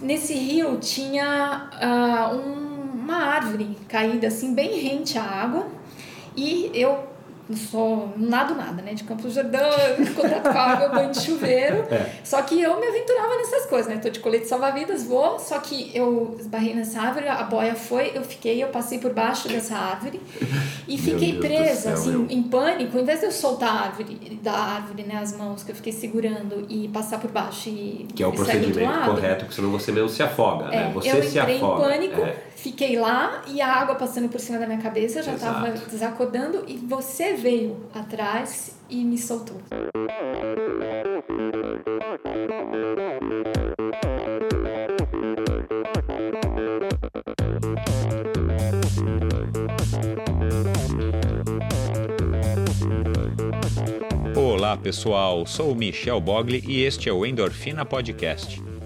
Nesse rio tinha uh, um, uma árvore caída assim, bem rente à água, e eu não sou não nado nada, né? De Campos Jordão, contato com a água, banho de chuveiro. É. Só que eu me aventurava nessas coisas, né? Tô de colete salva-vidas, vou, só que eu esbarrei nessa árvore, a boia foi, eu fiquei, eu passei por baixo dessa árvore e fiquei presa, céu, assim, eu... em pânico. Em vez de eu soltar a árvore, da árvore, né, as mãos que eu fiquei segurando e passar por baixo e. Que é o procedimento correto, porque senão você mesmo se afoga, né? é, né? Você eu se entrei afoga. em pânico. É Fiquei lá e a água passando por cima da minha cabeça, já estava desacordando e você veio atrás e me soltou. Olá pessoal, sou o Michel Bogli e este é o Endorfina Podcast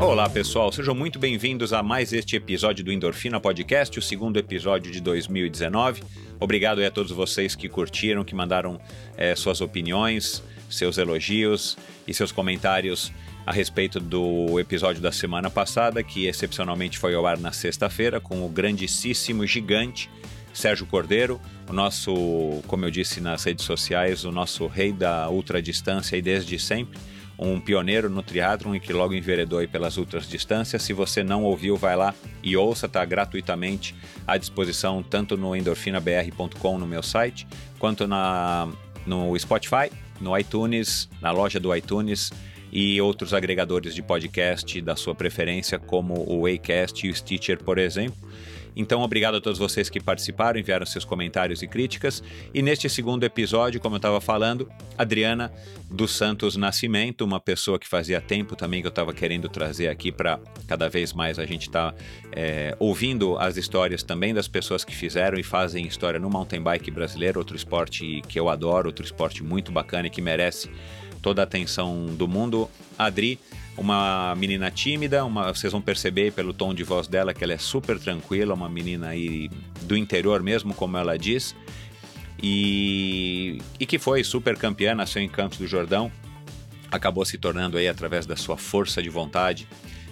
Olá pessoal, sejam muito bem-vindos a mais este episódio do Endorfina Podcast, o segundo episódio de 2019. Obrigado a todos vocês que curtiram, que mandaram é, suas opiniões, seus elogios e seus comentários a respeito do episódio da semana passada, que excepcionalmente foi ao ar na sexta-feira, com o grandíssimo gigante Sérgio Cordeiro, o nosso, como eu disse nas redes sociais, o nosso rei da ultradistância e desde sempre um pioneiro no triatlon e que logo enveredou pelas outras distâncias. Se você não ouviu, vai lá e ouça, está gratuitamente à disposição tanto no endorfinabr.com no meu site, quanto na, no Spotify, no iTunes, na loja do iTunes e outros agregadores de podcast da sua preferência, como o Acast e o Stitcher, por exemplo. Então, obrigado a todos vocês que participaram, enviaram seus comentários e críticas. E neste segundo episódio, como eu estava falando, Adriana dos Santos Nascimento, uma pessoa que fazia tempo também que eu estava querendo trazer aqui para cada vez mais a gente estar tá, é, ouvindo as histórias também das pessoas que fizeram e fazem história no mountain bike brasileiro, outro esporte que eu adoro, outro esporte muito bacana e que merece toda a atenção do mundo. Adri uma menina tímida, uma, vocês vão perceber pelo tom de voz dela que ela é super tranquila, uma menina aí do interior mesmo, como ela diz, e, e que foi super campeã, nasceu em Campos do Jordão, acabou se tornando aí através da sua força de vontade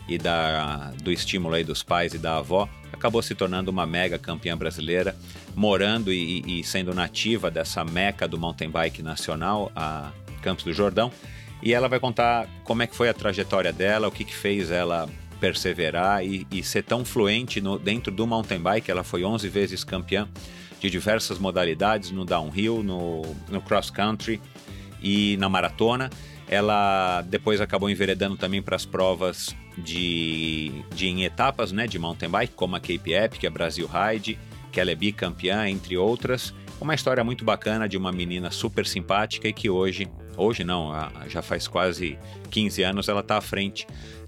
e da, do estímulo aí dos pais e da avó, acabou se tornando uma mega campeã brasileira, morando e, e sendo nativa dessa meca do mountain bike nacional, a Campos do Jordão, e ela vai contar como é que foi a trajetória dela, o que, que fez ela perseverar e, e ser tão fluente no, dentro do mountain bike. Ela foi 11 vezes campeã de diversas modalidades, no downhill, no, no cross country e na maratona. Ela depois acabou enveredando também para as provas de, de em etapas né, de mountain bike, como a Cape Epic, a Brasil Ride, que ela é bicampeã, entre outras. Uma história muito bacana de uma menina super simpática e que hoje hoje não, já faz quase 15 anos, ela está à frente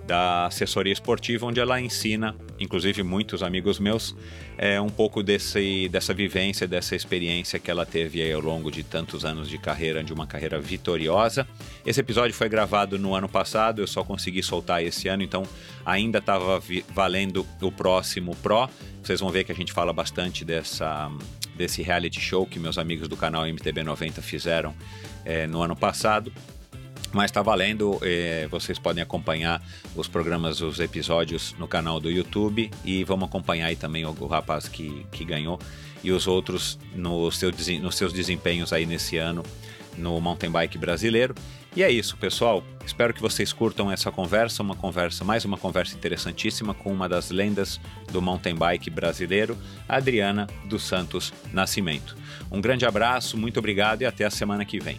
da assessoria esportiva, onde ela ensina, inclusive muitos amigos meus, é, um pouco desse, dessa vivência, dessa experiência que ela teve ao longo de tantos anos de carreira, de uma carreira vitoriosa. Esse episódio foi gravado no ano passado, eu só consegui soltar esse ano, então ainda estava valendo o próximo Pro. Vocês vão ver que a gente fala bastante dessa, desse reality show que meus amigos do canal MTB90 fizeram é, no ano passado. Mas está valendo, eh, vocês podem acompanhar os programas, os episódios no canal do YouTube e vamos acompanhar aí também o, o rapaz que, que ganhou e os outros no seu, nos seus desempenhos aí nesse ano no mountain bike brasileiro. E é isso, pessoal. Espero que vocês curtam essa conversa, uma conversa, mais uma conversa interessantíssima com uma das lendas do mountain bike brasileiro, Adriana dos Santos Nascimento. Um grande abraço, muito obrigado e até a semana que vem.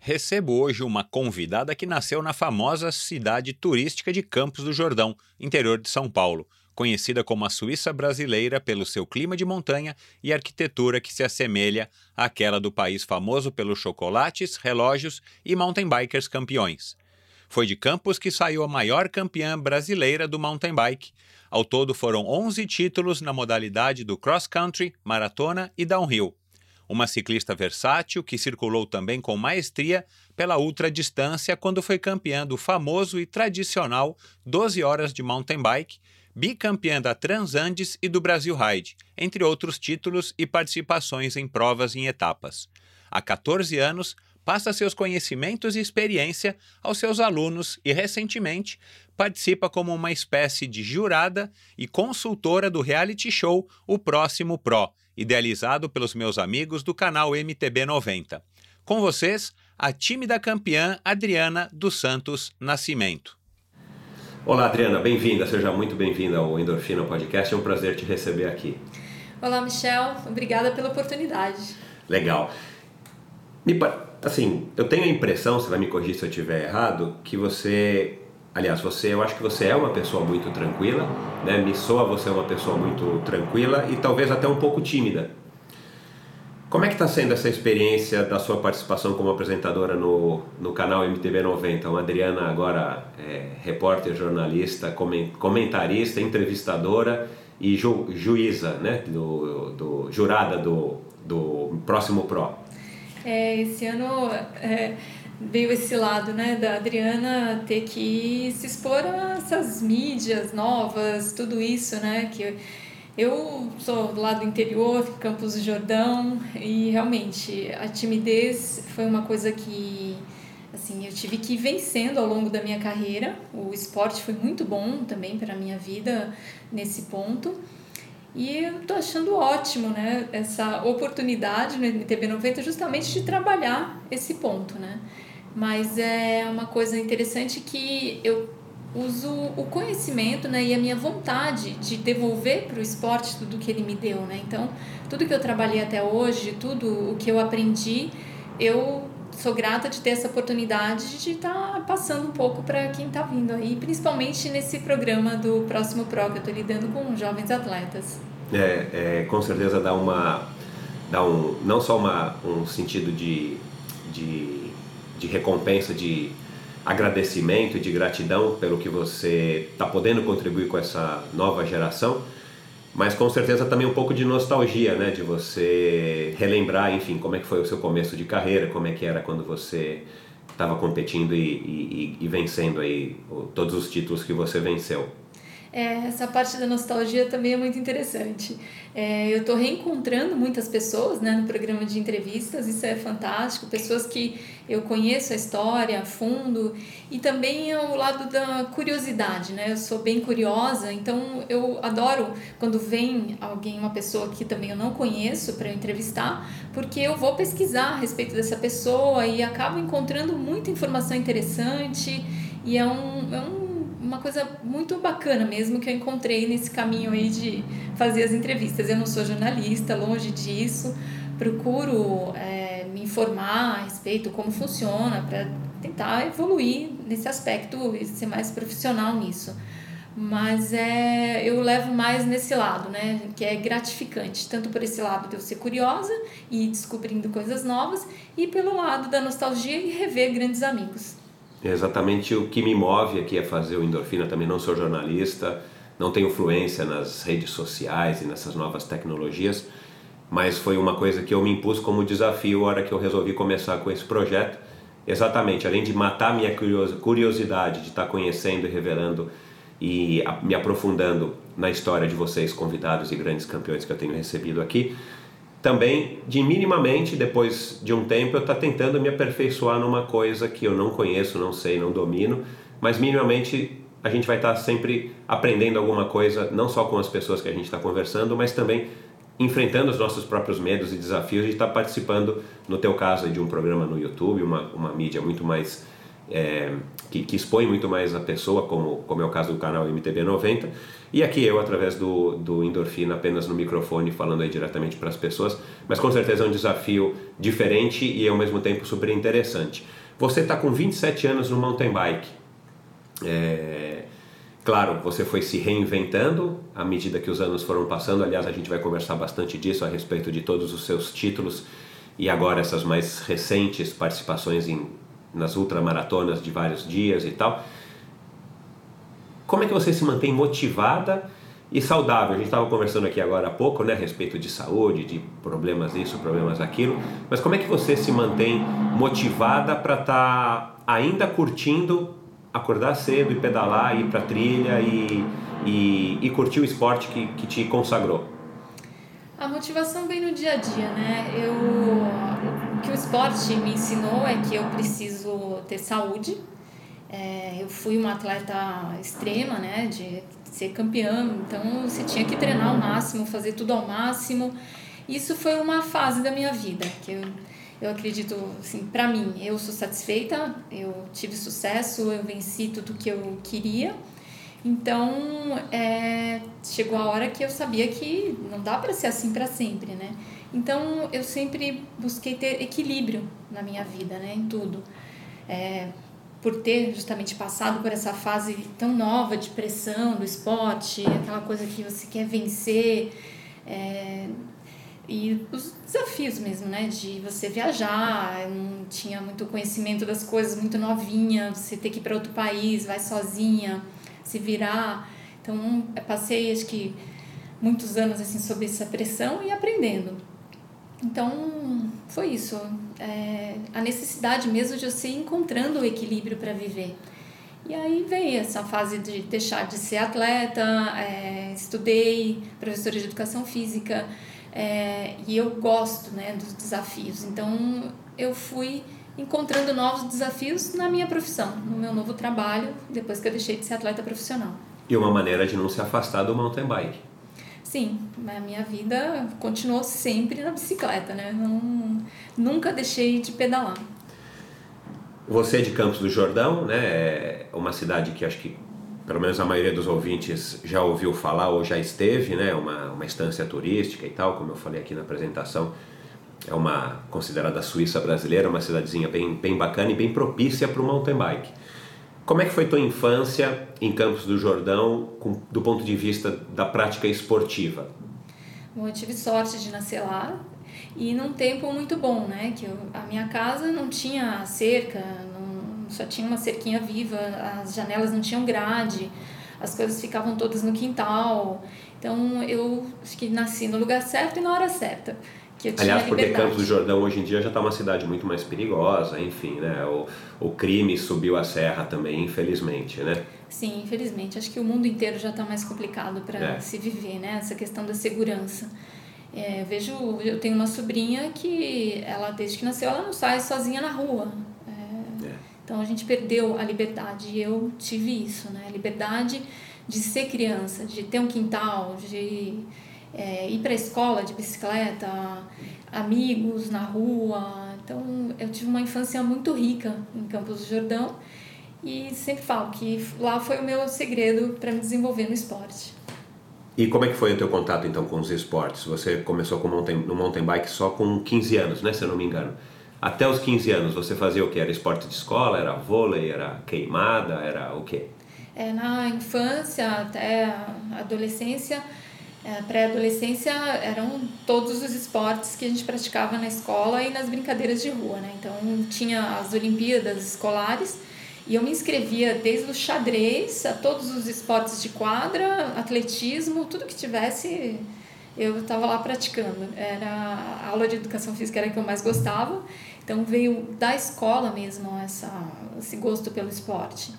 Recebo hoje uma convidada que nasceu na famosa cidade turística de Campos do Jordão, interior de São Paulo, conhecida como a Suíça brasileira pelo seu clima de montanha e arquitetura que se assemelha àquela do país famoso pelos chocolates, relógios e mountain bikers campeões. Foi de Campos que saiu a maior campeã brasileira do mountain bike. Ao todo foram 11 títulos na modalidade do cross country, maratona e downhill uma ciclista versátil que circulou também com maestria pela ultradistância quando foi campeã do famoso e tradicional 12 horas de mountain bike, bicampeã da Transandes e do Brasil Ride, entre outros títulos e participações em provas em etapas. Há 14 anos, passa seus conhecimentos e experiência aos seus alunos e, recentemente, participa como uma espécie de jurada e consultora do reality show O Próximo Pro, idealizado pelos meus amigos do canal MTB 90. Com vocês, a tímida campeã Adriana dos Santos Nascimento. Olá, Adriana, bem-vinda, seja muito bem-vinda ao Endorfina Podcast, é um prazer te receber aqui. Olá, Michel, obrigada pela oportunidade. Legal. Me, assim, eu tenho a impressão, você vai me corrigir se eu estiver errado, que você Aliás, você, eu acho que você é uma pessoa muito tranquila, né? Me soa você é uma pessoa muito tranquila e talvez até um pouco tímida. Como é que está sendo essa experiência da sua participação como apresentadora no, no canal MTV 90? Uma Adriana agora é, repórter, jornalista, comentarista, entrevistadora e ju, juíza, né? Do, do, jurada do, do próximo Pro. É, esse ano... É veio esse lado, né, da Adriana ter que se expor a essas mídias novas, tudo isso, né, que eu sou do lado interior, Campos do Jordão, e realmente a timidez foi uma coisa que assim, eu tive que ir vencendo ao longo da minha carreira. O esporte foi muito bom também para a minha vida nesse ponto. E eu tô achando ótimo, né, essa oportunidade no MTB 90 justamente de trabalhar esse ponto, né? Mas é uma coisa interessante que eu uso o conhecimento né, e a minha vontade de devolver para o esporte tudo que ele me deu. Né? Então, tudo que eu trabalhei até hoje, tudo o que eu aprendi, eu sou grata de ter essa oportunidade de estar tá passando um pouco para quem está vindo aí, principalmente nesse programa do Próximo Pro que eu estou lidando com jovens atletas. É, é, com certeza dá uma dá um não só uma, um sentido de, de de recompensa, de agradecimento e de gratidão pelo que você está podendo contribuir com essa nova geração, mas com certeza também um pouco de nostalgia, né? De você relembrar, enfim, como é que foi o seu começo de carreira, como é que era quando você estava competindo e, e, e, vencendo aí todos os títulos que você venceu. É, essa parte da nostalgia também é muito interessante. É, eu estou reencontrando muitas pessoas né, no programa de entrevistas, isso é fantástico. Pessoas que eu conheço a história a fundo e também o lado da curiosidade. Né? Eu sou bem curiosa, então eu adoro quando vem alguém, uma pessoa que também eu não conheço para entrevistar, porque eu vou pesquisar a respeito dessa pessoa e acabo encontrando muita informação interessante e é um, é um uma coisa muito bacana mesmo que eu encontrei nesse caminho aí de fazer as entrevistas. Eu não sou jornalista, longe disso, procuro é, me informar a respeito como funciona para tentar evoluir nesse aspecto e ser mais profissional nisso. Mas é, eu levo mais nesse lado, né? Que é gratificante, tanto por esse lado de eu ser curiosa e descobrindo coisas novas, e pelo lado da nostalgia e rever grandes amigos. É exatamente o que me move aqui é fazer o endorfina. Também não sou jornalista, não tenho influência nas redes sociais e nessas novas tecnologias, mas foi uma coisa que eu me impus como desafio na hora que eu resolvi começar com esse projeto. Exatamente, além de matar minha curiosidade de estar conhecendo e revelando e a, me aprofundando na história de vocês, convidados e grandes campeões que eu tenho recebido aqui, também de minimamente, depois de um tempo, eu estar tá tentando me aperfeiçoar numa coisa que eu não conheço, não sei, não domino, mas minimamente a gente vai estar tá sempre aprendendo alguma coisa, não só com as pessoas que a gente está conversando, mas também enfrentando os nossos próprios medos e desafios de estar tá participando, no teu caso, de um programa no YouTube, uma, uma mídia muito mais é, que, que, expõe muito mais a pessoa, como, como é o caso do canal MTB 90. E aqui eu, através do, do Endorfina, apenas no microfone, falando aí diretamente para as pessoas. Mas com certeza é um desafio diferente e ao mesmo tempo super interessante. Você está com 27 anos no mountain bike. É, claro, você foi se reinventando à medida que os anos foram passando. Aliás, a gente vai conversar bastante disso a respeito de todos os seus títulos e agora essas mais recentes participações em nas ultramaratonas de vários dias e tal. Como é que você se mantém motivada e saudável? A gente estava conversando aqui agora há pouco, né, a respeito de saúde, de problemas isso, problemas aquilo. Mas como é que você se mantém motivada para estar tá ainda curtindo acordar cedo e pedalar, ir para trilha e, e, e, curtir o esporte que, que te consagrou? A motivação vem no dia a dia, né? Eu o que o esporte me ensinou é que eu preciso ter saúde. É, eu fui uma atleta extrema, né, de ser campeã, então você tinha que treinar ao máximo, fazer tudo ao máximo. Isso foi uma fase da minha vida que eu, eu acredito, assim, para mim, eu sou satisfeita, eu tive sucesso, eu venci tudo que eu queria. Então, é, chegou a hora que eu sabia que não dá para ser assim para sempre, né? Então eu sempre busquei ter equilíbrio na minha vida, né, em tudo. É, por ter justamente passado por essa fase tão nova de pressão do esporte, aquela coisa que você quer vencer, é, e os desafios mesmo, né, de você viajar, não tinha muito conhecimento das coisas, muito novinha, você ter que ir para outro país, vai sozinha, se virar. Então, passei acho que muitos anos assim sob essa pressão e aprendendo. Então, foi isso. É, a necessidade mesmo de você ir encontrando o equilíbrio para viver. E aí veio essa fase de deixar de ser atleta, é, estudei, professora de educação física, é, e eu gosto né, dos desafios. Então, eu fui encontrando novos desafios na minha profissão, no meu novo trabalho, depois que eu deixei de ser atleta profissional. E uma maneira de não se afastar do mountain bike. Sim, a minha vida continuou sempre na bicicleta, né? Não, nunca deixei de pedalar. Você é de Campos do Jordão, né? É uma cidade que acho que pelo menos a maioria dos ouvintes já ouviu falar ou já esteve, né? Uma, uma estância turística e tal, como eu falei aqui na apresentação. É uma considerada Suíça brasileira, uma cidadezinha bem, bem bacana e bem propícia para o mountain bike. Como é que foi tua infância em Campos do Jordão com, do ponto de vista da prática esportiva? Bom, eu tive sorte de nascer lá e num tempo muito bom, né? Que eu, a minha casa não tinha cerca, não, só tinha uma cerquinha viva, as janelas não tinham grade, as coisas ficavam todas no quintal. Então eu acho que nasci no lugar certo e na hora certa. Aliás, porque Campos do Jordão hoje em dia já está uma cidade muito mais perigosa, enfim, né? O, o crime subiu a serra também, infelizmente, né? Sim, infelizmente. Acho que o mundo inteiro já está mais complicado para é. se viver, né? Essa questão da segurança. É, eu vejo, eu tenho uma sobrinha que ela desde que nasceu ela não sai sozinha na rua. É, é. Então a gente perdeu a liberdade. E eu tive isso, né? A liberdade de ser criança, de ter um quintal, de é, ir para a escola de bicicleta, amigos na rua. Então, eu tive uma infância muito rica em Campos do Jordão e sempre falo que lá foi o meu segredo para me desenvolver no esporte. E como é que foi o teu contato então com os esportes? Você começou com mountain, no mountain bike só com 15 anos, né, se eu não me engano. Até os 15 anos você fazia o que? Era esporte de escola, era vôlei, era queimada, era o quê? É, na infância até a adolescência, é, pré-adolescência eram todos os esportes que a gente praticava na escola e nas brincadeiras de rua, né? Então tinha as Olimpíadas escolares e eu me inscrevia desde o xadrez a todos os esportes de quadra, atletismo, tudo que tivesse eu estava lá praticando. Era a aula de educação física era a que eu mais gostava, então veio da escola mesmo essa esse gosto pelo esporte.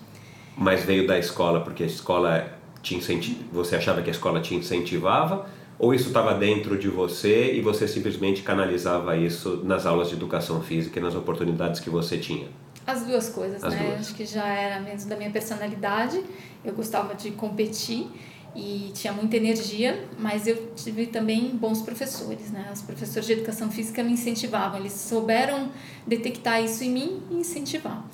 Mas veio da escola porque a escola te incenti... você achava que a escola te incentivava? Ou isso estava dentro de você e você simplesmente canalizava isso nas aulas de educação física e nas oportunidades que você tinha? As duas coisas, As né? duas. Acho que já era mesmo da minha personalidade. Eu gostava de competir e tinha muita energia, mas eu tive também bons professores, né? Os professores de educação física me incentivavam, eles souberam detectar isso em mim e incentivar.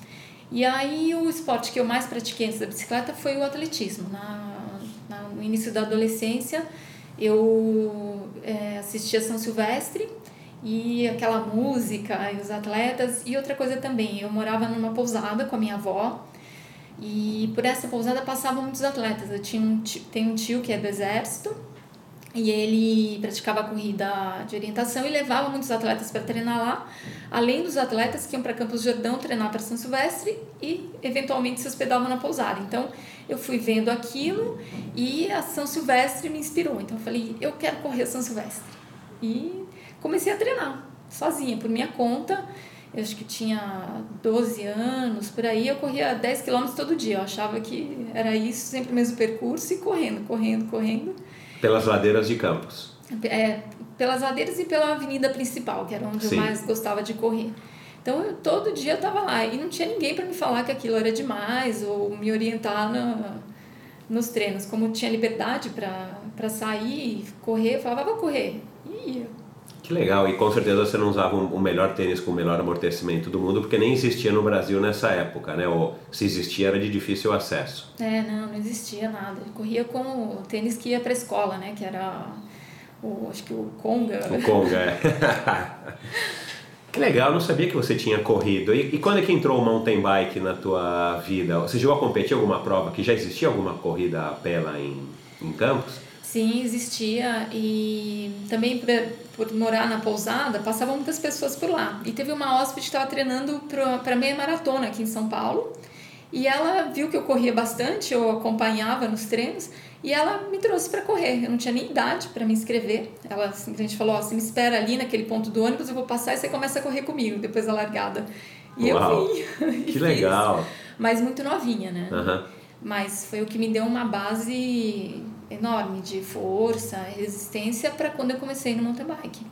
E aí o esporte que eu mais pratiquei antes da bicicleta foi o atletismo. Na no início da adolescência eu é, assistia São Silvestre e aquela música e os atletas e outra coisa também eu morava numa pousada com a minha avó e por essa pousada passavam muitos atletas. Eu tinha um tio, tenho um tio que é do exército e ele praticava corrida de orientação e levava muitos atletas para treinar lá, além dos atletas que iam para Campos Jordão treinar para São Silvestre e eventualmente se hospedavam na pousada. Então eu fui vendo aquilo e a São Silvestre me inspirou. Então eu falei, eu quero correr São Silvestre. E comecei a treinar sozinha, por minha conta. Eu acho que tinha 12 anos, por aí eu corria 10 quilômetros todo dia. Eu achava que era isso, sempre o mesmo percurso e correndo, correndo, correndo. Pelas ladeiras de Campos. É, pelas ladeiras e pela avenida principal, que era onde Sim. eu mais gostava de correr. Então, eu, todo dia eu estava lá e não tinha ninguém para me falar que aquilo era demais ou me orientar na, nos treinos. Como tinha liberdade para sair, correr, eu falava, vou correr. E ia. Que legal, e com certeza você não usava o melhor tênis com o melhor amortecimento do mundo, porque nem existia no Brasil nessa época, né? Ou se existia era de difícil acesso. É, não, não existia nada. Eu corria com o tênis que ia para escola, né? Que era o, acho que o Conga. O Conga, é. que legal, não sabia que você tinha corrido. E, e quando é que entrou o mountain bike na tua vida? Você chegou a competir alguma prova? Que já existia alguma corrida a pé lá em, em Campos? Sim, existia e também por, por morar na pousada passavam muitas pessoas por lá. E teve uma hóspede que estava treinando para meia maratona aqui em São Paulo e ela viu que eu corria bastante, eu acompanhava nos treinos e ela me trouxe para correr. Eu não tinha nem idade para me inscrever. Ela simplesmente falou: ó, você me espera ali naquele ponto do ônibus, eu vou passar e você começa a correr comigo depois da largada. E Uau, eu vim. Que legal. Mas muito novinha, né? Mas foi o que me deu uma base enorme de força, resistência para quando eu comecei no mountain bike.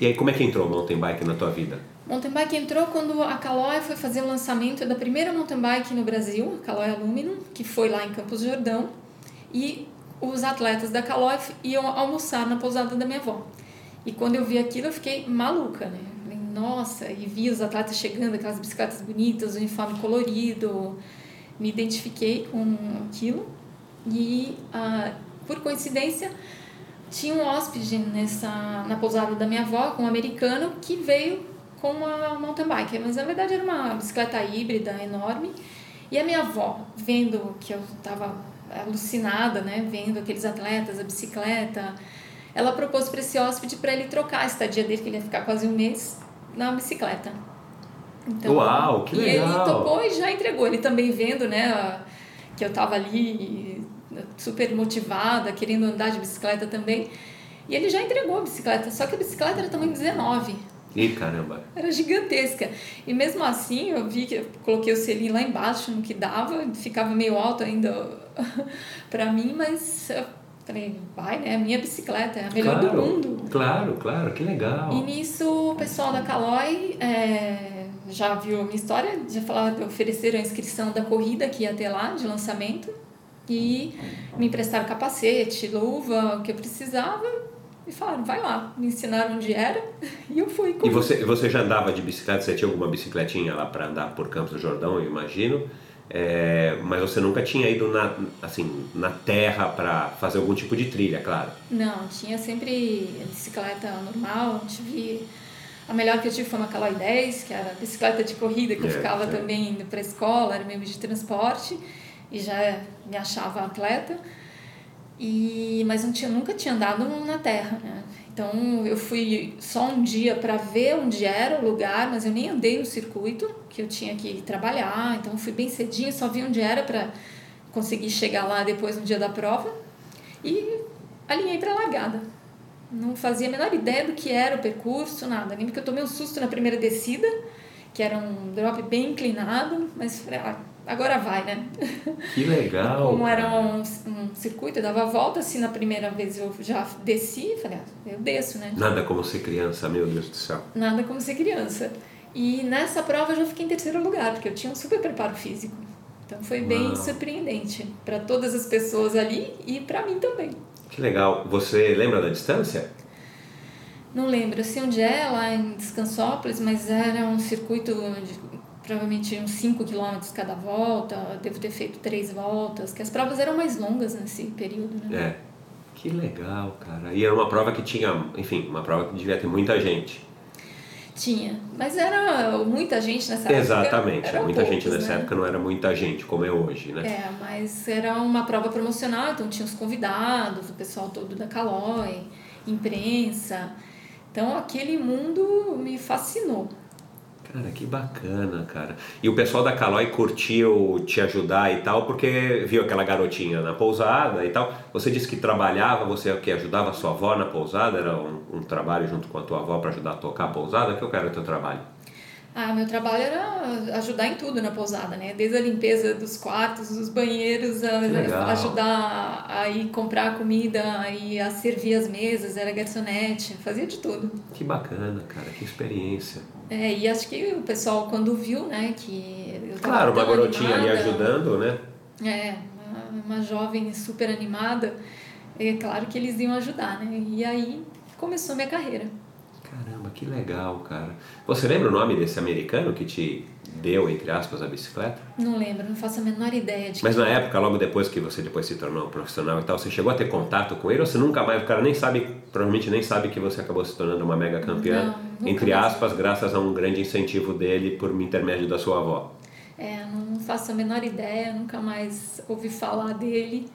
E aí, como é que entrou o mountain bike na tua vida? Mountain bike entrou quando a Caloi foi fazer o lançamento da primeira mountain bike no Brasil, a Caloi Aluminum, que foi lá em Campos do Jordão, e os atletas da Caloi iam almoçar na pousada da minha avó. E quando eu vi aquilo, eu fiquei maluca, né? Falei, Nossa, e vi os atletas chegando, aquelas bicicletas bonitas, uniforme colorido, me identifiquei com aquilo e ah, por coincidência tinha um hóspede nessa na pousada da minha avó com um americano que veio com uma mountain bike mas na verdade era uma bicicleta híbrida enorme e a minha avó vendo que eu estava alucinada né vendo aqueles atletas a bicicleta ela propôs para esse hóspede para ele trocar a estadia dele que ele ia ficar quase um mês na bicicleta então, Uau, que e legal! ele topou e já entregou. Ele também vendo, né, que eu tava ali super motivada, querendo andar de bicicleta também. E ele já entregou a bicicleta, só que a bicicleta era tamanho 19, Ih, caramba. era gigantesca. E mesmo assim, eu vi que eu coloquei o selinho lá embaixo no que dava, ficava meio alto ainda pra mim, mas eu falei, vai, né, a minha bicicleta é a melhor claro, do mundo. Claro, claro, que legal. E nisso o pessoal da Caloi é, já viu a minha história, já falaram, ofereceram a inscrição da corrida que ia ter lá, de lançamento, e me emprestaram capacete, luva, o que eu precisava, e falaram, vai lá, me ensinaram onde era, e eu fui. E correr. você, você já andava de bicicleta? Você tinha alguma bicicletinha lá para andar por Campos do Jordão, eu imagino. É, mas você nunca tinha ido na, assim, na terra para fazer algum tipo de trilha, claro. Não, tinha sempre bicicleta normal, tive... A melhor que eu tive foi uma Caloi 10, que era a bicicleta de corrida que eu É, ficava é. também indo para a escola, era meio de transporte, e já me achava atleta. E, mas não tinha, nunca tinha andado na terra, né? Então eu fui só um dia para ver onde era o lugar, mas eu nem andei no circuito, que eu tinha que trabalhar, então fui bem cedinho, só vi onde era para conseguir chegar lá depois no dia da prova e alinhei para a largada. Não fazia a menor ideia do que era o percurso, nada. Lembro que eu tomei um susto na primeira descida, que era um drop bem inclinado, mas falei, ah, agora vai, né? Que legal! Como era um, um circuito, eu dava a volta, assim, na primeira vez eu já desci, falei, ah, eu desço, né? Nada como ser criança, meu Deus do céu. Nada como ser criança. E nessa prova eu já fiquei em terceiro lugar, porque eu tinha um super preparo físico. Então foi bem Uau. surpreendente para todas as pessoas ali e para mim também. Que legal. Você lembra da distância? Não lembro assim onde é, lá em Descansópolis, mas era um circuito de provavelmente uns 5 km cada volta. Devo ter feito três voltas, que as provas eram mais longas nesse período, né? É. Que legal, cara. E era uma prova que tinha, enfim, uma prova que devia ter muita gente. Tinha, mas era muita gente nessa Exatamente. época. Era eram muita gente poucos, nessa né? época, não era muita gente, como é hoje, né? É, mas era uma prova promocional, então tinha os convidados, o pessoal todo da Calói, imprensa. Então aquele mundo me fascinou. Cara, que bacana, cara. E o pessoal da Calói curtiu te ajudar e tal, porque viu aquela garotinha na pousada e tal. Você disse que trabalhava, você que ajudava sua avó na pousada? Era um, um trabalho junto com a tua avó para ajudar a tocar a pousada? Que eu quero o teu trabalho. Ah, meu trabalho era ajudar em tudo na pousada, né? Desde a limpeza dos quartos, dos banheiros, a, ajudar a ir comprar comida, a ir a servir as mesas, era garçonete, fazia de tudo. Que bacana, cara, que experiência. É, e acho que o pessoal quando viu, né, que eu Claro, uma garotinha ali animada, ajudando, né? É, uma, uma jovem super animada, é claro que eles iam ajudar, né? E aí começou a minha carreira. Que legal, cara. Você lembra o nome desse americano que te deu, entre aspas, a bicicleta? Não lembro, não faço a menor ideia de Mas quem na é. época, logo depois que você depois se tornou um profissional e tal, você chegou a ter contato com ele ou você nunca mais, o cara nem sabe, provavelmente nem sabe que você acabou se tornando uma mega campeã, Não, entre mais. aspas, graças a um grande incentivo dele por intermédio da sua avó. É, não faço a menor ideia, nunca mais ouvi falar dele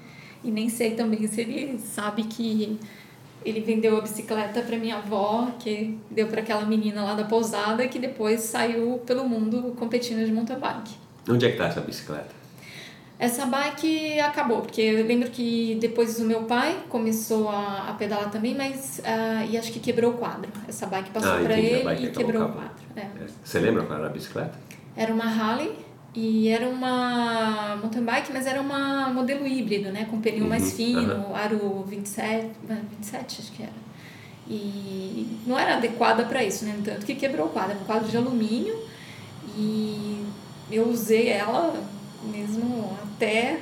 e nem sei também se ele sabe que ele vendeu a bicicleta para minha avó, que deu para aquela menina lá da pousada que depois saiu pelo mundo competindo de mountain bike. Onde é que tá essa bicicleta? Essa bike acabou, porque eu lembro que depois o meu pai começou a, a pedalar também, mas ah, e acho que quebrou o quadro. Essa bike passou Ah, para ele e quebrou o quadro. É. É. Você lembra qual era a bicicleta? Era uma Harley e era uma mountain bike, mas era uma modelo híbrido, né? Com pneu mais Uhum, fino, aro 27, ah, 27 acho que era. E não era adequada para isso, né? Tanto que quebrou o quadro, era um quadro de alumínio e eu usei ela mesmo até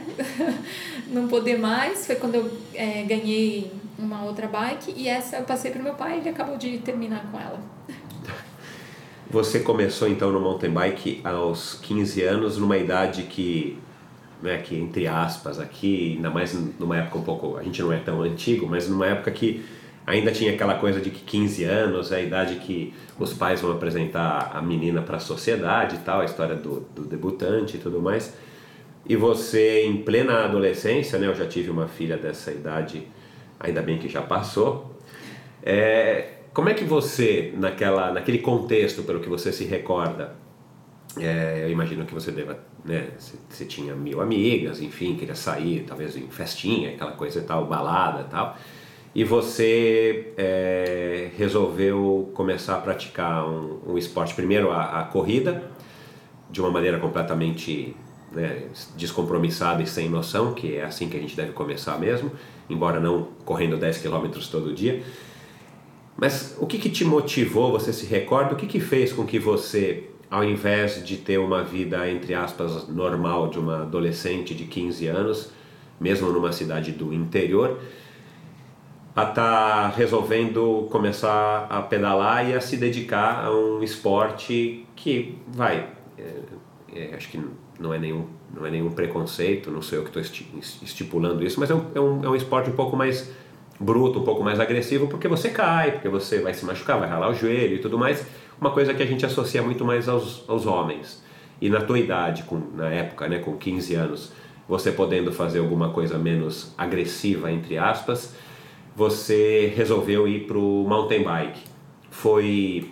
não poder mais. Foi quando eu eh, ganhei uma outra bike e essa eu passei para meu pai e ele acabou de terminar com ela. Você começou então no mountain bike aos 15 anos, numa idade que, né, que entre aspas aqui, ainda mais numa época um pouco, a gente não é tão antigo, mas numa época que ainda tinha aquela coisa de que 15 anos é a idade que os pais vão apresentar a menina para a sociedade e tal, a história do, do debutante e tudo mais. E você em plena adolescência, né, eu já tive uma filha dessa idade, ainda bem que já passou. É, como é que você, naquela, naquele contexto, pelo que você se recorda, é, eu imagino que você deva, né, você, tinha mil amigas, enfim, queria sair, talvez em festinha, aquela coisa e tal, balada e tal, e você é, resolveu começar a praticar um, um esporte, primeiro a, a corrida, de uma maneira completamente né, descompromissada e sem noção, que é assim que a gente deve começar mesmo, embora não correndo 10 km todo dia. Mas o que, que te motivou, você se recorda, o que, que fez com que você, ao invés de ter uma vida, entre aspas, normal de uma adolescente de 15 anos, mesmo numa cidade do interior, a estar tá resolvendo começar a pedalar e a se dedicar a um esporte que vai, é, é, acho que não é nenhum não é nenhum preconceito, não sou eu que estou estipulando isso, mas é um, é, um, é um esporte um pouco mais bruto, um pouco mais agressivo, porque você cai, porque você vai se machucar, vai ralar o joelho e tudo mais, uma coisa que a gente associa muito mais aos, aos homens. E na tua idade, com, na época, né, com 15 anos, você podendo fazer alguma coisa menos agressiva, entre aspas, você resolveu ir para o mountain bike. Foi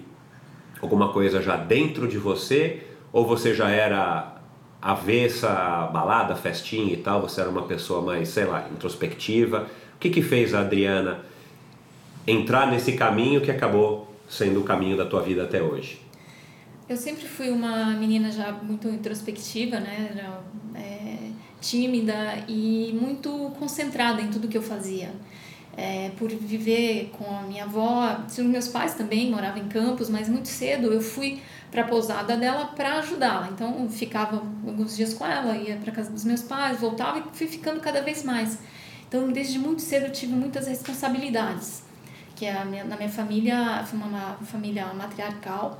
alguma coisa já dentro de você ou você já era avessa balada, festinha e tal, você era uma pessoa mais, sei lá, introspectiva? O que que fez a Adriana entrar nesse caminho que acabou sendo o caminho da tua vida até hoje? Eu sempre fui uma menina já muito introspectiva, né? Era, é, tímida e muito concentrada em tudo que eu fazia. É, por viver com a minha avó, meus pais também moravam em Campos, mas muito cedo eu fui para a pousada dela para ajudá-la. Então ficava alguns dias com ela, ia para casa dos meus pais, voltava e fui ficando cada vez mais. Então desde muito cedo eu tive muitas responsabilidades, que a minha, na minha família foi uma, uma família matriarcal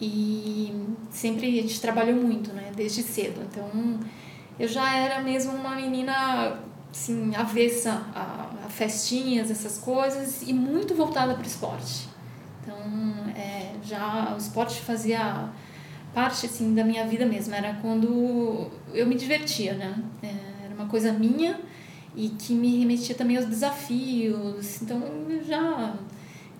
e sempre a gente trabalhou muito, né, desde cedo. Então eu já era mesmo uma menina assim, avessa a, a festinhas, essas coisas, e muito voltada para o esporte. Então, é, já o esporte fazia parte assim da minha vida mesmo. Era quando eu me divertia, né? É, era uma coisa minha e que me remetia também aos desafios. Então, eu já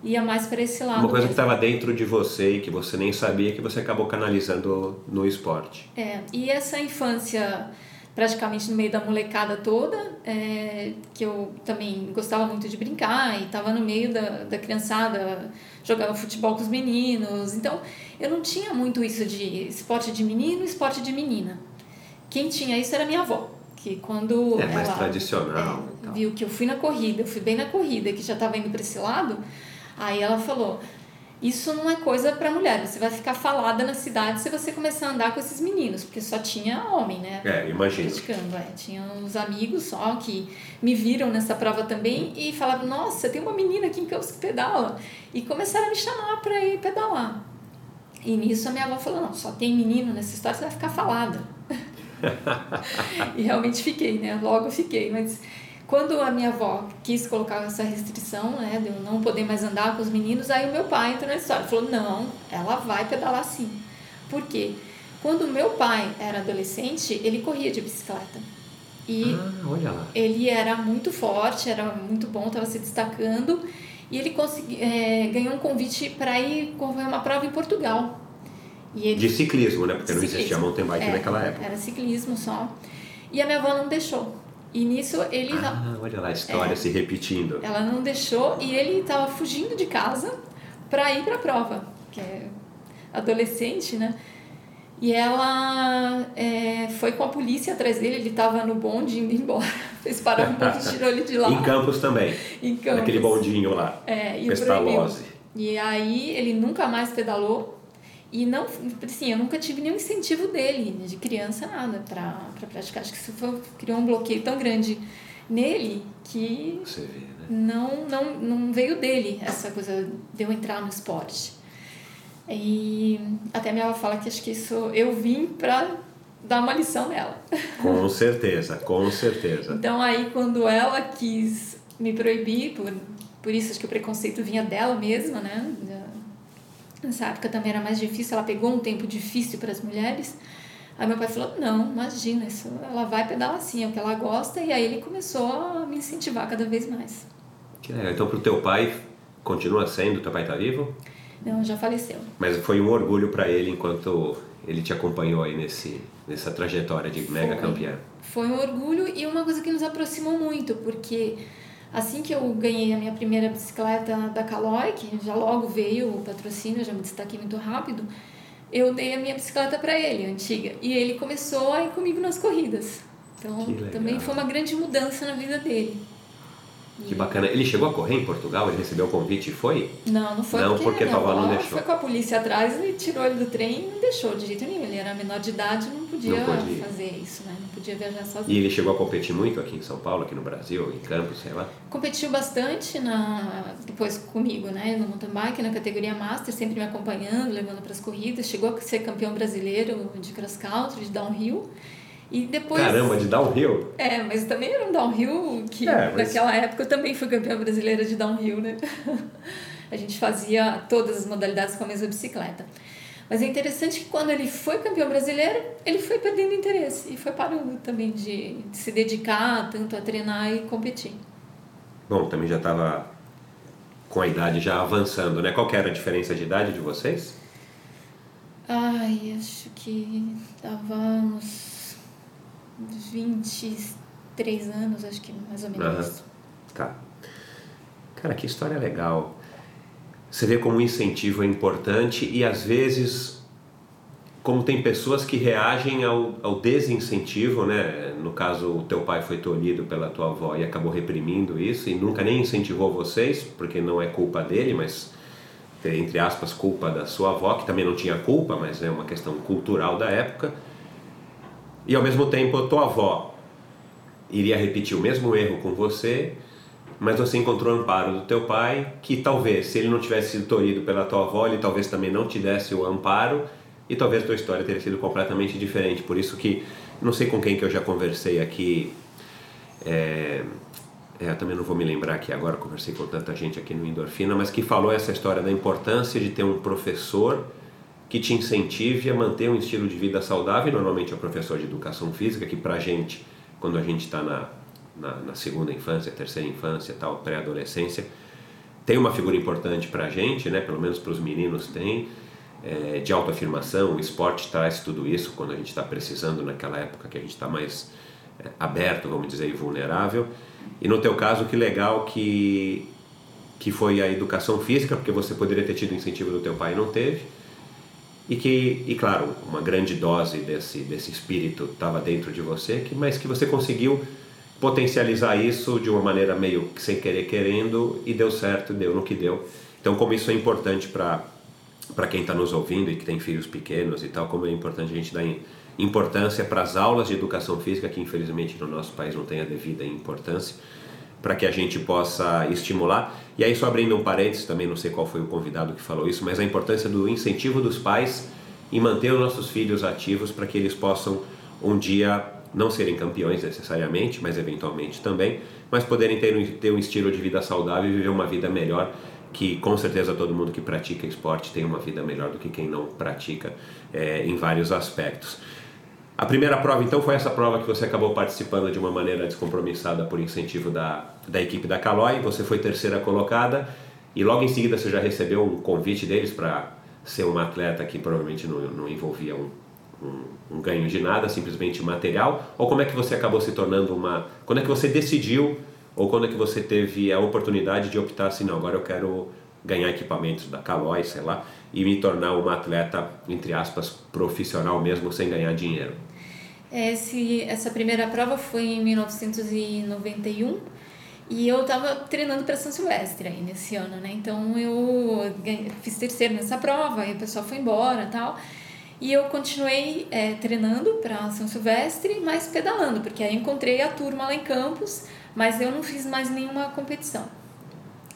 ia mais para esse lado. Uma coisa mesmo. que estava dentro de você e que você nem sabia que você acabou canalizando no esporte. É, e essa infância praticamente no meio da molecada toda, é, que eu também gostava muito de brincar e estava no meio da, da criançada, jogava futebol com os meninos. Então, eu não tinha muito isso de esporte de menino esporte de menina. Quem tinha isso era minha avó, que quando É mais ela tradicional. é, e tal. viu que eu fui na corrida, eu fui bem na corrida, que já estava indo para esse lado, aí ela falou: Isso não é coisa para mulher, você vai ficar falada na cidade se você começar a andar com esses meninos, porque só tinha homem, né? É, imagino. Criticando, é. Tinha uns amigos só que me viram nessa prova também e falavam: Nossa, tem uma menina aqui em Campos que pedala. E começaram a me chamar para ir pedalar. E nisso a minha avó falou: Não, só tem menino nessa história, você vai ficar falada. e realmente fiquei, né? Logo fiquei, mas quando a minha avó quis colocar essa restrição, né, de eu não poder mais andar com os meninos, aí o meu pai entrou na história, falou: "Não, ela vai pedalar sim". Por quê? Quando meu pai era adolescente, ele corria de bicicleta. E Ah, ele era muito forte, era muito bom, estava se destacando e ele consegui, é, ganhou um convite para ir correr uma prova em Portugal. Ele De ciclismo, né? Porque não existia mountain bike É, naquela época. Era ciclismo só. E a minha avó não deixou. E nisso ele Ah, olha lá a história É. se repetindo. ela não deixou e ele estava fugindo de casa para ir para a prova, que é adolescente, né? E ela é, foi com a polícia atrás dele, ele estava no bonde indo embora. Fez parar um bonde e tirou ele de lá. Em Campos também. Em Campos. Naquele bondinho lá. É, e Pestalozzi. E aí ele nunca mais pedalou. E não, assim, eu nunca tive nenhum incentivo dele, de criança, nada, pra, pra praticar. Acho que isso foi, criou um bloqueio tão grande nele que vê, né? não, não, não veio dele essa coisa de eu entrar no esporte. E até minha avó fala que acho que isso eu vim pra dar uma lição nela. Com certeza, com certeza. Então aí quando ela quis me proibir, por, por isso acho que o preconceito vinha dela mesma, né? Nessa época também era mais difícil, ela pegou um tempo difícil para as mulheres. Aí meu pai falou: "Não, imagina, isso ela vai pedalar assim, é o que ela gosta". E aí ele começou a me incentivar cada vez mais. Que legal. Então, pro teu pai, continua sendo, teu pai tá vivo? Não, já faleceu. Mas foi um orgulho para ele enquanto ele te acompanhou aí nesse, nessa trajetória de mega Foi. campeã. Foi um orgulho e uma coisa que nos aproximou muito, porque assim que eu ganhei a minha primeira bicicleta da Caloi, que já logo veio o patrocínio, já me destaquei muito rápido, eu dei a minha bicicleta para ele, antiga, e ele começou a ir comigo nas corridas. Então, também foi uma grande mudança na vida dele. Que bacana. Ele chegou a correr em Portugal? Ele recebeu o convite e foi? Não, não foi Não, porque, porque minha avó não deixou. foi com a polícia atrás e tirou ele do trem e não deixou de jeito nenhum. Ele era menor de idade, não podia, Não podia. fazer isso, né? Não podia viajar E sozinho. ele chegou a competir muito aqui em São Paulo, aqui no Brasil, em Campos, sei lá. Competiu bastante na depois comigo, né, no mountain bike, na categoria master, sempre me acompanhando, levando para as corridas. Chegou a ser campeão brasileiro de cross country, de downhill. E depois Caramba, de downhill? É, mas também era um downhill que É, mas- naquela época eu também fui campeã brasileira de downhill, né? A gente fazia todas as modalidades com a mesma bicicleta. Mas é interessante que quando ele foi campeão brasileiro, ele foi perdendo interesse e foi parando também de, de se dedicar tanto a treinar e competir. Bom, também já estava com a idade já avançando, né? Qual era a diferença de idade de vocês? Ai, acho que dava uns 23 anos, acho que mais ou menos. Aham. Tá. Cara, que história legal. Você vê como o incentivo é importante e às vezes como tem pessoas que reagem ao, ao desincentivo, né? No caso, o teu pai foi tolhido pela tua avó e acabou reprimindo isso e nunca nem incentivou vocês, porque não é culpa dele, mas entre aspas culpa da sua avó, que também não tinha culpa, mas é uma questão cultural da época. E ao mesmo tempo, a tua avó iria repetir o mesmo erro com você, mas você encontrou amparo do teu pai, que talvez, se ele não tivesse sido tolhido pela tua avó, ele talvez também não te desse o amparo e talvez a tua história teria sido completamente diferente. Por isso que, não sei com quem que eu já conversei aqui, é, é, eu também não vou me lembrar aqui agora, conversei com tanta gente aqui no Endorfina, mas que falou essa história da importância de ter um professor que te incentive a manter um estilo de vida saudável, normalmente é o professor de educação física, que pra gente, quando a gente está na, na, na, segunda infância, terceira infância, tal, pré-adolescência, tem uma figura importante pra gente, né, pelo menos para os meninos tem, é, de autoafirmação, o esporte traz tudo isso quando a gente está precisando naquela época que a gente está mais é, aberto, vamos dizer, e vulnerável. E no teu caso, que legal que, que foi a educação física, porque você poderia ter tido incentivo do teu pai e não teve. E que, e claro, uma grande dose desse, desse espírito estava dentro de você, que, mas que você conseguiu potencializar isso de uma maneira meio sem querer querendo e deu certo, deu no que deu. Então, como isso é importante para para quem está nos ouvindo e que tem filhos pequenos e tal, como é importante a gente dar importância para as aulas de educação física, que infelizmente no nosso país não tem a devida importância, para que a gente possa estimular. E aí, só abrindo um parênteses, também não sei qual foi o convidado que falou isso, mas a importância do incentivo dos pais em manter os nossos filhos ativos para que eles possam um dia não serem campeões necessariamente, mas eventualmente também, mas poderem ter um, ter um estilo de vida saudável e viver uma vida melhor que com certeza todo mundo que pratica esporte tem uma vida melhor do que quem não pratica é, em vários aspectos. A primeira prova então foi essa prova que você acabou participando de uma maneira descompromissada por incentivo da, da equipe da Caloi, você foi terceira colocada e logo em seguida você já recebeu um convite deles para ser uma atleta que provavelmente não, não envolvia um, um, um, ganho de nada, simplesmente material, ou como é que você acabou se tornando uma... quando é que você decidiu ou quando é que você teve a oportunidade de optar assim, não, agora eu quero ganhar equipamentos da Caloi, sei lá, e me tornar uma atleta, entre aspas, profissional mesmo, sem ganhar dinheiro? Esse, essa primeira prova foi em 1991 e eu estava treinando para São Silvestre aí nesse ano, né? Então eu fiz terceiro nessa prova, e o pessoal foi embora tal. E eu continuei é, treinando para São Silvestre, mas pedalando, porque aí encontrei a turma lá em Campos mas eu não fiz mais nenhuma competição.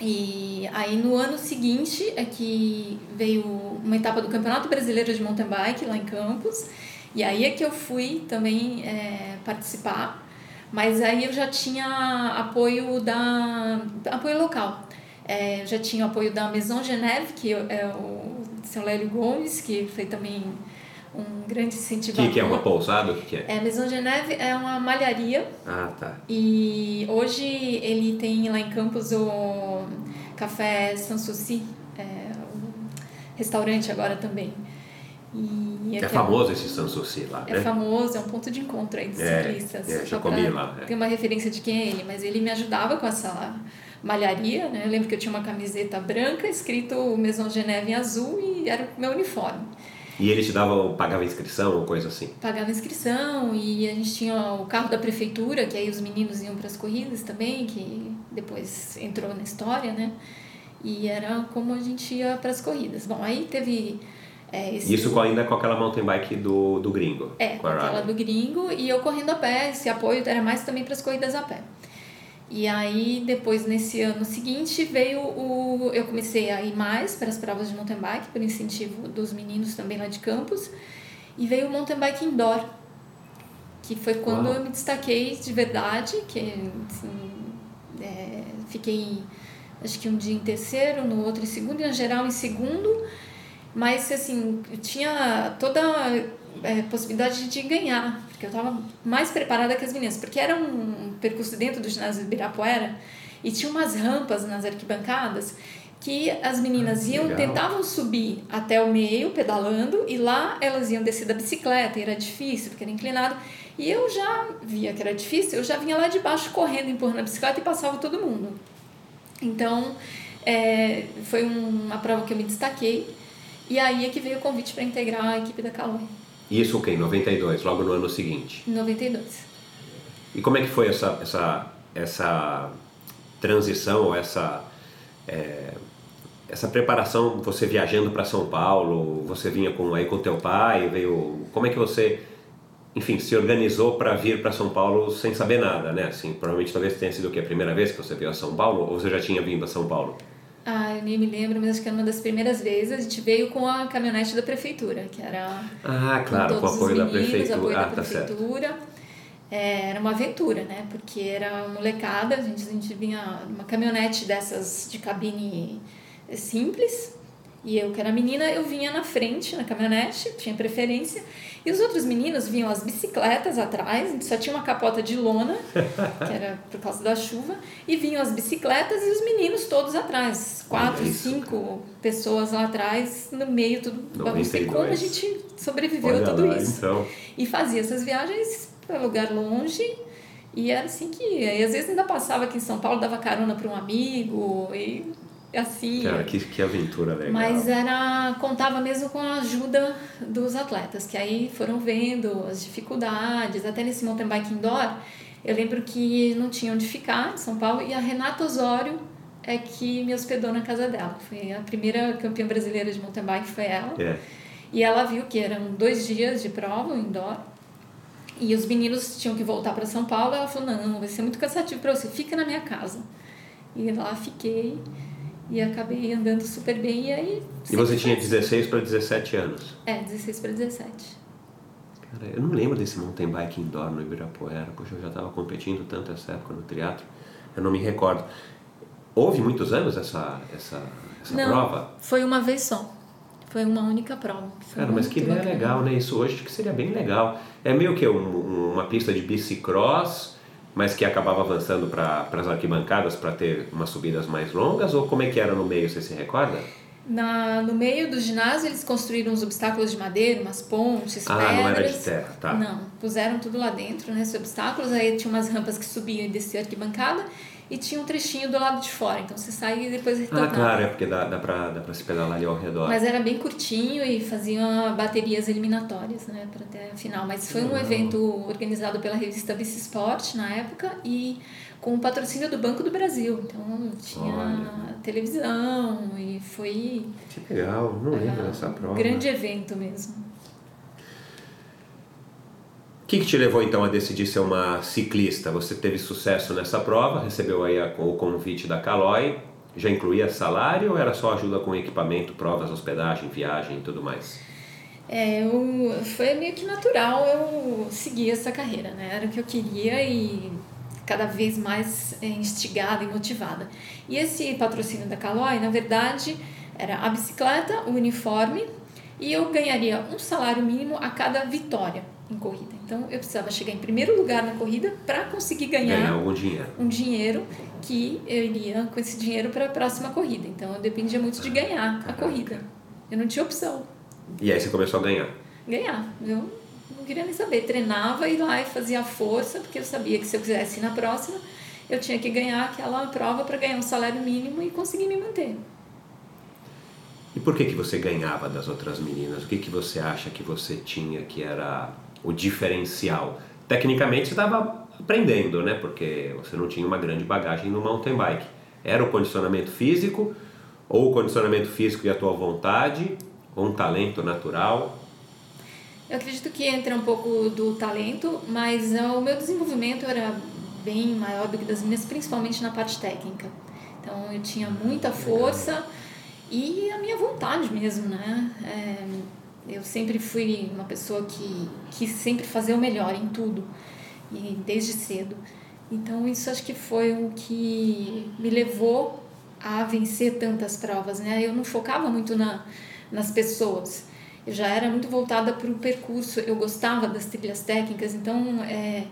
E aí no ano seguinte é que veio uma etapa do Campeonato Brasileiro de Mountain Bike lá em Campos. E aí é que eu fui também é, participar, mas aí eu já tinha apoio da apoio local. É, já tinha apoio da Maison Geneve, que é o seu Lélio Gomes, que foi também um grande incentivador. O que, que, é uma pousada? O que, que é? É, Maison Geneve é uma malharia. Ah, tá. E hoje ele tem lá em Campos o Café Sanssouci, é, um restaurante agora também. E é famoso esse Sanssouci lá, é né? É famoso, é um ponto de encontro aí dos é, ciclistas. É, já comi lá. É. Tem uma referência de quem é ele, mas ele me ajudava com essa malharia, né? Eu lembro que eu tinha uma camiseta branca escrito Maison Geneve em azul e era o meu uniforme. E ele te dava, pagava inscrição ou coisa assim? Pagava inscrição e a gente tinha o carro da prefeitura, que aí os meninos iam para as corridas também, que depois entrou na história, né? E era como a gente ia para as corridas. Bom, aí teve. É, esse... Isso com, ainda com aquela mountain bike do, do gringo? É, com aquela do gringo e eu correndo a pé. Esse apoio era mais também para as corridas a pé. E aí, depois, nesse ano seguinte, veio o. Eu comecei a ir mais para as provas de mountain bike, por incentivo dos meninos também lá de campus. E veio o mountain bike indoor, que foi quando Uau. eu me destaquei de verdade, que assim, é, fiquei acho que um dia em terceiro, no outro em segundo, e na geral em segundo. Mas, assim, tinha toda é, possibilidade de ganhar, porque eu estava mais preparada que as meninas, porque era um percurso dentro do ginásio de Ibirapuera e tinha umas rampas nas arquibancadas que as meninas ah, iam, Legal. tentavam subir até o meio, pedalando, e lá elas iam descer da bicicleta, e era difícil, porque era inclinado. E eu já via que era difícil, eu já vinha lá de baixo correndo, empurrando a bicicleta e passava todo mundo. Então, é, foi uma prova que eu me destaquei. E aí é que veio o convite para integrar a equipe da Caloi. Isso o okay, Em 92, logo no ano seguinte? Em 92. E como é que foi essa, essa, essa transição, essa, é, essa preparação, você viajando para São Paulo, você vinha com aí com teu pai, veio, como é que você, enfim, se organizou para vir para São Paulo sem saber nada, né? Assim, provavelmente talvez tenha sido o que a primeira vez que você veio a São Paulo ou você já tinha vindo a São Paulo? Ah, eu nem me lembro, mas acho que era uma das primeiras vezes. A gente veio com a caminhonete da prefeitura, que era. Ah, claro, com, com apoio meninos, da prefeitura. Apoio ah, da prefeitura. Tá é, era uma aventura, né? Porque era molecada, a gente, a gente vinha uma caminhonete dessas de cabine simples, e eu que era menina, eu vinha na frente, na caminhonete, tinha preferência. E os outros meninos vinham as bicicletas atrás, só tinha uma capota de lona, que era por causa da chuva, e vinham as bicicletas e os meninos todos atrás. Quatro, é cinco pessoas lá atrás, no meio, tudo. Sei como a gente sobreviveu a tudo lá, isso. Então. E fazia essas viagens para lugar longe. E era assim que ia. E às vezes ainda passava aqui em São Paulo, dava carona para um amigo e assim. Cara, que, que aventura legal. Mas era contava mesmo com a ajuda dos atletas, que aí foram vendo as dificuldades, até nesse mountain bike indoor, eu lembro que não tinha onde ficar em São Paulo e a Renata Osório é que me hospedou na casa dela. Foi a primeira campeã brasileira de mountain bike foi ela. É. E ela viu que eram dois dias de prova indoor e os meninos tinham que voltar para São Paulo. Ela falou: não, vai ser muito cansativo para você, fica na minha casa. E lá fiquei e acabei andando super bem. E aí. E você tinha 16 para 17 anos? É, 16 para 17. Cara, eu não lembro desse mountain bike indoor no Ibirapuera. Poxa, eu já estava competindo tanto essa época no triatlo. Eu não me recordo. Houve muitos anos essa, essa, essa não, prova? Foi uma vez só. Foi uma única prova. Foi Cara, mas que ideia legal, né? Isso hoje que seria bem legal. É meio que um, uma pista de bicicross, mas que acabava avançando para as arquibancadas para ter umas subidas mais longas? Ou como é que era no meio, você se recorda? Na, no meio do ginásio eles construíram uns obstáculos de madeira, umas pontes, ah, pedras. Ah, não era de terra, tá. Não, puseram tudo lá dentro, né, esses obstáculos. Aí tinha umas rampas que subiam e desciam a arquibancada e tinha um trechinho do lado de fora, então você sai e depois retornava. Ah, claro, é porque dá, dá, pra, dá pra se pedalar ali ao redor. Mas era bem curtinho e faziam baterias eliminatórias, né, para até a final. Mas foi um evento organizado pela revista Vice Sport na época e com o patrocínio do Banco do Brasil. Então tinha Olha. televisão e foi. Que legal, não lembro dessa prova. Um grande evento mesmo. O que, que, te levou então a decidir ser uma ciclista? Você teve sucesso nessa prova, recebeu aí a, o convite da Caloi, já incluía salário ou era só ajuda com equipamento, provas, hospedagem, viagem e tudo mais? É, eu, foi meio que natural eu seguir essa carreira, né? Era o que eu queria e cada vez mais é, instigada e motivada. E esse patrocínio da Caloi, na verdade, era a bicicleta, o uniforme e eu ganharia um salário mínimo a cada vitória em corrida. Então eu precisava chegar em primeiro lugar na corrida para conseguir ganhar, ganhar algum dinheiro. um dinheiro que eu iria com esse dinheiro para a próxima corrida. Então eu dependia muito de ganhar a corrida. Eu não tinha opção. E aí você começou a ganhar? Ganhar. Eu não queria nem saber. Treinava, ia lá e fazia força, porque eu sabia que se eu quisesse ir na próxima, eu tinha que ganhar aquela prova para ganhar um salário mínimo e conseguir me manter. E por que, que você ganhava das outras meninas? O que, que você acha que você tinha que era o diferencial. Tecnicamente você estava aprendendo, né? Porque você não tinha uma grande bagagem no mountain bike. Era o condicionamento físico, ou o condicionamento físico e a tua vontade, ou um talento natural? Eu acredito que entra um pouco do talento, mas ah, o meu desenvolvimento era bem maior do que das minhas, principalmente na parte técnica. Então eu tinha muita força e a minha vontade mesmo, né? É, eu sempre fui uma pessoa que quis sempre fazer o melhor em tudo, e desde cedo. Então isso acho que foi o que me levou a vencer tantas provas, né? Eu não focava muito na, nas pessoas. Eu já era muito voltada para o percurso. Eu gostava das trilhas técnicas, então é,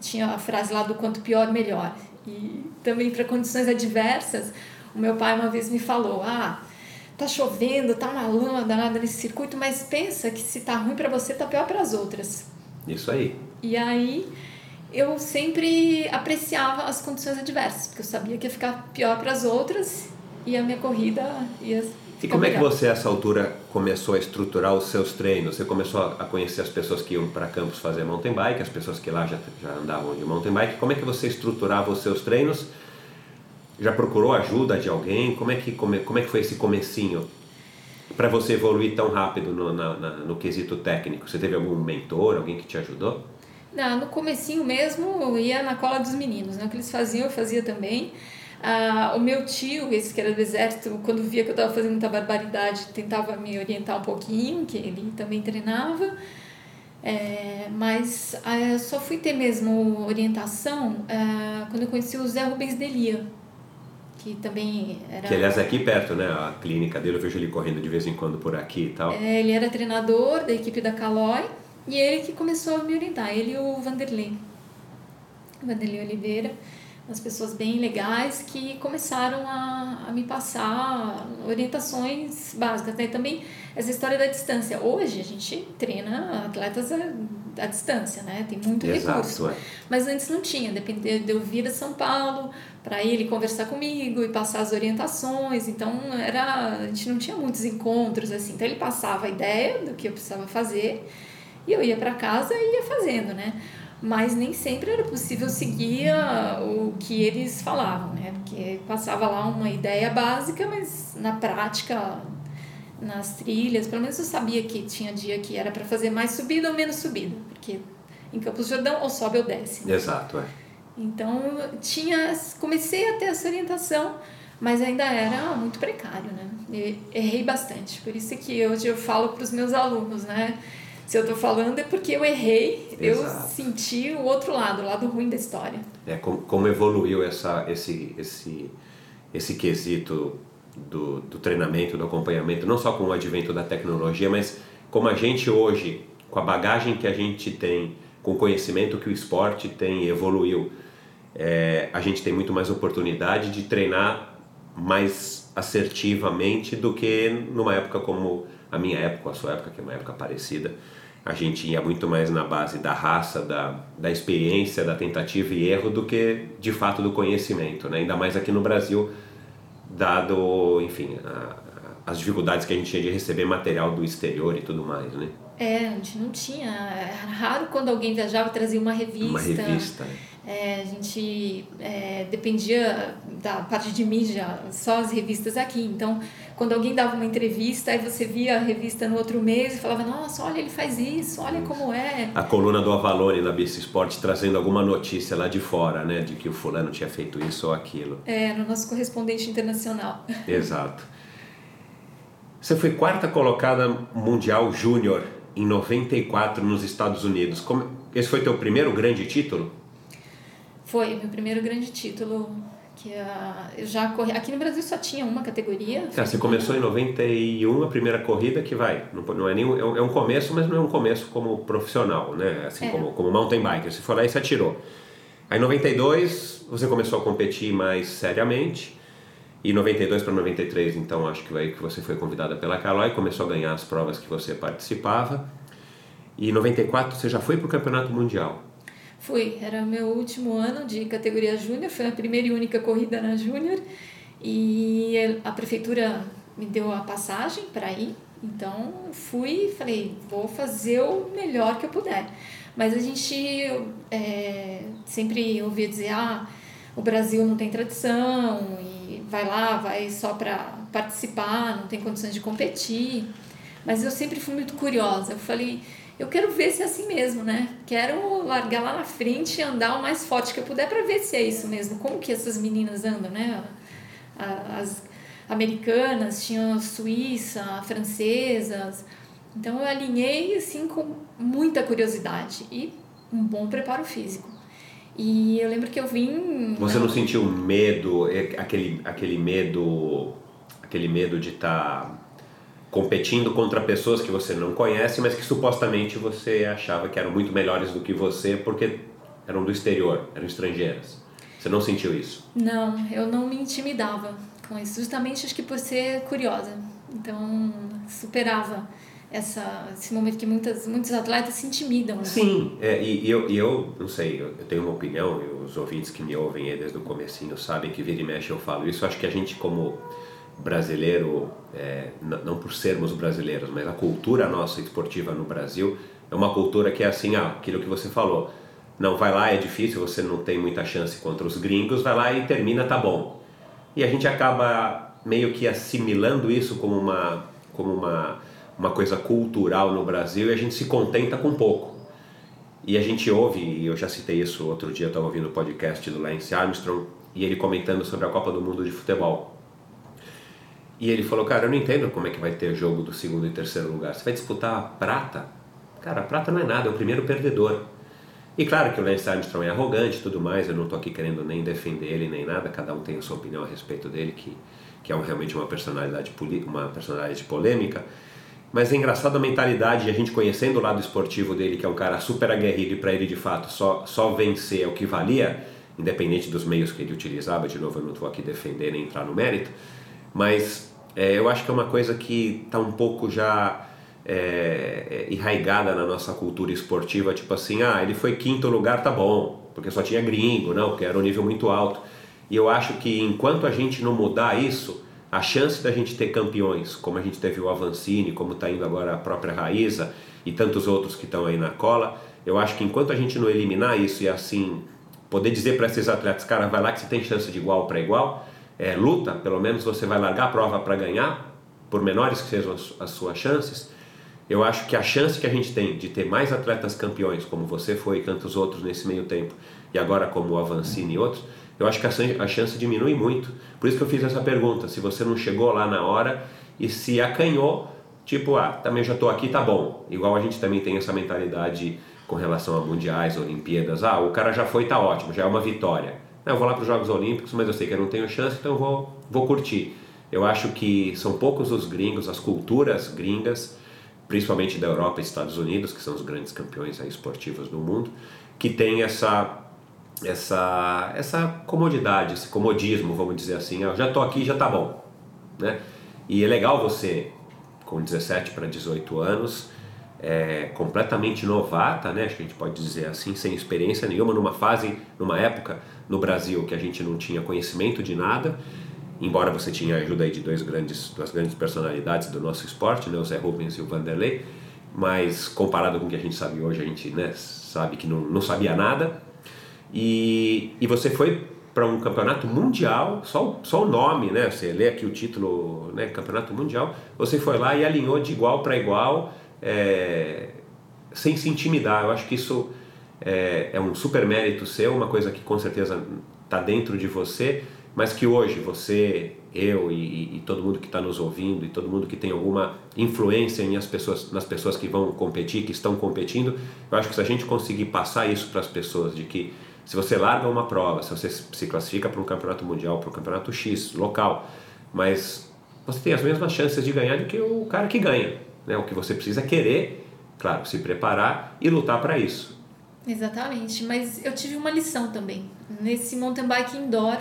tinha a frase lá do quanto pior melhor. E também para condições adversas, o meu pai uma vez me falou: "Ah, tá chovendo, tá uma lama danada nesse circuito, mas pensa que se tá ruim para você, tá pior para as outras. Isso aí. E aí eu sempre apreciava as condições adversas, porque eu sabia que ia ficar pior para as outras e a minha corrida ia E como é que você, a essa altura, começou a estruturar os seus treinos? Você começou a conhecer as pessoas que iam para campos fazer mountain bike, as pessoas que lá já, já andavam de mountain bike. Como é que você estruturava os seus treinos? Já procurou ajuda de alguém? Como é que, como como é que foi esse comecinho para você evoluir tão rápido no, na, na, no quesito técnico? Você teve algum mentor, alguém que te ajudou? Não, no comecinho mesmo eu ia na cola dos meninos, né? O que eles faziam eu fazia também. Ah, o meu tio, esse que era do exército, quando via que eu estava fazendo muita barbaridade, tentava me orientar um pouquinho, que ele também treinava. É, mas ah, só fui ter mesmo orientação ah, quando eu conheci o Zé Rubens Delia, que também era... Que aliás é aqui perto, né? A clínica dele, eu vejo ele correndo de vez em quando por aqui e tal. É, ele era treinador da equipe da Calói e ele que começou a me orientar, ele e o Vanderlei. Vanderlei Oliveira umas pessoas bem legais que começaram a, a me passar orientações básicas. Né? Também essa história da distância. Hoje a gente treina atletas à, à distância, né? Tem muito Exato, recurso. é. Mas antes não tinha, dependia de eu vir a São Paulo para ele conversar comigo e passar as orientações. Então era, a gente não tinha muitos encontros assim. Então ele passava a ideia do que eu precisava fazer e eu ia para casa e ia fazendo, né? mas nem sempre era possível seguir o que eles falavam, né? Porque passava lá uma ideia básica, mas na prática, nas trilhas, pelo menos eu sabia que tinha dia que era para fazer mais subida ou menos subida, porque em Campos do Jordão ou sobe ou desce. Exato, é. Então tinha, comecei a ter essa orientação, mas ainda era muito precário, né? Eu errei bastante, por isso que hoje eu falo para os meus alunos, né? Se eu estou falando é porque eu errei, Exato. eu senti o outro lado, o lado ruim da história. É, como, como evoluiu essa, esse, esse, esse quesito do, do treinamento, do acompanhamento, não só com o advento da tecnologia, mas como a gente hoje, com a bagagem que a gente tem, com o conhecimento que o esporte tem evoluiu, é, a gente tem muito mais oportunidade de treinar mais assertivamente do que numa época como a minha época, a sua época, que é uma época parecida a gente ia muito mais na base da raça, da, da experiência, da tentativa e erro do que de fato do conhecimento, né? ainda mais aqui no Brasil, dado, enfim, a, as dificuldades que a gente tinha de receber material do exterior e tudo mais, né? É, a gente não tinha. Era raro quando alguém viajava trazia uma revista. Uma revista. É, a gente é, dependia da parte de mídia, só as revistas aqui. Então, quando alguém dava uma entrevista, aí você via a revista no outro mês e falava: Nossa, olha, ele faz isso, olha como é. A coluna do Avalone na BC Sport trazendo alguma notícia lá de fora, né? De que o fulano tinha feito isso ou aquilo. É, no nosso correspondente internacional. Exato. Você foi quarta colocada mundial júnior em 94 nos Estados Unidos. Como, esse foi teu primeiro grande título? Foi, meu primeiro grande título. Que uh, eu já corri. Aqui no Brasil só tinha uma categoria. É, você começou em 91 a primeira corrida que vai. Não, não é, nenhum, é um começo, mas não é um começo como profissional, né? Assim, é. como, como mountain biker. Você foi lá e se atirou. Aí em 92 você começou a competir mais seriamente. E 92 para 93, então acho que aí que você foi convidada pela Calói, começou a ganhar as provas que você participava. E 94 você já foi para o Campeonato Mundial. Fui, era meu último ano de categoria júnior, foi a primeira e única corrida na júnior. E a prefeitura me deu a passagem para ir, então fui e falei, vou fazer o melhor que eu puder. Mas a gente é, sempre ouvia dizer, ah, o Brasil não tem tradição e vai lá, vai só para participar, não tem condições de competir. Mas eu sempre fui muito curiosa. Eu falei, eu quero ver se é assim mesmo, né? Quero largar lá na frente e andar o mais forte que eu puder para ver se é isso mesmo. Como que essas meninas andam, né? As americanas, tinham suíça, francesas. Então eu alinhei assim com muita curiosidade e um bom preparo físico. E eu lembro que eu vim. Você não sentiu medo, é, aquele, aquele medo, aquele medo de estar tá competindo contra pessoas que você não conhece, mas que supostamente você achava que eram muito melhores do que você porque eram do exterior, eram estrangeiras. Você não sentiu isso? Não, eu não me intimidava com isso, justamente acho que por ser curiosa. Então, superava essa, esse momento que muitas, muitos atletas se intimidam. Né? Sim, é, e, e, eu, e eu, não sei, eu, eu, tenho uma opinião, e os ouvintes que me ouvem desde o comecinho sabem que vira e mexe eu falo isso. Acho que a gente, como brasileiro, é, não por sermos brasileiros, mas a cultura nossa esportiva no Brasil é uma cultura que é assim, ah, aquilo que você falou. Não, vai lá, é difícil, você não tem muita chance contra os gringos, vai lá e termina, tá bom. E a gente acaba meio que assimilando isso como uma, como uma, uma coisa cultural no Brasil e a gente se contenta com pouco. E a gente ouve, e eu já citei isso outro dia, eu estava ouvindo o podcast do Lance Armstrong, e ele comentando sobre a Copa do Mundo de Futebol. E ele falou, cara, eu não entendo como é que vai ter jogo do segundo e terceiro lugar. Você vai disputar a prata? Cara, a prata não é nada, é o primeiro perdedor. E claro que o Lance Armstrong é arrogante e tudo mais, eu não estou aqui querendo nem defender ele nem nada, cada um tem a sua opinião a respeito dele, que, que é um, realmente uma personalidade, uma personalidade polêmica. Mas é engraçado a mentalidade, a gente conhecendo o lado esportivo dele, que é um cara super aguerrido e para ele de fato só, só vencer é o que valia, independente dos meios que ele utilizava, de novo eu não estou aqui defender nem entrar no mérito, mas é, eu acho que é uma coisa que está um pouco já é, é, enraigada na nossa cultura esportiva, tipo assim, ah, ele foi quinto lugar, tá bom, porque só tinha gringo, não, porque era um nível muito alto. E eu acho que enquanto a gente não mudar isso, a chance da gente ter campeões, como a gente teve o Avancini, como está indo agora a própria Raíza e tantos outros que estão aí na cola, eu acho que enquanto a gente não eliminar isso e assim poder dizer para esses atletas, cara, vai lá que você tem chance de igual para igual, é, luta, pelo menos você vai largar a prova para ganhar, por menores que sejam as, as suas chances, eu acho que a chance que a gente tem de ter mais atletas campeões, como você foi e tantos outros nesse meio tempo, e agora como o Avancini e outros, eu acho que a chance diminui muito. Por isso que eu fiz essa pergunta, se você não chegou lá na hora e se acanhou, tipo, ah, também já estou aqui, tá bom. Igual a gente também tem essa mentalidade com relação a mundiais, Olimpíadas, ah, o cara já foi, tá ótimo, já é uma vitória. Eu vou lá para os Jogos Olímpicos, mas eu sei que eu não tenho chance, então vou, vou curtir. Eu acho que são poucos os gringos, as culturas gringas, principalmente da Europa e Estados Unidos, que são os grandes campeões esportivos do mundo, que tem essa essa essa comodidade, esse comodismo, vamos dizer assim, eu já estou aqui, já está bom, né? E é legal você com 17 para 18 anos, é, completamente novata, né? Acho que a gente pode dizer assim, sem experiência nenhuma, numa fase, numa época no Brasil que a gente não tinha conhecimento de nada embora você tinha a ajuda aí de dois grandes, duas grandes personalidades do nosso esporte, né, o Zé Rubens e o Vanderlei, mas comparado com o que a gente sabe hoje, a gente né, sabe que não, não sabia nada. E, e você foi para um campeonato mundial, só, só o nome, né? Você lê aqui o título, né? Campeonato mundial. Você foi lá e alinhou de igual para igual, é, sem se intimidar. Eu acho que isso é, é um super mérito seu, uma coisa que com certeza está dentro de você mas que hoje você, eu e, e todo mundo que está nos ouvindo e todo mundo que tem alguma influência em as pessoas, nas pessoas que vão competir, que estão competindo, eu acho que se a gente conseguir passar isso para as pessoas, de que se você larga uma prova, se você se classifica para um campeonato mundial, para um campeonato X, local, mas você tem as mesmas chances de ganhar do que o cara que ganha. Né? O que você precisa é querer, claro, se preparar e lutar para isso. Exatamente, mas eu tive uma lição também. Nesse mountain bike indoor,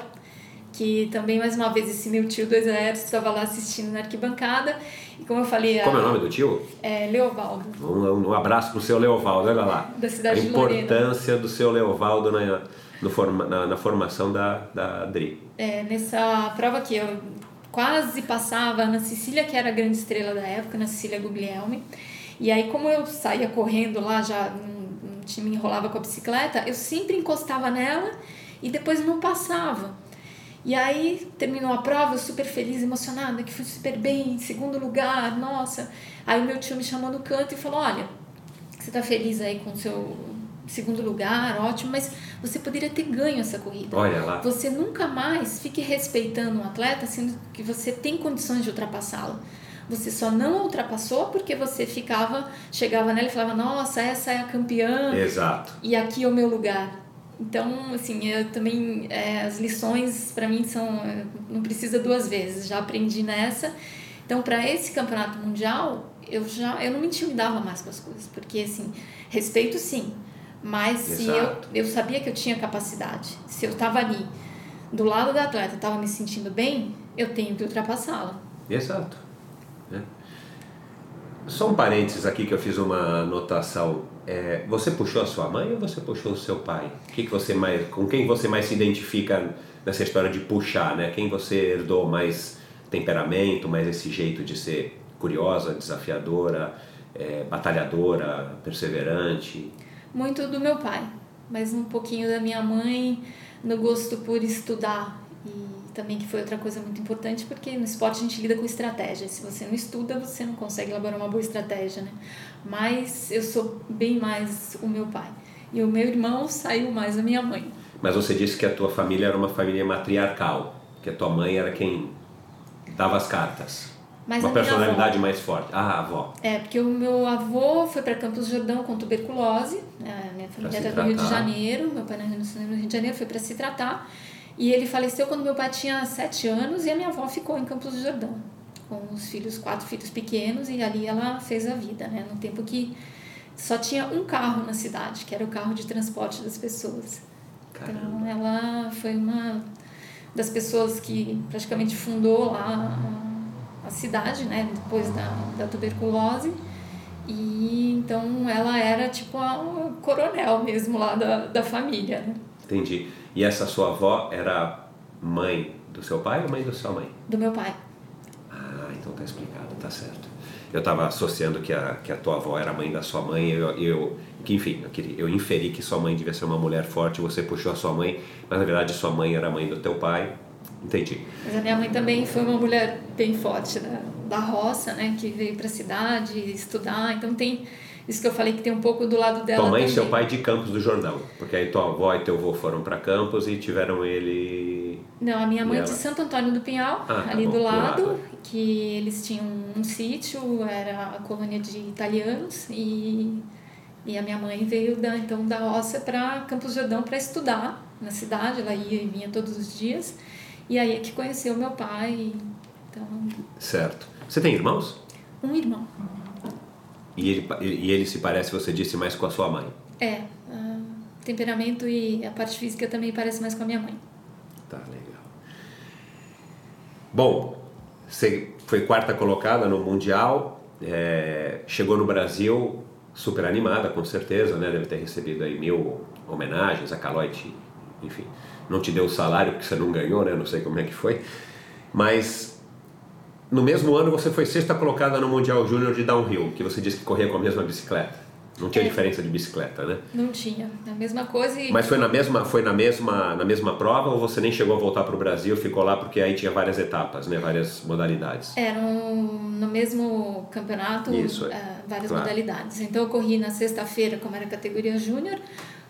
que também, mais uma vez, esse meu tio do exército estava lá assistindo na arquibancada. E como eu falei. Como a, é o nome do tio? É Leovaldo. Um, um abraço pro seu Leovaldo, olha lá. Da cidade a de importância do seu Leovaldo na, no forma, na, na, formação da, da Adri. É, nessa prova aqui, eu quase passava na Cecília, que era a grande estrela da época, na Cecília Guglielmi. E aí, como eu saía correndo lá, já não, me enrolava com a bicicleta, eu sempre encostava nela e depois não passava. E aí terminou a prova, eu super feliz, emocionada, que fui super bem, segundo lugar, nossa. Aí o meu tio me chamou no canto e falou: Olha, você tá feliz aí com o seu segundo lugar, ótimo, mas você poderia ter ganho essa corrida. Olha lá. Você nunca mais fique respeitando um atleta, sendo que você tem condições de ultrapassá-lo. Você só não ultrapassou porque você ficava, chegava nela e falava: Nossa, essa é a campeã. Exato. E aqui é o meu lugar. Então, assim, eu também, é, as lições para mim são, é, não precisa duas vezes, já aprendi nessa. Então, para esse campeonato mundial, eu já, eu não me intimidava mais com as coisas, porque, assim, respeito sim, mas se eu, eu sabia que eu tinha capacidade, se eu estava ali, do lado da atleta, estava me sentindo bem, eu tenho que ultrapassá-la. Exato. É. Só um parênteses aqui que eu fiz uma anotação é, você puxou a sua mãe ou você puxou o seu pai? Que que você mais, com quem você mais se identifica nessa história de puxar, né? Quem você herdou mais temperamento, mais esse jeito de ser curiosa, desafiadora, é, batalhadora, perseverante? Muito do meu pai, mas um pouquinho da minha mãe, no gosto por estudar e também que foi outra coisa muito importante porque no esporte a gente lida com estratégia. Se você não estuda, você não consegue elaborar uma boa estratégia, né? Mas eu sou bem mais o meu pai. E o meu irmão saiu mais a minha mãe. Mas você disse que a tua família era uma família matriarcal, que a tua mãe era quem dava as cartas. Mas uma personalidade mais forte. Ah, a avó. É, porque o meu avô foi para Campos do Jordão com tuberculose. A minha família era do Rio de Janeiro, meu pai nasceu no Rio de Janeiro, foi para se tratar. E ele faleceu quando meu pai tinha sete anos e a minha avó ficou em Campos do Jordão com os filhos, quatro filhos pequenos e ali ela fez a vida, né? No tempo que só tinha um carro na cidade, que era o carro de transporte das pessoas. Caramba. Então ela foi uma das pessoas que praticamente fundou lá a, a cidade, né? Depois da, da tuberculose. E então ela era tipo a coronel mesmo lá da, da família, né? Entendi. E essa sua avó era mãe do seu pai ou mãe da sua mãe? Do meu pai. Ah, então tá explicado, tá certo. Eu estava associando que a, que a tua avó era mãe da sua mãe, eu, eu que enfim, eu, queria, eu inferi que sua mãe devia ser uma mulher forte, você puxou a sua mãe, mas na verdade sua mãe era mãe do teu pai, entendi. Mas a minha mãe também foi uma mulher bem forte, né? da roça, né, que veio para a cidade estudar, então tem isso que eu falei que tem um pouco do lado dela. Tua mãe também. e seu pai de Campos do Jordão, porque aí tua avó e teu avô foram para Campos e tiveram ele. Não, a minha mãe é de Santo Antônio do Pinhal, ah, tá ali bom, do, lado, do lado, que eles tinham um sítio, era a colônia de italianos e e a minha mãe veio da então da roça para Campos do Jordão para estudar na cidade, ela ia e vinha todos os dias. E aí é que conheceu meu pai. Então... Certo. Você tem irmãos? Um irmão. E ele, e ele se parece, você disse, mais com a sua mãe? É. Uh, temperamento e a parte física também parece mais com a minha mãe. Tá, legal. Bom, você foi quarta colocada no Mundial, é, chegou no Brasil super animada, com certeza, né? Deve ter recebido aí mil homenagens, a Caloite, enfim. Não te deu o salário porque você não ganhou, né? Não sei como é que foi. Mas no mesmo ano você foi sexta colocada no Mundial Júnior de Downhill, que você disse que corria com a mesma bicicleta. Não tinha é. diferença de bicicleta, né? Não tinha, a mesma coisa. E... Mas foi na mesma, foi na mesma, na mesma prova ou você nem chegou a voltar para o Brasil, ficou lá porque aí tinha várias etapas, né? Várias modalidades. Era no, no mesmo campeonato, Isso, é. uh, várias claro. modalidades. Então eu corri na sexta-feira, como era categoria júnior,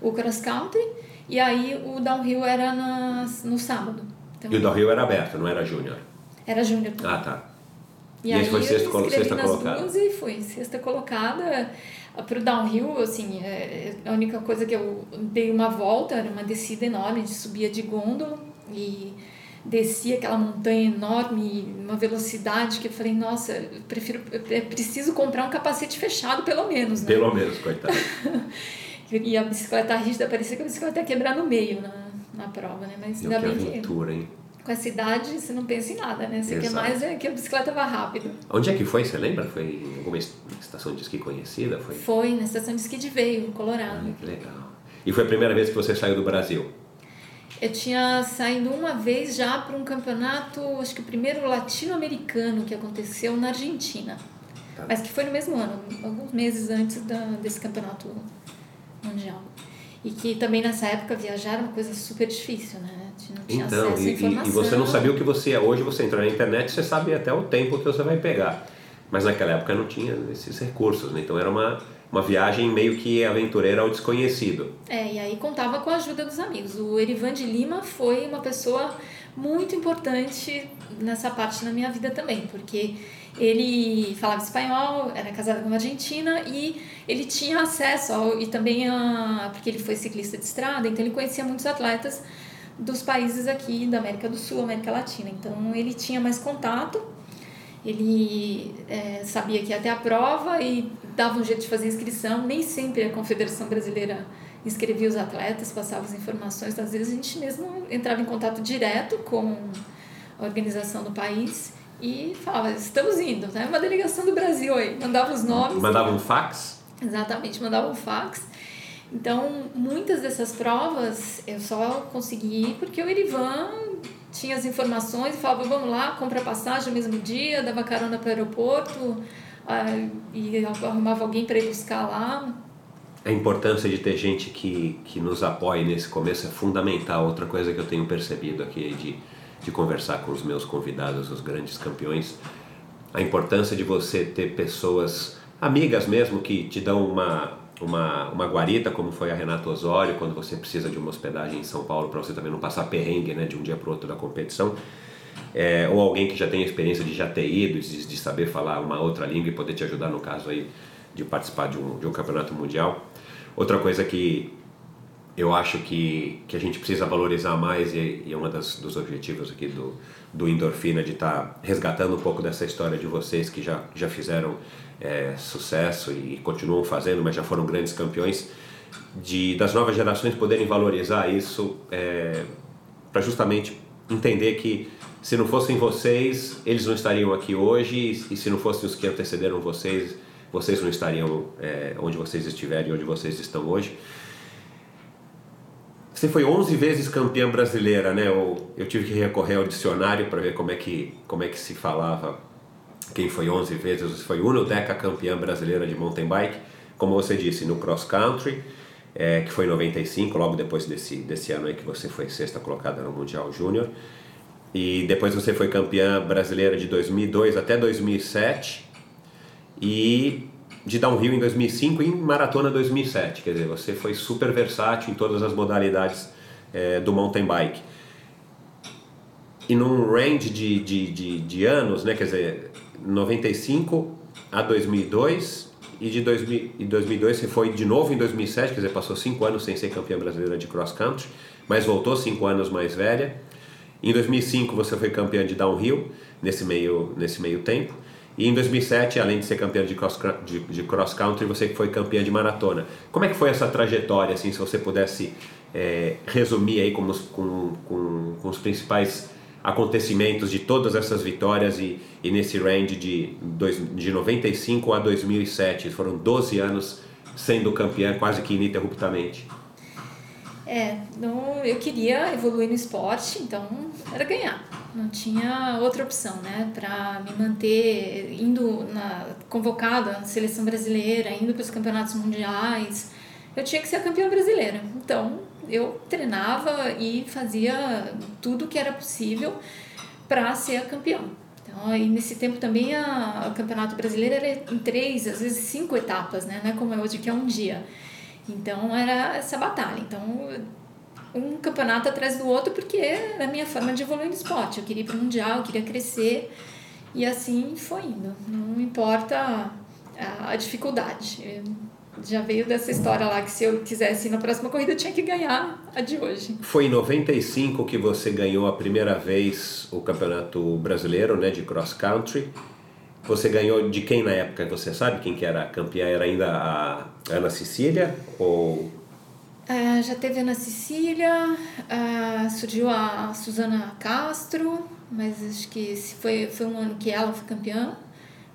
o cross country e aí o downhill era na, no sábado. Então, e o downhill era aberto, não era júnior? Era júnior. Ah, tá. E, e aí foi sexta, eu sexta nas colocada. duas e fui sexta colocada para o downhill, assim, é, a única coisa que eu dei uma volta, era uma descida enorme, a gente subia de gôndola e descia aquela montanha enorme, uma velocidade que eu falei, nossa, eu prefiro, eu preciso comprar um capacete fechado pelo menos, né? Pelo menos, coitado. e a bicicleta rígida, parecia que a bicicleta ia quebrar no meio na, na prova, né? Mas ainda bem que... aventura, hein? Com a cidade você não pensa em nada, né? Você Exato. quer mais é que a bicicleta vá rápido. Onde é que foi, você lembra? Foi em alguma estação de esqui conhecida? Foi, foi na estação de esqui de Veio, Colorado. Ah, que legal. E foi a primeira vez que você saiu do Brasil? Eu tinha saído uma vez já para um campeonato, acho que o primeiro latino-americano que aconteceu na Argentina. Tá. Mas que foi no mesmo ano, alguns meses antes da, desse campeonato mundial. E que também nessa época viajar era uma coisa super difícil, né? Não tinha então, acesso e, informação. E você não sabia o que você é. Hoje você entra na internet você sabe até o tempo que você vai pegar. Mas naquela época não tinha esses recursos, né? Então era uma, uma viagem meio que aventureira ao desconhecido. É, e aí contava com a ajuda dos amigos. O Erivan de Lima foi uma pessoa muito importante nessa parte na minha vida também, porque ele falava espanhol, era casado com uma argentina e ele tinha acesso ao, e também a, porque ele foi ciclista de estrada, então ele conhecia muitos atletas dos países aqui da América do Sul, América Latina. Então ele tinha mais contato, ele é, sabia que ia ter a prova e dava um jeito de fazer inscrição. Nem sempre a Confederação Brasileira inscrevia os atletas, passava as informações. Às vezes a gente mesmo entrava em contato direto com a organização do país e falava, estamos indo, né? Uma delegação do Brasil aí, mandava os nomes. Mandava um fax? Exatamente, mandava um fax. Então, muitas dessas provas eu só consegui porque o Erivan tinha as informações e falava, vamos lá, compra passagem no mesmo dia, dava carona para o aeroporto e arrumava alguém para ir buscar lá. A importância de ter gente que, que nos apoie nesse começo é fundamental. Outra coisa que eu tenho percebido aqui de, de conversar com os meus convidados, os grandes campeões, a importância de você ter pessoas, amigas mesmo, que te dão uma, uma, uma guarita, como foi a Renata Osório, quando você precisa de uma hospedagem em São Paulo, para você também não passar perrengue né, de um dia para o outro da competição. É, ou alguém que já tem experiência de já ter ido, de, de saber falar uma outra língua e poder te ajudar no caso aí de participar de um, de um campeonato mundial. Outra coisa que eu acho que, que a gente precisa valorizar mais e, e é um dos objetivos aqui do, do Endorfina de estar tá resgatando um pouco dessa história de vocês que já, já fizeram é, sucesso e continuam fazendo, mas já foram grandes campeões, de das novas gerações poderem valorizar isso é, para justamente entender que se não fossem vocês, eles não estariam aqui hoje e se não fossem os que antecederam vocês, vocês não estariam é, onde vocês estiverem, onde vocês estão hoje. Você foi 11 vezes campeã brasileira, né? Eu, eu tive que recorrer ao dicionário para ver como é, que, como é que se falava quem foi 11 vezes. Foi Deca campeã brasileira de mountain bike, como você disse, no cross country, é, que foi em 95, logo depois desse, desse ano aí que você foi sexta colocada no Mundial Júnior. E depois você foi campeã brasileira de 2002 até 2007 e de downhill em 2005 e em maratona 2007. Quer dizer, você foi super versátil em todas as modalidades é, do mountain bike. E num range de, de, de, de, anos, né, quer dizer, 95 a 2002 e de 2000, e 2002 você foi de novo em 2007, quer dizer, passou cinco anos sem ser campeã brasileira de cross country, mas voltou cinco anos mais velha. Em 2005 você foi campeã de downhill nesse meio, nesse meio tempo. E em 2007, além de ser campeã de cross, de, de cross country, você foi campeã de maratona. Como é que foi essa trajetória, assim, se você pudesse é, resumir aí com os, com, com, com os principais acontecimentos de todas essas vitórias e, e nesse range de, dois, de 95 a 2007, foram 12 anos sendo campeã quase que ininterruptamente. É, não, eu queria evoluir no esporte, então era ganhar. Não tinha outra opção, né? Para me manter indo na convocada na seleção brasileira, indo para os campeonatos mundiais, eu tinha que ser a campeã brasileira. Então, eu treinava e fazia tudo que era possível para ser a campeã. Então, aí nesse tempo também a, o campeonato brasileiro era em três, às vezes cinco etapas, né? Não é como é hoje que é um dia. Então era essa batalha. Então um campeonato atrás do outro porque era a minha forma de evoluir no esporte. Eu queria ir para o mundial, eu queria crescer e assim foi indo. Não importa a, a dificuldade. Já veio dessa história lá que se eu quisesse ir na próxima corrida eu tinha que ganhar a de hoje. Foi em 95 que você ganhou a primeira vez o campeonato brasileiro, né, de cross country. Você ganhou de quem na época? Você sabe quem que era a campeã? Era ainda a Ana Cecília ou Uh, já teve a Ana Cecília, uh, surgiu a Suzana Castro, mas acho que foi, foi um ano que ela foi campeã.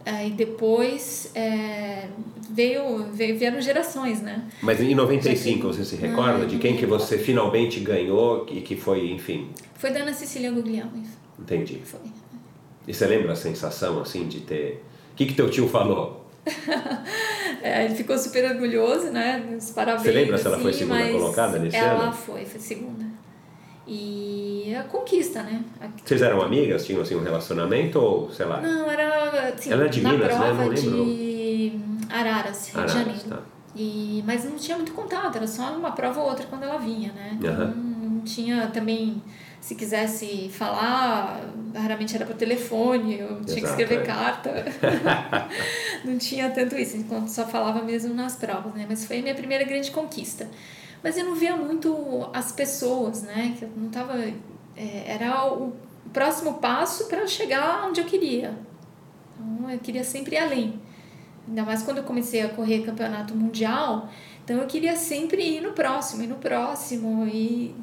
Uh, e depois é, veio, veio, vieram gerações, né? Mas em 95, você se recorda ah, de quem que você finalmente ganhou e que foi, enfim? Foi da Ana Cecília Guglielmo. Entendi. Foi. E você lembra a sensação, assim, de ter... O que que teu tio falou? é, ele ficou super orgulhoso, né? Os parabéns. Você lembra se ela foi segunda colocada nesse ela ano? Ela foi, foi segunda. E a conquista, né? Vocês eram amigas? Tinham assim um relacionamento ou sei lá? Não, era assim, ela era de na Minas, prova né? Não lembro. de Araras, Rio Araras, de Janeiro. Tá. E, mas não tinha muito contato, era só uma prova ou outra quando ela vinha, né? Então, Uhum. não tinha também se quisesse falar, raramente era por telefone, eu tinha que Exato, escrever é. carta. não tinha tanto isso, enquanto só falava mesmo nas provas, né? Mas foi a minha primeira grande conquista. Mas eu não via muito as pessoas, né? Que eu não tava... é, era o próximo passo para chegar onde eu queria. Então, eu queria sempre ir além. Ainda mais quando eu comecei a correr campeonato mundial, então eu queria sempre ir no próximo, ir no próximo e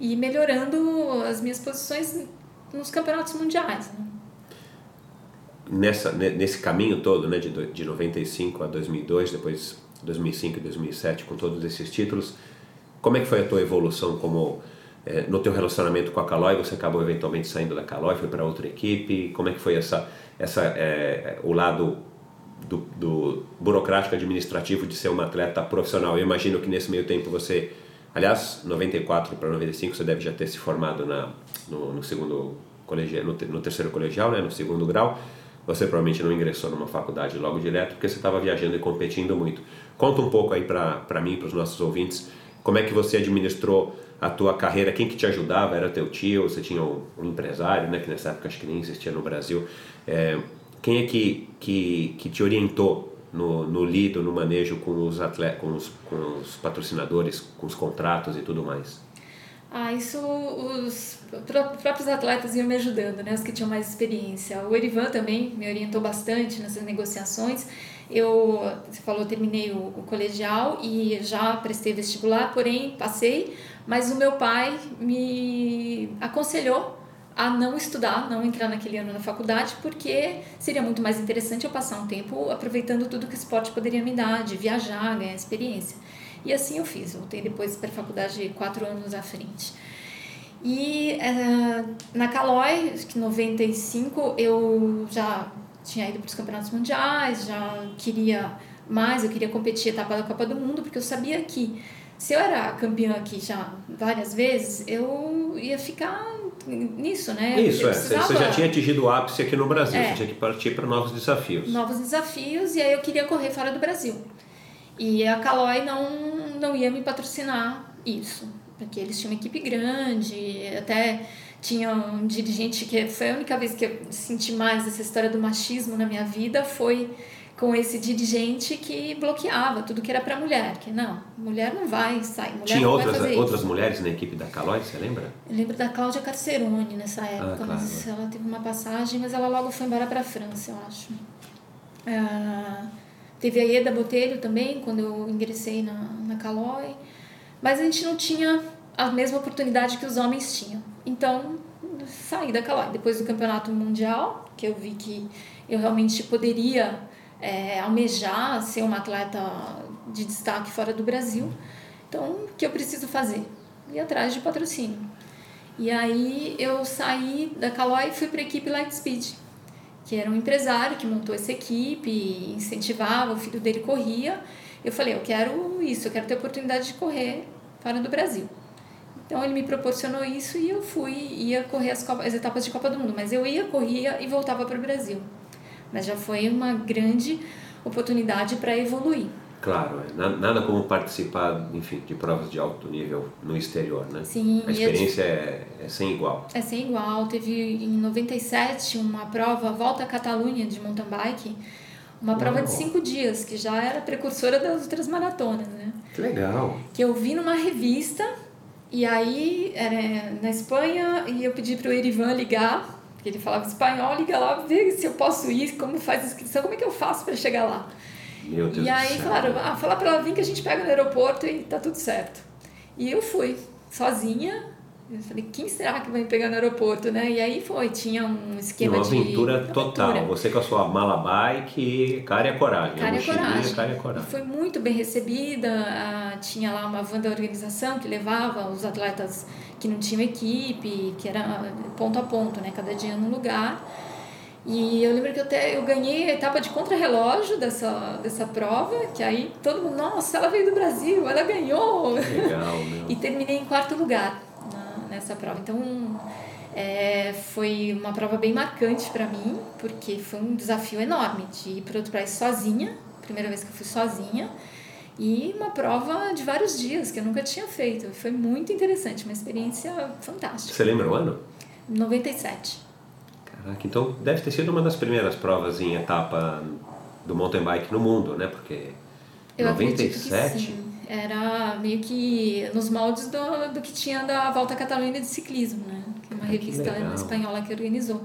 e melhorando as minhas posições nos campeonatos mundiais. Né? Nessa, ne- nesse caminho todo, né, de, de 95 a 2002, depois 2005 e 2007, com todos esses títulos, como é que foi a tua evolução como é, no teu relacionamento com a Caloi, você acabou eventualmente saindo da Caloi, foi para outra equipe. Como é que foi essa, essa é, o lado do, do, burocrático administrativo de ser uma atleta profissional? Eu imagino que nesse meio tempo você, aliás, 94 para 95 você deve já ter se formado na, no, no segundo colegial, no, no terceiro colegial, né, no segundo grau. Você provavelmente não ingressou numa faculdade logo direto porque você estava viajando e competindo muito. Conta um pouco aí para mim, para os nossos ouvintes, como é que você administrou a tua carreira, quem que te ajudava? Era teu tio, você tinha um, um empresário, né, que nessa época acho que nem existia no Brasil. É, quem é que, que, que te orientou no, no lido, no manejo com os, atletas, com, os, com os patrocinadores, com os contratos e tudo mais? Ah, isso os próprios atletas iam me ajudando, né? Os que tinham mais experiência. O Erivan também me orientou bastante nessas negociações. Eu, você falou, terminei o, o colegial e já prestei vestibular, porém passei, mas o meu pai me aconselhou a não estudar, não entrar naquele ano na faculdade, porque seria muito mais interessante eu passar um tempo aproveitando tudo que o esporte poderia me dar, de viajar, ganhar experiência. E assim eu fiz, voltei depois para a faculdade quatro anos à frente. E é, na Caloi, que 95, eu já tinha ido para os campeonatos mundiais, já queria mais, eu queria competir etapa da Copa do Mundo, porque eu sabia que se eu era campeã aqui já várias vezes, eu ia ficar nisso, né? Isso, é. Precisava... Você já tinha atingido o ápice aqui no Brasil, é. você tinha que partir para novos desafios. Novos desafios, e aí eu queria correr fora do Brasil. E a Caloi não, não ia me patrocinar isso, porque eles tinham uma equipe grande, até tinha um dirigente que foi a única vez que eu senti mais essa história do machismo na minha vida foi com esse dirigente que bloqueava tudo que era para mulher, que não, mulher não vai sair, mulher Tinha outras, fazer outras isso. mulheres na equipe da Caloi, você lembra? Eu lembro da Cláudia Carcerone nessa época, ah, claro. mas ela teve uma passagem, mas ela logo foi embora para a França, eu acho. Ah, teve a Ieda Botelho também, quando eu ingressei na, na Caloi, mas a gente não tinha a mesma oportunidade que os homens tinham. Então, saí da Caloi. Depois do campeonato mundial, que eu vi que eu realmente poderia é, almejar ser uma atleta de destaque fora do Brasil. Então, o que eu preciso fazer? Ir atrás de patrocínio. E aí eu saí da Caloi e fui para a equipe Lightspeed, que era um empresário que montou essa equipe, incentivava, o filho dele corria. Eu falei, eu quero isso, eu quero ter oportunidade de correr fora do Brasil. Então ele me proporcionou isso e eu fui, ia correr as, as etapas de Copa do Mundo, mas eu ia, corria e voltava para o Brasil. Mas já foi uma grande oportunidade para evoluir. Claro, é. nada como participar, enfim, de provas de alto nível no exterior, né? Sim. A experiência é, é sem igual. É sem igual. Teve em 97 uma prova, Volta à Catalunha de mountain bike, uma prova de cinco dias, que já era precursora das outras maratonas, né? Que legal. Que eu vi numa revista e aí, era na Espanha, e eu pedi para o Erivan ligar, ele falava espanhol, liga lá, vê se eu posso ir, como faz a inscrição, como é que eu faço para chegar lá. Meu Deus e aí falaram, ah, falar para ela vir que a gente pega no aeroporto e tá tudo certo. E eu fui, sozinha, eu falei, quem será que vai me pegar no aeroporto, né? E aí foi, tinha um esquema uma de... aventura total. aventura. Você com a sua mala bike, cara e a coragem. Cara e coragem. Cara e coragem. E foi muito bem recebida. ah, tinha lá uma van da organização que levava os atletas que não tinham equipe, que era ponto a ponto, né? Cada dia num lugar. E eu lembro que eu, até, eu ganhei a etapa de contrarrelógio dessa, dessa prova, que aí todo mundo, nossa, ela veio do Brasil, ela ganhou. Legal, meu. e terminei em quarto lugar nessa prova. Então, é, foi uma prova bem marcante para mim, porque foi um desafio enorme de ir para outro país sozinha, primeira vez que eu fui sozinha, e uma prova de vários dias que eu nunca tinha feito. Foi muito interessante, uma experiência fantástica. Você lembra o ano? 97. Caraca, então deve ter sido uma das primeiras provas em etapa do mountain bike no mundo, né? Porque Eu acredito 97 que sim. Era meio que nos moldes do, do que tinha da Volta Catalunha de Ciclismo, né? Que é uma Ah, que revista legal. espanhola que organizou.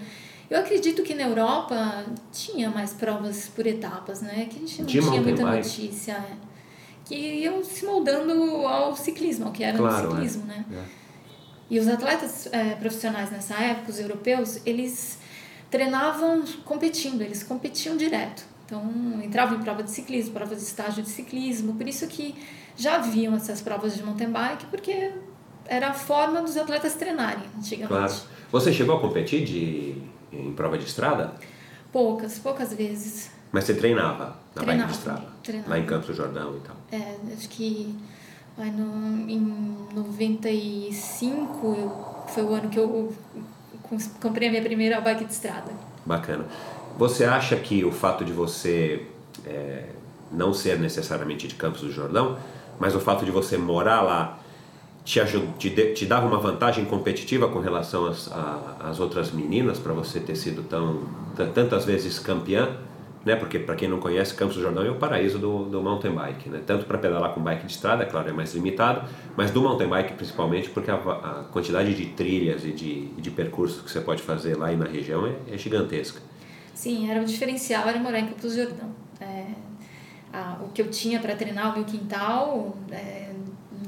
Eu acredito que na Europa tinha mais provas por etapas, né? Que a gente não De tinha muita bike. notícia. é. Que iam se moldando ao ciclismo, ao que era Claro, no é. ciclismo, né? É. E os atletas eh, profissionais nessa época, os europeus, eles treinavam competindo, eles competiam direto. Então, entravam em prova de ciclismo, prova de estágio de ciclismo, por isso que já haviam essas provas de mountain bike, porque era a forma dos atletas treinarem antigamente. Claro. Você chegou a competir de, em prova de estrada? Poucas, poucas vezes. Mas você treinava na Treinava, bike de estrada? treinava. Lá em Campos do Jordão e tal. É, acho que vai no, em 95 eu, foi o ano que eu comprei a minha primeira bike de estrada. Bacana. Você acha que o fato de você é, não ser necessariamente de Campos do Jordão, mas o fato de você morar lá te, te, te dava uma vantagem competitiva com relação às, às outras meninas para você ter sido tão tantas vezes campeã? Né? Porque para quem não conhece, Campos do Jordão é o paraíso do, do mountain bike, né? Tanto para pedalar com bike de estrada, é claro, é mais limitado, mas do mountain bike principalmente porque a, a quantidade de trilhas e de, de percursos que você pode fazer lá e na região é- é gigantesca. Sim, era o diferencial, era morar em Campos do Jordão. É, a- o que eu tinha para treinar o meu quintal é,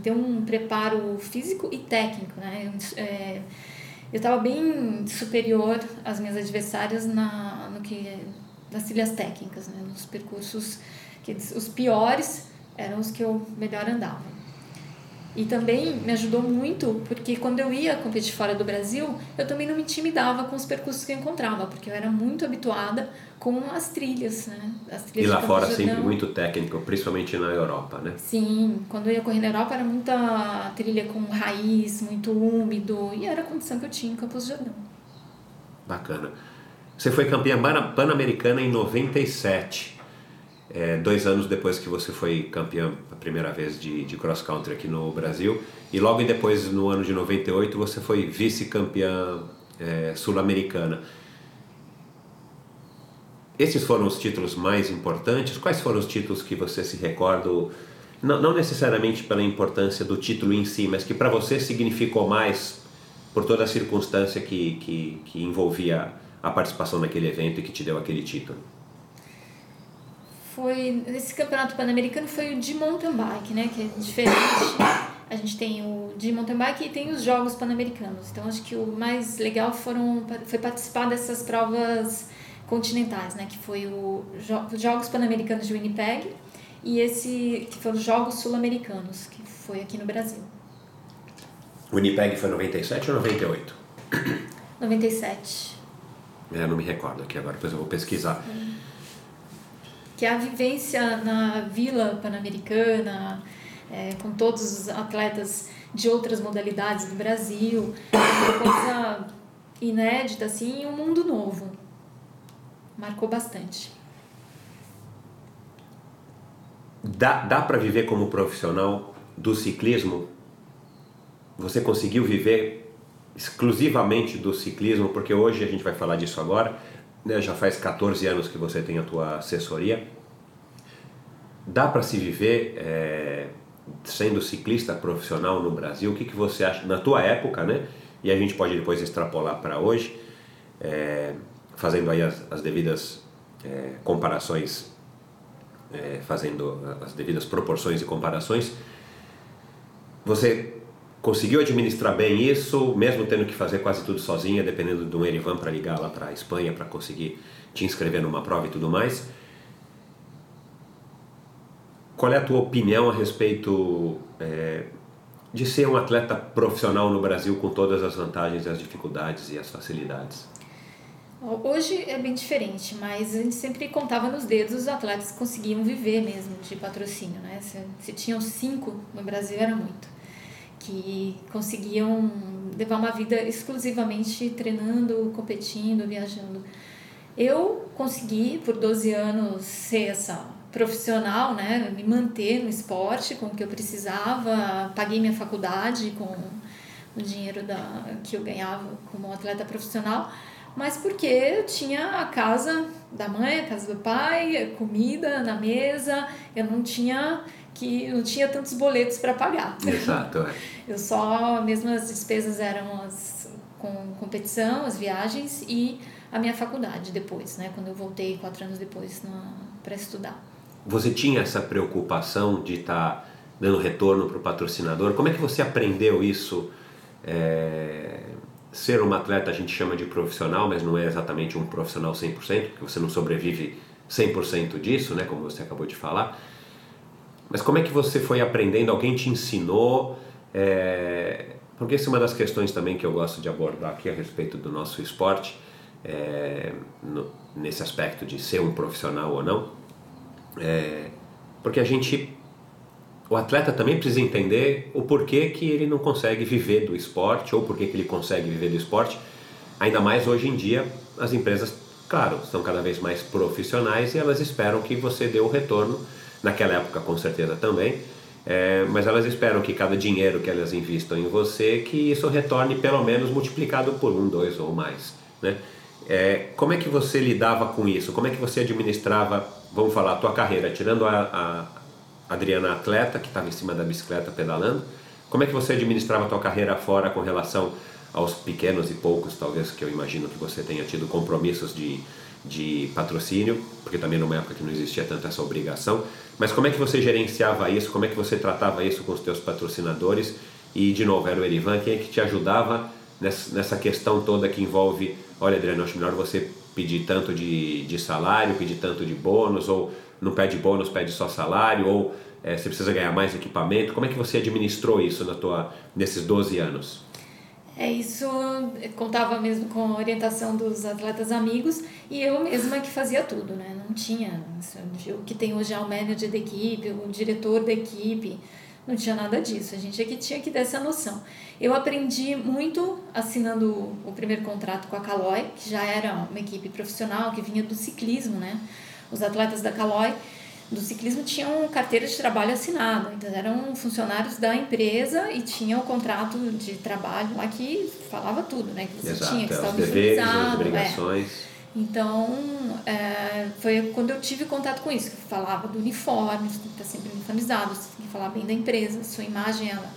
deu um preparo físico e técnico. Né? Eu, é, eu estava bem superior às minhas adversárias na, no que, nas trilhas técnicas, né? nos percursos que os piores eram os que eu melhor andava. E também me ajudou muito, porque quando eu ia competir fora do Brasil, eu também não me intimidava com os percursos que eu encontrava, porque eu era muito habituada com as trilhas, né? As E trilhas lá de Campos fora sempre muito técnico, principalmente na Europa, né? Sim, quando eu ia correr na Europa era muita trilha com raiz, muito úmido, e era a condição que eu tinha em Campos do Jordão. Bacana. Você foi campeã pana- pan-americana em 97, é, dois anos depois que você foi campeã a primeira vez de, de cross-country aqui no Brasil. E logo depois, no ano de 98, você foi vice-campeã é, sul-americana. Esses foram os títulos mais importantes? Quais foram os títulos que você se recorda? Não, não necessariamente pela importância do título em si, mas que para você significou mais por toda a circunstância que, que, que envolvia a participação naquele evento e que te deu aquele título. Foi esse campeonato pan-americano foi o de mountain bike, né, que é diferente. A gente tem o de mountain bike e tem os jogos pan-americanos. Então acho que o mais legal foram foi participar dessas provas continentais, né, que foi o os Jogos Pan-Americanos de Winnipeg e esse que foram os Jogos Sul-Americanos, que foi aqui no Brasil. Winnipeg foi 97 ou 98? 97. É, não me recordo aqui agora, depois eu vou pesquisar. Que a vivência na Vila Pan-Americana, é, com todos os atletas de outras modalidades do Brasil, é uma coisa inédita, assim, um mundo novo. Marcou bastante. Dá, dá para viver como profissional do ciclismo? Você conseguiu viver exclusivamente do ciclismo? Porque hoje a gente vai falar disso agora, né? já faz 14 anos que você tem a tua assessoria. Dá para se viver é, sendo ciclista profissional no Brasil? O que, que você acha, na tua época, né? E a gente pode depois extrapolar para hoje, é, fazendo aí as, as devidas é, comparações fazendo as devidas proporções e comparações, você conseguiu administrar bem isso, mesmo tendo que fazer quase tudo sozinha, dependendo de um Erivan para ligar lá para a Espanha para conseguir te inscrever numa prova e tudo mais. Qual é a tua opinião a respeito é, de ser um atleta profissional no Brasil com todas as vantagens, as dificuldades e as facilidades? Hoje é bem diferente, mas a gente sempre contava nos dedos os atletas que conseguiam viver mesmo de patrocínio, né? Se, se tinham cinco no Brasil era muito, que conseguiam levar uma vida exclusivamente treinando, competindo, viajando. Eu consegui por 12 anos ser essa profissional, né? Me manter no esporte com o que eu precisava, paguei minha faculdade com o dinheiro da, que eu ganhava como atleta profissional mas porque eu tinha a casa da mãe, a casa do pai, comida na mesa, eu não tinha que não tinha tantos boletos para pagar. Exato, é. Eu só, mesmo as despesas eram as com competição, as viagens e a minha faculdade depois, né, quando eu voltei quatro anos depois para estudar. Você tinha essa preocupação de estar tá dando retorno para o patrocinador? Como é que você aprendeu isso? É ser uma atleta a gente chama de profissional, mas não é exatamente um profissional 100%, porque você não sobrevive 100% disso, né, como você acabou de falar. Mas como é que você foi aprendendo? Alguém te ensinou? É... porque essa é uma das questões também que eu gosto de abordar aqui a respeito do nosso esporte, é, no, nesse aspecto de ser um profissional ou não, é, porque a gente, o atleta também precisa entender o porquê que ele não consegue viver do esporte ou porquê que ele consegue viver do esporte, ainda mais hoje em dia as empresas, claro, estão cada vez mais profissionais e elas esperam que você dê o retorno, naquela época com certeza também, é, mas elas esperam que cada dinheiro que elas investam em você, que isso retorne pelo menos multiplicado por um, dois ou mais, né? É, como é que você lidava com isso? Como é que você administrava, vamos falar, a tua carreira, tirando a, a Adriana atleta, que estava em cima da bicicleta pedalando, como é que você administrava a tua carreira fora com relação aos pequenos e poucos, talvez, que eu imagino que você tenha tido compromissos de, de patrocínio, porque também numa época que não existia tanta essa obrigação, mas como é que você gerenciava isso, como é que você tratava isso com os teus patrocinadores e, de novo, era o Erivan, quem é que te ajudava nessa, questão toda que envolve, olha Adriano, acho melhor você pedir tanto de, de salário, pedir tanto de bônus, ou não pede bônus, pede só salário, ou é, você precisa ganhar mais equipamento. Como é que você administrou isso na tua, nesses 12 anos? É isso, contava mesmo com a orientação dos atletas amigos e eu mesma que fazia tudo, né? Não tinha o que tem hoje é o manager da equipe, o diretor da equipe, não tinha nada disso. A gente é que tinha que ter essa noção. Eu aprendi muito assinando o primeiro contrato com a Caloi, que já era uma equipe profissional que vinha do ciclismo, né? Os atletas da Caloi do ciclismo tinham carteira de trabalho assinada, então eram funcionários da empresa e tinham o contrato de trabalho lá que falava tudo, né? Que você Exato, tinha, que é, estava deveres, é. obrigações. Então, é, foi quando eu tive contato com isso, que falava do uniforme, você tem que estar sempre uniformizado, você tem que falar bem da empresa, sua imagem ela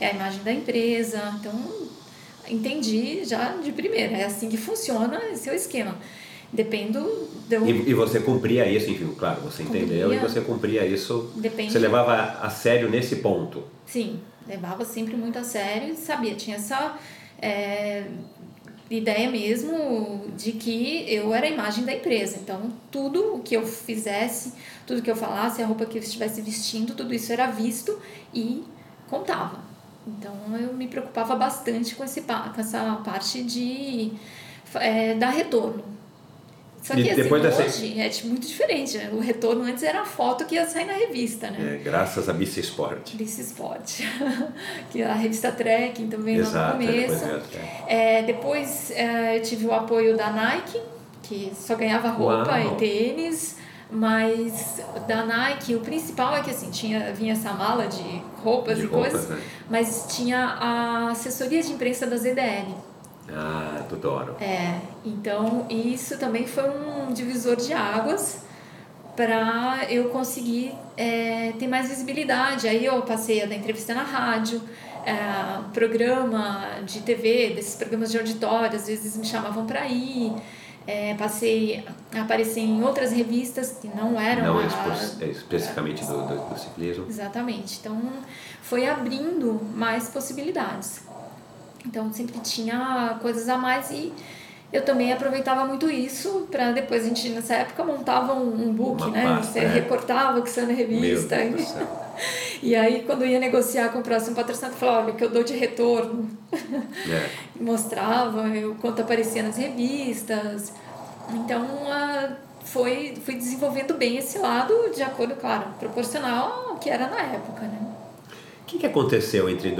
é a imagem da empresa. Então, entendi já de primeira, é assim que funciona esse é o esquema. Dependo do... E, e você cumpria isso, enfim, claro, você entendeu Cumpria. e você cumpria isso. Depende. Você levava a sério nesse ponto. Sim, levava sempre muito a sério e sabia, tinha essa é, ideia mesmo de que eu era a imagem da empresa. Então, tudo o que eu fizesse, tudo que eu falasse, a roupa que eu estivesse vestindo, tudo isso era visto e contava. Então, eu me preocupava bastante com, esse, com essa parte de é, dar retorno. Só E que assim, depois dessa- hoje é tipo, muito diferente. né? O retorno antes era a foto que ia sair na revista, né? É, graças a Bici Sport. Desse Sport. que a revista Trekking também lá Exato, no é, começo. a É, depois é, eu tive o apoio da Nike, que só ganhava roupa Uau. e tênis. Mas da Nike, o principal é que assim, tinha, vinha essa mala de roupas De e roupas, coisas, né? mas tinha a assessoria de imprensa da ZDL. Ah, do Doro. É, então isso também foi um divisor de águas para eu conseguir é, ter mais visibilidade. Aí eu passei a dar entrevista na rádio, é, programa de TV, desses programas de auditório, às vezes me chamavam para ir. É, passei a aparecer em outras revistas que não eram Não a- espe- especificamente do, do, do ciclismo. Exatamente. Então, foi abrindo mais possibilidades. Então, sempre tinha coisas a mais e eu também aproveitava muito isso para depois a gente, nessa época, montava um, um book, Uma né? pasta, Você é. recortava que saiu na revista. E- aí, quando eu ia negociar com o próximo patrocinador, eu falava, olha, o que eu dou de retorno. É. Mostrava o quanto aparecia nas revistas. Então, foi, fui desenvolvendo bem esse lado, de acordo, claro, proporcional ao que era na época, né? O que, que aconteceu entre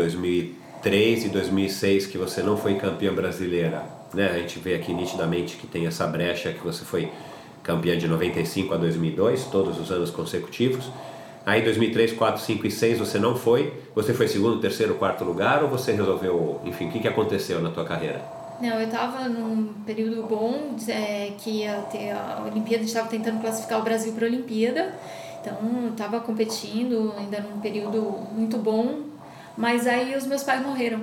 2003 e 2006 que você não foi campeã brasileira? Né? A gente vê aqui nitidamente que tem essa brecha que você foi campeã de 95 a 2002, todos os anos consecutivos. Aí 2003, 4, 5 e 6 você não foi. Você foi segundo, terceiro, quarto lugar ou você resolveu, enfim, o que, que aconteceu na tua carreira? Não, eu estava num período bom, é, que ia ter a Olimpíada, estava tentando classificar o Brasil para a Olimpíada, então estava competindo, ainda num período muito bom, mas aí os meus pais morreram,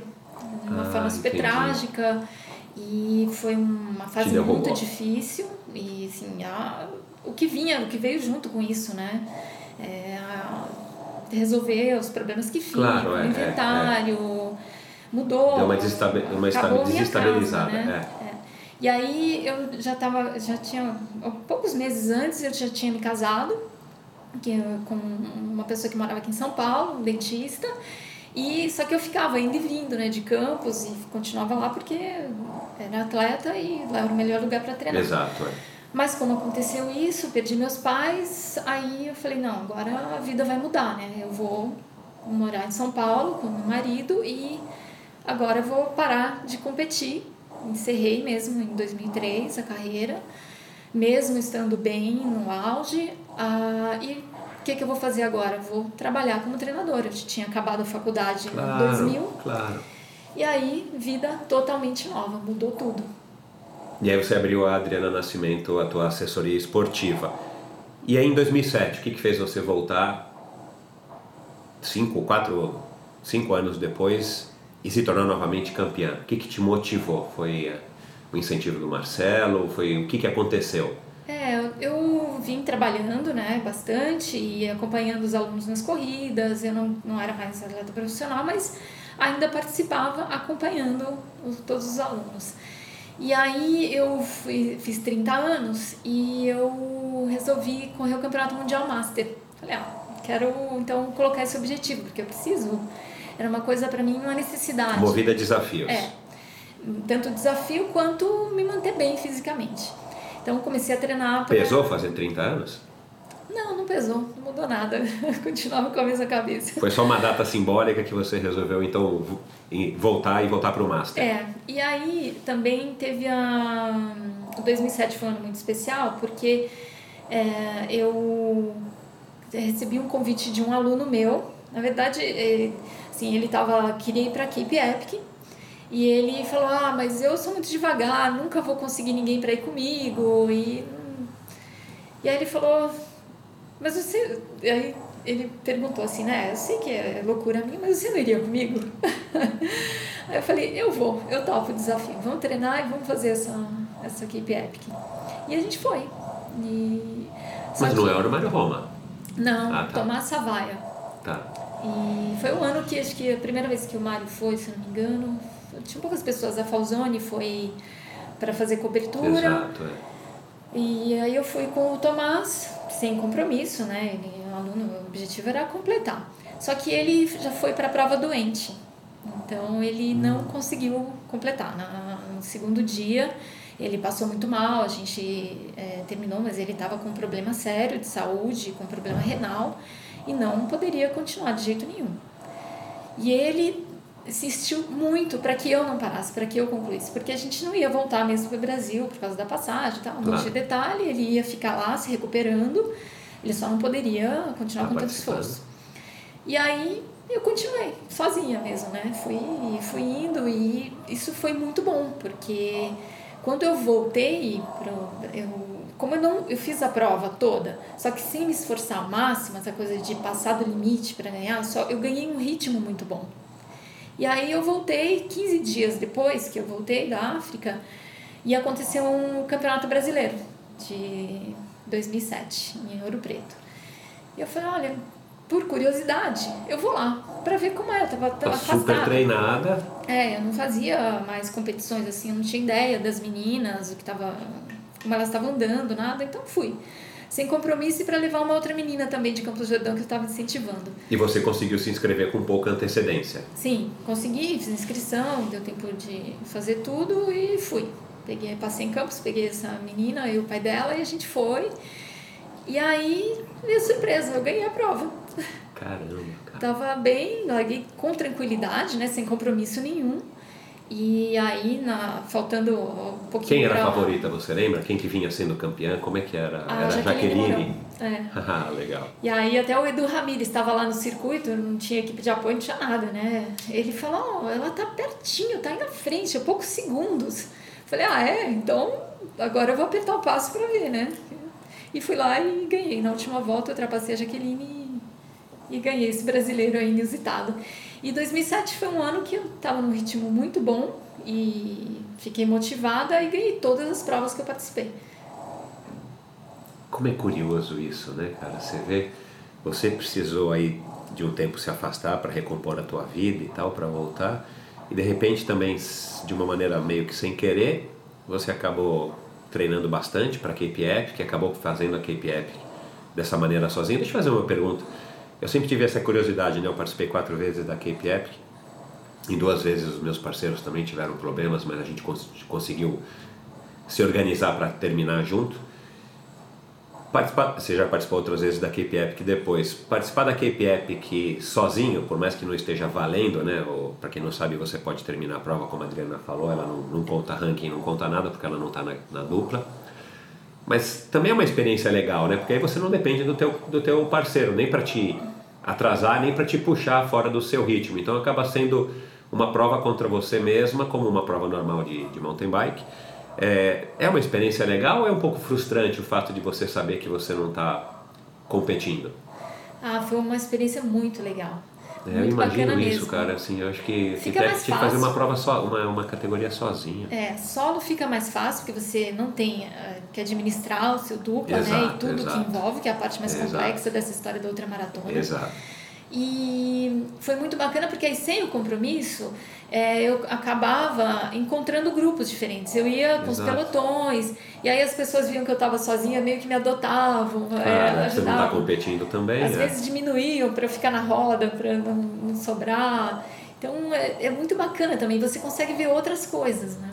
de uma Ah, forma super entendi. trágica, e foi uma fase muito difícil, e assim, a, o que vinha, o que veio junto com isso, né? É, a- resolver os problemas que ficam, Claro, é, o é, inventário, mudou. Deu uma, desestabi uma desestabilizada. casa, né? é. É. E aí eu já tava, já tinha, poucos meses antes eu já tinha me casado que, com uma pessoa que morava aqui em São Paulo, um dentista, E só que eu ficava indo e vindo, né, de campos e continuava lá porque era atleta e lá era o melhor lugar para treinar. Exato. É. Mas como aconteceu isso, perdi meus pais, aí eu falei, não, agora a vida vai mudar, né? Eu vou morar em São Paulo com meu marido e agora eu vou parar de competir. Encerrei mesmo em 2003 a carreira, mesmo estando bem no auge. Ah, e o que, que eu vou fazer agora? Vou trabalhar como treinadora. Eu tinha acabado a faculdade claro, em 2000. Claro. E aí, vida totalmente nova, mudou tudo. E aí você abriu a Adriana Nascimento, a tua assessoria esportiva. E aí em 2007, o que, que fez você voltar cinco, quatro, cinco anos depois e se tornar novamente campeã? O que, que te motivou? Foi eh, o incentivo do Marcelo? Foi o que, que aconteceu? É, eu vim trabalhando né, bastante e acompanhando os alunos nas corridas. Eu não, não era mais atleta profissional, mas ainda participava acompanhando os, todos os alunos. E aí eu fui, fiz 30 anos e eu resolvi correr o Campeonato Mundial Master. Falei, ah, quero então colocar esse objetivo, porque eu preciso. Era uma coisa para mim, uma necessidade. Movida a desafios. É. Tanto desafio quanto me manter bem fisicamente. Então comecei a treinar. Pra... Pesou fazer 30 anos? Não, não pesou, não mudou nada. Continuava com a mesma cabeça. Foi só uma data simbólica que você resolveu então voltar e voltar para o Master. É, e aí também teve a. O 2007 foi um ano muito especial porque é, eu recebi um convite de um aluno meu. Na verdade, ele, assim, ele tava, queria ir para a Cape Epic e ele falou: Ah, mas eu sou muito devagar, nunca vou conseguir ninguém para ir comigo. E, e aí ele falou: Mas você. Aí ele perguntou assim, né? Eu sei que é loucura minha, mas você não iria comigo? aí eu falei: Eu vou, eu topo o desafio. Vamos treinar e vamos fazer essa, essa equipe Epic. E a gente foi. E, mas não é o Mário Roma? Não, ah, tá. Tomás Savaia. Tá. E foi o ano que acho que a primeira vez que o Mário foi, se não me engano, tinha poucas pessoas. A Falzone foi para fazer cobertura. Exato, é. E aí eu fui com o Tomás, sem compromisso, né? Ele, o aluno, o objetivo era completar. Só que ele já foi para a prova doente. Então ele não conseguiu completar. No segundo dia ele passou muito mal, a gente é, terminou, mas ele estava com um problema sério de saúde, com um problema renal e não poderia continuar de jeito nenhum. E ele insistiu muito para que eu não parasse, para que eu concluísse, porque a gente não ia voltar mesmo para o Brasil por causa da passagem, tal, um monte de detalhe, ele ia ficar lá se recuperando, ele só não poderia continuar com tanto esforço. E aí eu continuei sozinha mesmo, né? Fui, fui indo e isso foi muito bom, porque quando eu voltei pro, eu como eu não eu fiz a prova toda, só que sem me esforçar ao máximo, essa coisa de passar do limite para ganhar, só eu ganhei um ritmo muito bom. E aí eu voltei 15 dias depois que eu voltei da África e aconteceu um campeonato brasileiro de 2007 em Ouro Preto. E eu falei, olha, por curiosidade, eu vou lá para ver como é. Eu tava, tava tá super treinada. É, eu não fazia mais competições assim, eu não tinha ideia das meninas, o que tava, como elas estavam andando, nada, então fui sem compromisso e para levar uma outra menina também de Campos do Jordão que eu estava incentivando. E você conseguiu se inscrever com pouca antecedência? Sim, consegui, fiz inscrição, deu tempo de fazer tudo e fui. Peguei, passei em Campos, peguei essa menina e o pai dela e a gente foi. E aí, minha surpresa, eu ganhei a prova. Caramba, cara. Tava bem, larguei com tranquilidade, né, sem compromisso nenhum. E aí, na, faltando um pouquinho. Quem era pra... a favorita, você lembra? Quem que vinha sendo campeã? Como é que era? A era Jaqueline? Jaqueline? É. Ah, legal. E aí até o Edu Ramirez estava lá no circuito, não tinha equipe de apoio, não tinha nada, né? Ele falou, oh, ela tá pertinho, tá aí na frente, a poucos segundos. Falei, ah, é? Então agora eu vou apertar o passo para ver, né? E fui lá e ganhei. Na última volta eu ultrapassei a Jaqueline e, e ganhei esse brasileiro aí inusitado. E 2007 foi um ano que eu estava num ritmo muito bom e fiquei motivada e ganhei todas as provas que eu participei. Como é curioso isso, né, cara? Você vê, você precisou aí de um tempo se afastar para recompor a tua vida e tal, para voltar, e de repente também, de uma maneira meio que sem querer, você acabou treinando bastante para a KPF, que acabou fazendo a KPF dessa maneira sozinha. Deixa eu fazer uma pergunta. Eu sempre tive essa curiosidade, né? Eu participei quatro vezes da Cape Epic. Em duas vezes os meus parceiros também tiveram problemas, mas a gente cons conseguiu se organizar para terminar junto. Participar, você já participou outras vezes da Cape Epic depois. Participar da Cape Epic sozinho, por mais que não esteja valendo, né? Para quem não sabe, você pode terminar a prova, como a Adriana falou, ela não, não conta ranking, não conta nada, porque ela não está na, na, dupla. Mas também é uma experiência legal, né? Porque aí você não depende do teu, do teu parceiro, nem para te atrasar, nem para te puxar fora do seu ritmo. Então acaba sendo uma prova contra você mesma, como uma prova normal de, de mountain bike é, é uma experiência legal ou é um pouco frustrante o fato de você saber que você não está competindo? Ah, foi uma experiência muito legal. É, eu imagino isso, mesmo. cara. Assim, eu acho que fica mais fácil. fazer uma prova só, uma, uma categoria sozinha. É, solo fica mais fácil porque você não tem uh, que administrar o seu dupla, exato, né? E tudo exato. que envolve, que é a parte mais exato. complexa dessa história da ultramaratona. Exato. E foi muito bacana porque aí sem o compromisso é, eu acabava encontrando grupos diferentes. Eu ia com Exato. os pelotões, e aí as pessoas viam que eu estava sozinha, meio que me adotavam. Ah, é, você não está competindo também. Às é. vezes diminuíam para eu ficar na roda, para não, não, sobrar. Então é, é muito bacana também, você consegue ver outras coisas, né?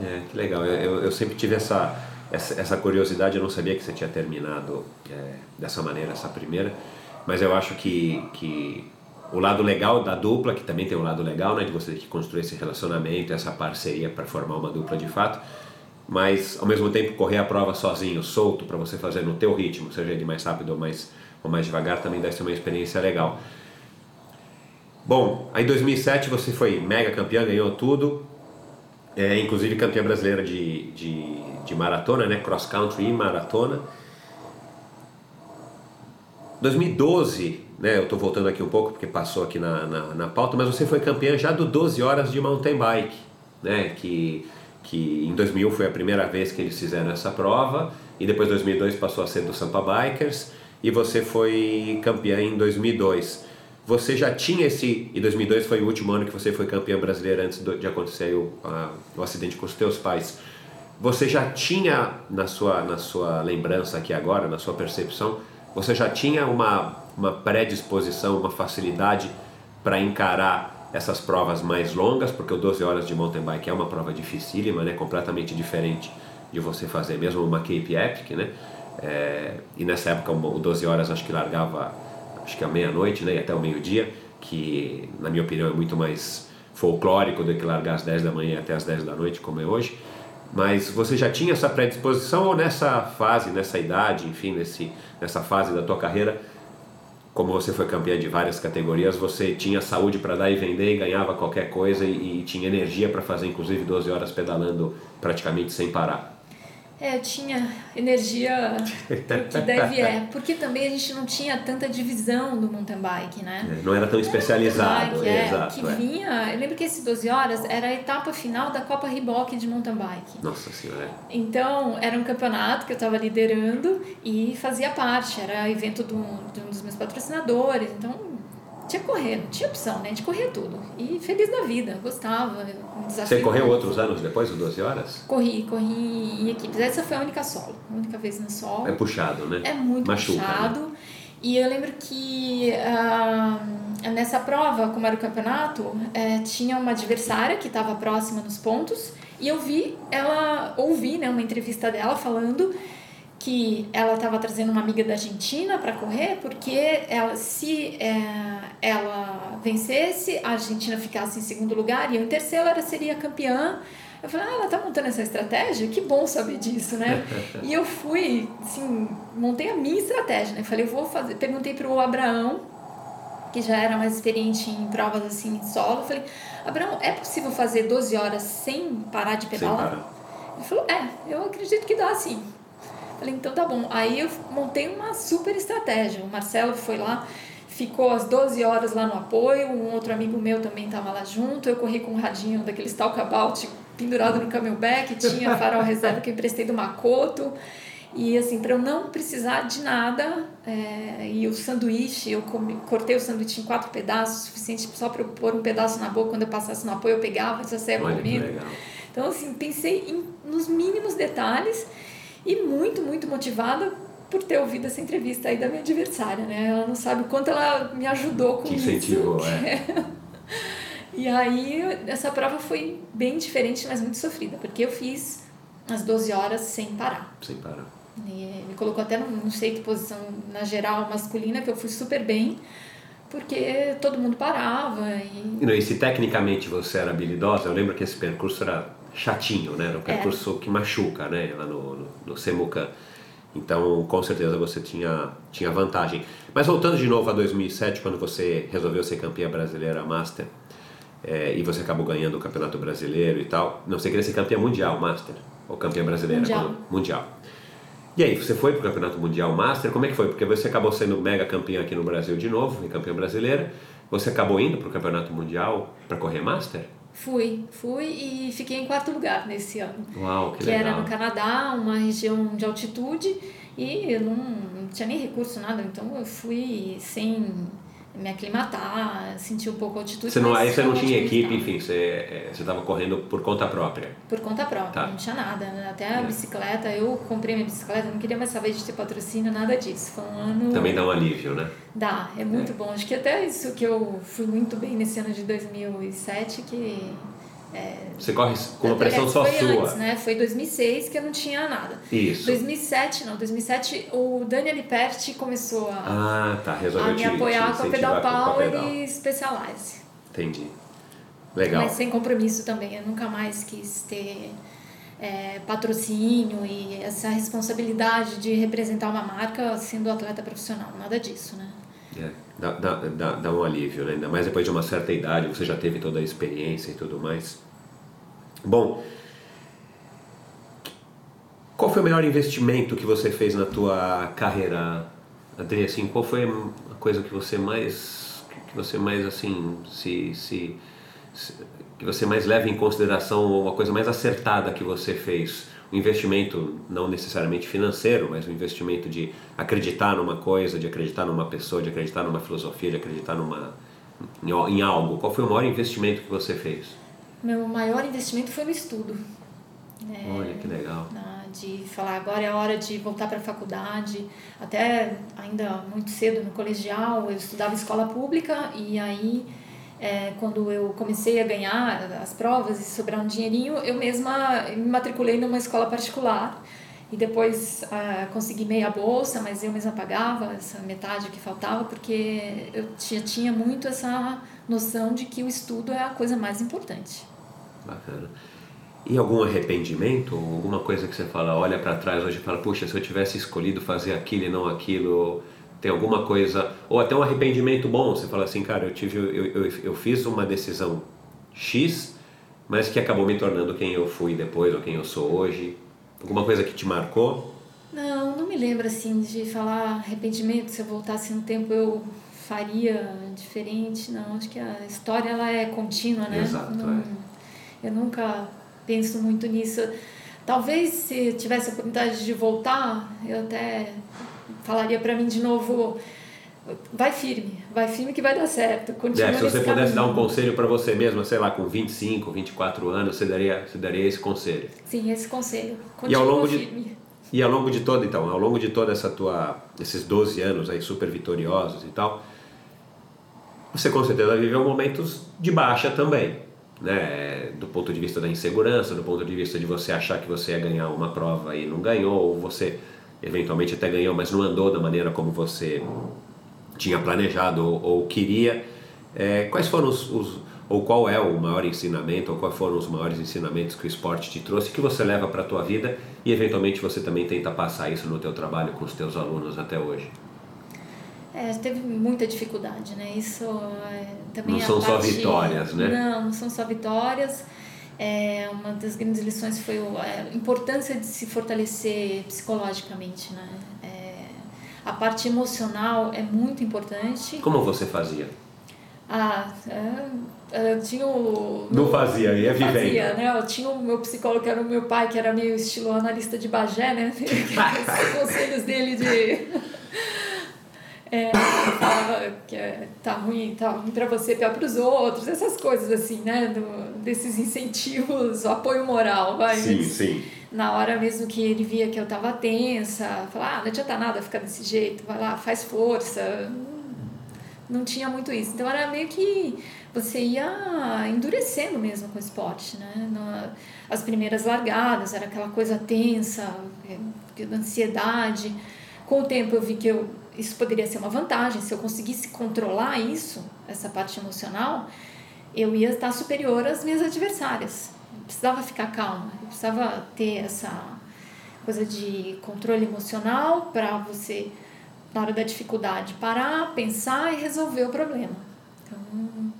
É, que legal. Eu, eu, sempre tive essa, essa, essa, curiosidade, eu não sabia que você tinha terminado é, dessa maneira, essa primeira, mas eu acho que, que o lado legal da dupla, que também tem um lado legal, né, de você que construir esse relacionamento, essa parceria para formar uma dupla de fato, mas ao mesmo tempo correr a prova sozinho, solto, para você fazer no teu ritmo, seja ele mais rápido ou mais, ou mais devagar, também deve ser uma experiência legal. Bom, aí em 2007 você foi mega campeã, ganhou tudo, é, inclusive campeã brasileira de, de, de maratona, né, cross country e maratona. 2012 né, eu estou voltando aqui um pouco porque passou aqui na, na, na, pauta, mas você foi campeã já do 12 horas de mountain bike, né, que, que em 2000 foi a primeira vez que eles fizeram essa prova, e depois 2002 passou a ser do Sampa Bikers, e você foi campeã em 2002. Você já tinha esse, e 2002 foi o último ano que você foi campeã brasileira antes de acontecer o, a, o acidente com os teus pais. Você já tinha na sua, na sua lembrança aqui agora, na sua percepção, você já tinha uma uma predisposição, uma facilidade para encarar essas provas mais longas, porque o 12 horas de mountain bike é uma prova dificílima, né, completamente diferente de você fazer mesmo uma Cape Epic, né? É, e nessa época o 12 horas acho que largava acho que à meia-noite, né, e até o meio-dia, que na minha opinião é muito mais folclórico do que largar às 10 da manhã até às 10 da noite, como é hoje. Mas você já tinha essa predisposição ou nessa fase, nessa idade, enfim, nesse, nessa fase da tua carreira, como você foi campeã de várias categorias, você tinha saúde para dar e vender e ganhava qualquer coisa e, e tinha energia para fazer inclusive 12 horas pedalando praticamente sem parar. É, eu tinha energia que deve é, porque também a gente não tinha tanta divisão do mountain bike, né? É, não era tão especializado, bike, é, exato. Que é. vinha, eu lembro que esse 12 horas era a etapa final da Copa Riboc de mountain bike. Nossa senhora. Então, era um campeonato que eu estava liderando e fazia parte, era evento de um, de um dos meus patrocinadores, então tinha que correr, não tinha opção, né? De correr tudo. E feliz da vida, gostava. Você correu outros anos depois dos 12 horas? Corri, corri em equipes. Essa foi a única solo, a única vez na solo. É puxado, né? É muito Machuca, né? puxado. Né? E eu lembro que uh, nessa prova, como era o campeonato, uh, tinha uma adversária que estava próxima nos pontos e eu vi ela, ouvi né, uma entrevista dela falando que ela estava trazendo uma amiga da Argentina para correr, porque ela, se é, ela vencesse, a Argentina ficasse em segundo lugar e eu em terceiro, ela seria campeã. Eu falei, ah, ela tá montando essa estratégia? Que bom saber disso, né? e eu fui, assim, montei a minha estratégia, né? Falei, eu vou fazer. Perguntei pro Abraão, que já era mais experiente em provas assim, solo. Falei, Abraão, é possível fazer 12 horas sem parar de pedalar? Ele falou, é, eu acredito que dá sim. Falei, então tá bom. Aí eu montei uma super estratégia. O Marcelo foi lá, ficou as 12 horas lá no apoio, um outro amigo meu também estava lá junto. Eu corri com um radinho daquele Stalkabout pendurado no camelback, tinha farol reserva que eu emprestei do Makoto. E assim, para eu não precisar de nada, é, e o sanduíche, eu comi, cortei o sanduíche em quatro pedaços, suficiente só para eu pôr um pedaço na boca, quando eu passasse no apoio eu pegava, já saia comendo. Então, assim, pensei em, nos mínimos detalhes e muito, muito motivada por ter ouvido essa entrevista aí da minha adversária, né? Ela não sabe o quanto ela me ajudou com Te isso. incentivou, é. E aí, essa prova foi bem diferente, mas muito sofrida, porque eu fiz as 12 horas sem parar. Sem parar. E me colocou até, no- não sei que posição, na geral masculina, que eu fui super bem, porque todo mundo parava e E, não, e se tecnicamente você era habilidosa, eu lembro que esse percurso era chatinho, né? Era um percurso que machuca, né? Lá no, no, no Semucan. Então, com certeza você tinha, tinha vantagem. Mas voltando de novo a 2007, quando você resolveu ser campeã brasileira Master, é, e você acabou ganhando o Campeonato Brasileiro e tal. Não, você queria ser campeã mundial Master, ou campeã brasileira? Mundial. Quando- mundial. E aí, você foi para o Campeonato Mundial Master, como é que foi? Porque você acabou sendo mega campeã aqui no Brasil de novo, e campeã brasileira. Você acabou indo para o Campeonato Mundial para correr Master? Fui, fui e fiquei em quarto lugar nesse ano. Uau, que, que legal. era no Canadá, uma região de altitude, e eu não, não tinha nem recurso, nada, então eu fui sem me aclimatar, sentir um pouco a altitude. Você não, aí você não tinha equipe, enfim, você é, estava correndo por conta própria. Por conta própria, Tá. não tinha nada. né? Até a É. bicicleta, eu comprei minha bicicleta, não queria mais saber de ter patrocínio, nada disso. Foi um ano. Também dá um alívio, né? Dá, é muito bom. Acho que até isso que eu fui muito bem nesse ano de 2007, que. É, Você corre com uma pressão é, só foi sua. Antes, né? Foi 2006 que eu não tinha nada. Isso. 2007, não, 2007 o Daniel Liperti começou a, Ah, tá. a me te, apoiar te com a Pedal Power e Specialize. Entendi. Legal. Mas sem compromisso também. Eu nunca mais quis ter é, patrocínio e essa responsabilidade de representar uma marca sendo atleta profissional. Nada disso, né? É, dá, dá, dá, um alívio, né? Ainda mais depois de uma certa idade, você já teve toda a experiência e tudo mais. Bom, qual foi o melhor investimento que você fez na tua carreira, Adri? Assim, qual foi a coisa que você mais, que você mais assim, se, se, se- que você mais leva em consideração ou uma coisa mais acertada que você fez? Um investimento não necessariamente financeiro, mas um investimento de acreditar numa coisa, de acreditar numa pessoa, de acreditar numa filosofia, de acreditar numa em, al- em algo. Qual foi o maior investimento que você fez? Meu maior investimento foi no estudo. É, Olha que legal. de falar agora é a hora de voltar para a faculdade. Até ainda muito cedo no colegial, eu estudava escola pública e aí é, quando eu comecei a ganhar as provas e sobrar um dinheirinho, eu mesma me matriculei numa escola particular e depois ah, consegui meia bolsa, mas eu mesma pagava essa metade que faltava porque eu tinha, tinha muito essa noção de que o estudo é a coisa mais importante. Bacana. E algum arrependimento? Alguma coisa que você fala, olha para trás hoje e fala, puxa, se eu tivesse escolhido fazer aquilo e não aquilo, tem alguma coisa, ou até um arrependimento bom, você fala assim, cara, eu tive, eu, eu, eu fiz uma decisão X, mas que acabou me tornando quem eu fui depois ou quem eu sou hoje. Alguma coisa que te marcou? Não, não me lembro assim de falar arrependimento, se eu voltasse no tempo eu faria diferente, não, acho que a história ela é contínua, né? Exato, Não- Eu nunca penso muito nisso. Talvez se tivesse a oportunidade de voltar, eu até falaria para mim de novo, vai firme, vai firme que vai dar certo. Continua É, se você pudesse dar um caminho. conselho para você mesma, sei lá, com 25, 24 anos, você daria, você daria esse conselho. Sim, esse conselho. E ao longo de- firme. E ao longo de todo, então, ao longo de toda essa tua, esses 12 anos aí super vitoriosos e tal, você com certeza viveu momentos de baixa também, né? Do ponto de vista da insegurança, do ponto de vista de você achar que você ia ganhar uma prova e não ganhou, ou você eventualmente até ganhou, mas não andou da maneira como você tinha planejado ou, ou queria. É, quais foram os, os- ou qual é o maior ensinamento, ou quais foram os maiores ensinamentos que o esporte te trouxe, que você leva para a tua vida e eventualmente você também tenta passar isso no teu trabalho com os teus alunos até hoje? É, teve muita dificuldade, né? Isso é, também Não são só parte- vitórias, né? Não, não são só vitórias. É, uma das grandes lições foi o- a importância de se fortalecer psicologicamente, né? É, a parte emocional é muito importante. Como você fazia? Ah, é, eu tinha o... Não fazia, ia vivendo. Fazia, né? Eu tinha o meu psicólogo, que era o meu pai, que era meio estilo analista de Bagé, né? Os conselhos dele de... É, falava que é, tá ruim, tá ruim pra você, pior pros outros, essas coisas assim, né? Do, desses incentivos, apoio moral, vai. Sim, sim. Na hora mesmo que ele via que eu tava tensa, falava, ah, não adianta nada ficar desse jeito, vai lá, faz força. Não tinha muito isso. Então era meio que você ia endurecendo mesmo com o esporte, né? Na, as primeiras largadas, era aquela coisa tensa, é, ansiedade. Com o tempo eu vi que eu, isso poderia ser uma vantagem, se eu conseguisse controlar isso, essa parte emocional, eu ia estar superior às minhas adversárias. Eu precisava ficar calma, eu precisava ter essa coisa de controle emocional para você, na hora da dificuldade, parar, pensar e resolver o problema.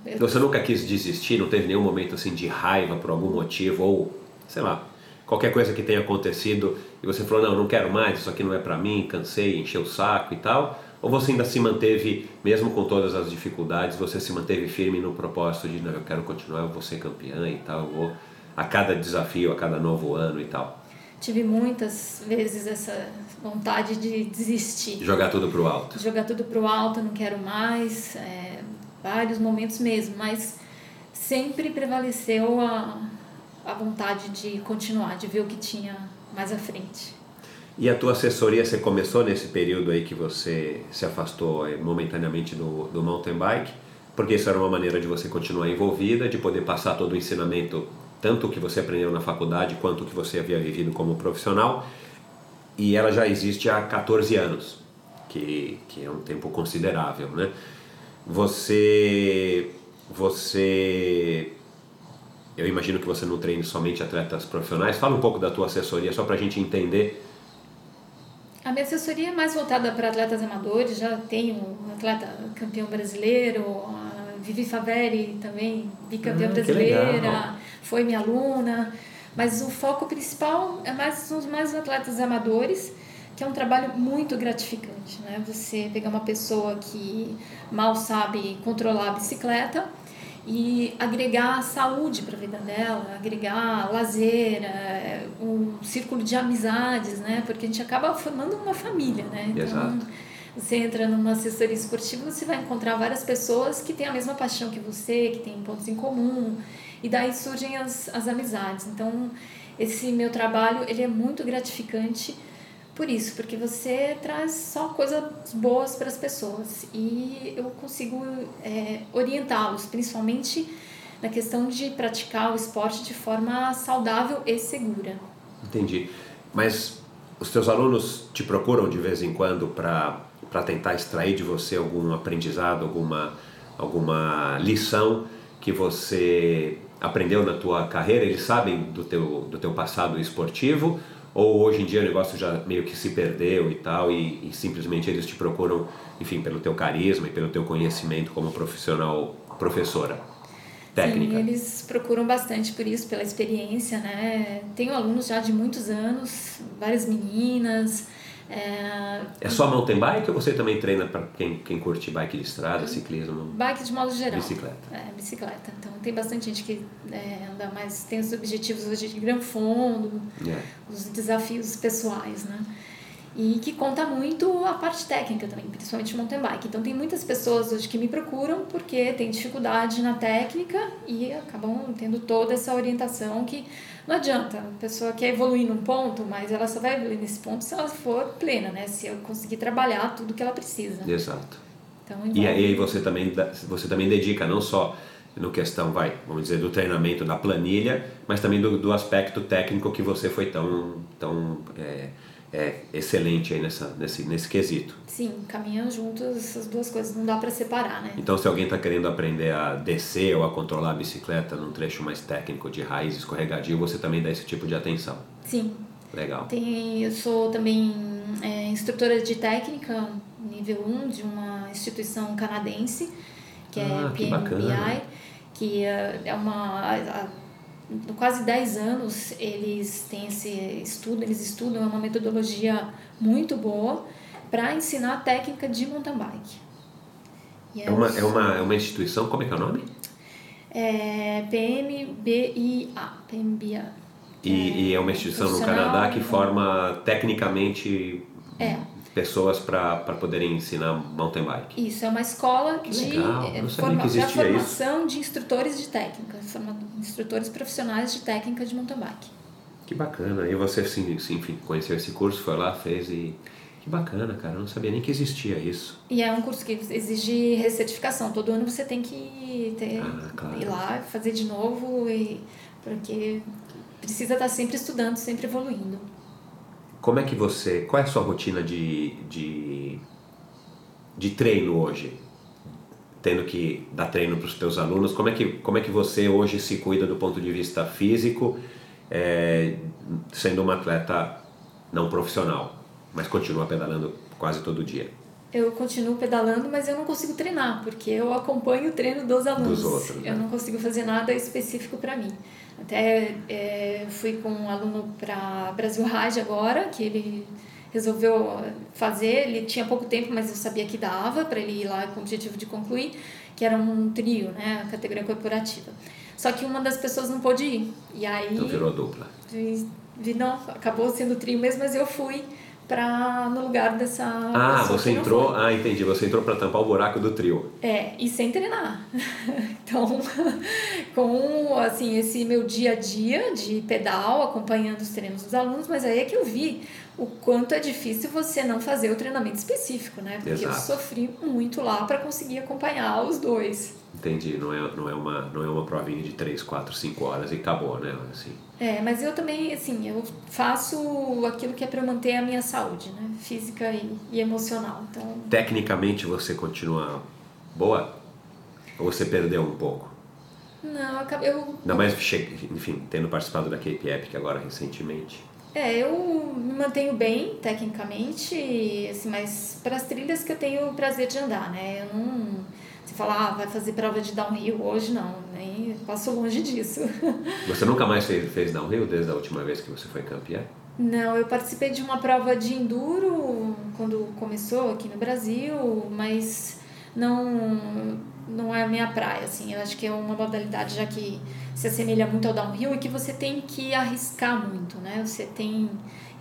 Então. Você nunca quis desistir, não teve nenhum momento assim de raiva por algum motivo ou, sei lá, qualquer coisa que tenha acontecido e você falou, não, não quero mais, isso aqui não é para mim, cansei, encheu o saco e tal? Ou você ainda se manteve, mesmo com todas as dificuldades, você se manteve firme no propósito de, não, eu quero continuar, eu vou ser campeã e tal, eu vou a cada desafio, a cada novo ano e tal? Tive muitas vezes essa vontade de desistir. Jogar tudo pro alto. Jogar tudo pro alto, não quero mais, é, vários momentos mesmo, mas sempre prevaleceu a, a vontade de continuar, de ver o que tinha mais à frente. E a tua assessoria, você começou nesse período aí que você se afastou eh, momentaneamente do, do mountain bike, porque isso era uma maneira de você continuar envolvida, de poder passar todo o ensinamento, tanto o que você aprendeu na faculdade quanto o que você havia vivido como profissional. E ela já existe há 14 anos, que, que é um tempo considerável, né? Você, você eu imagino que você não treine somente atletas profissionais. Fala um pouco da tua assessoria, só para a gente entender. A minha assessoria é mais voltada para atletas amadores. Já tenho um atleta campeão brasileiro, a Vivi Faveri também, bicampeã ah, brasileira, foi minha aluna. Mas o foco principal é mais os mais atletas amadores, que é um trabalho muito gratificante, né? Você pegar uma pessoa que mal sabe controlar a bicicleta e agregar saúde para a vida dela, agregar lazer, é, um círculo de amizades, né? Porque a gente acaba formando uma família, né? Então, Exato. Você entra numa assessoria esportiva, você vai encontrar várias pessoas que têm a mesma paixão que você, que têm pontos em comum, e daí surgem as, as amizades. Então, esse meu trabalho, ele é muito gratificante por isso, porque você traz só coisas boas para as pessoas e eu consigo é, orientá-los, principalmente na questão de praticar o esporte de forma saudável e segura. Entendi. Mas os teus alunos te procuram de vez em quando para tentar extrair de você algum aprendizado, alguma, alguma lição que você aprendeu na tua carreira? Eles sabem do teu, do teu passado esportivo ou hoje em dia o negócio já meio que se perdeu e tal e, e, simplesmente eles te procuram, enfim, pelo teu carisma e pelo teu conhecimento como profissional, professora técnica? Sim, eles procuram bastante por isso, pela experiência, né? Tenho alunos já de muitos anos, várias meninas, é, é só mountain bike ou você também treina para quem, quem curte bike de estrada, ciclismo? Bike de modo geral. Bicicleta. É, bicicleta. Então tem bastante gente que é, anda mais, tem os objetivos hoje de grande fundo, é. os desafios pessoais, né? E que conta muito a parte técnica também, principalmente mountain bike. Então tem muitas pessoas hoje que me procuram porque tem dificuldade na técnica e acabam tendo toda essa orientação que não adianta, a pessoa quer evoluir num ponto, mas ela só vai evoluir nesse ponto se ela for plena, né? Se eu conseguir trabalhar tudo que ela precisa. Exato. Então, e aí você também você também dedica não só no questão, vai, vamos dizer, do treinamento da planilha, mas também do, do aspecto técnico que você foi tão, tão é, é excelente aí nessa, nesse, nesse quesito. Sim, caminham juntos essas duas coisas, não dá para separar, né? Então, se alguém está querendo aprender a descer ou a controlar a bicicleta num trecho mais técnico de raiz escorregadio, você também dá esse tipo de atenção. Sim. Legal. Tem, eu sou também é, instrutora de técnica, nível 1, de uma instituição canadense, que é ah, é PMBI, que, que é uma... A, quase 10 anos eles têm esse estudo, eles estudam, é uma metodologia muito boa para ensinar a técnica de mountain bike. É, é, uma, é, uma, é uma instituição, como é que é o nome? É PMBIA. PMBIA e, é, e é uma instituição no Canadá que forma tecnicamente é. pessoas para poderem ensinar mountain bike. Isso, é uma escola Que de legal, sabia forma, de existia formação de instrutores de técnica, forma- instrutores profissionais de técnica de mountain bike. Que bacana. E você, sim, sim, enfim, conheceu esse curso, foi lá, fez e... Que bacana, cara. Eu não sabia nem que existia isso. E é um curso que exige recertificação. Todo ano você tem que ter, Ah, claro. ir lá, fazer de novo, e, porque precisa estar sempre estudando, sempre evoluindo. Como é que você... Qual é a sua rotina de, de, de treino hoje? Tendo que dar treino para os teus alunos, como é, que, como é que você hoje se cuida do ponto de vista físico, é, sendo uma atleta não profissional, mas continua pedalando quase todo dia? Eu continuo pedalando, mas eu não consigo treinar, porque eu acompanho o treino dos alunos. Dos outros, né? Eu não consigo fazer nada específico para mim. Até é, fui com um aluno para Brasil Ride agora, que ele resolveu fazer. Ele tinha pouco tempo, mas eu sabia que dava para ele ir lá com o objetivo de concluir, que era um trio, né, a categoria corporativa. Só que uma das pessoas não pôde ir. E aí Então virou dupla. vi, não, acabou sendo trio mesmo, mas eu fui para no lugar dessa Ah, você entrou. Ah, entendi. Você entrou para tampar o buraco do trio. É, e sem treinar. Então, com assim, esse meu dia a dia de pedal, acompanhando os treinos dos alunos, mas aí é que eu vi o quanto é difícil você não fazer o treinamento específico, né? Porque eu Exato. sofri muito lá para conseguir acompanhar os dois. Entendi. Não é, não é, uma, não é uma provinha de 3, 4, 5 horas e acabou, né? Assim. É, mas eu também, assim, eu faço aquilo que é para manter a minha saúde, né? Física e, e emocional. Então, Tecnicamente você continua boa? Ou você perdeu um pouco? não, eu eu Ainda mais, enfim, tendo participado da Cape Epic agora recentemente. É, eu me mantenho bem tecnicamente, assim, mas para as trilhas que eu tenho o prazer de andar, né? Eu não. Você fala, ah, vai fazer prova de downhill hoje, não, nem passo longe disso. Você nunca mais fez, downhill desde a última vez que você foi campeã? Não, eu participei de uma prova de enduro quando começou aqui no Brasil, mas não, não é a minha praia, assim. Eu acho que é uma modalidade já que se assemelha muito ao downhill e que você tem que arriscar muito, né? Você tem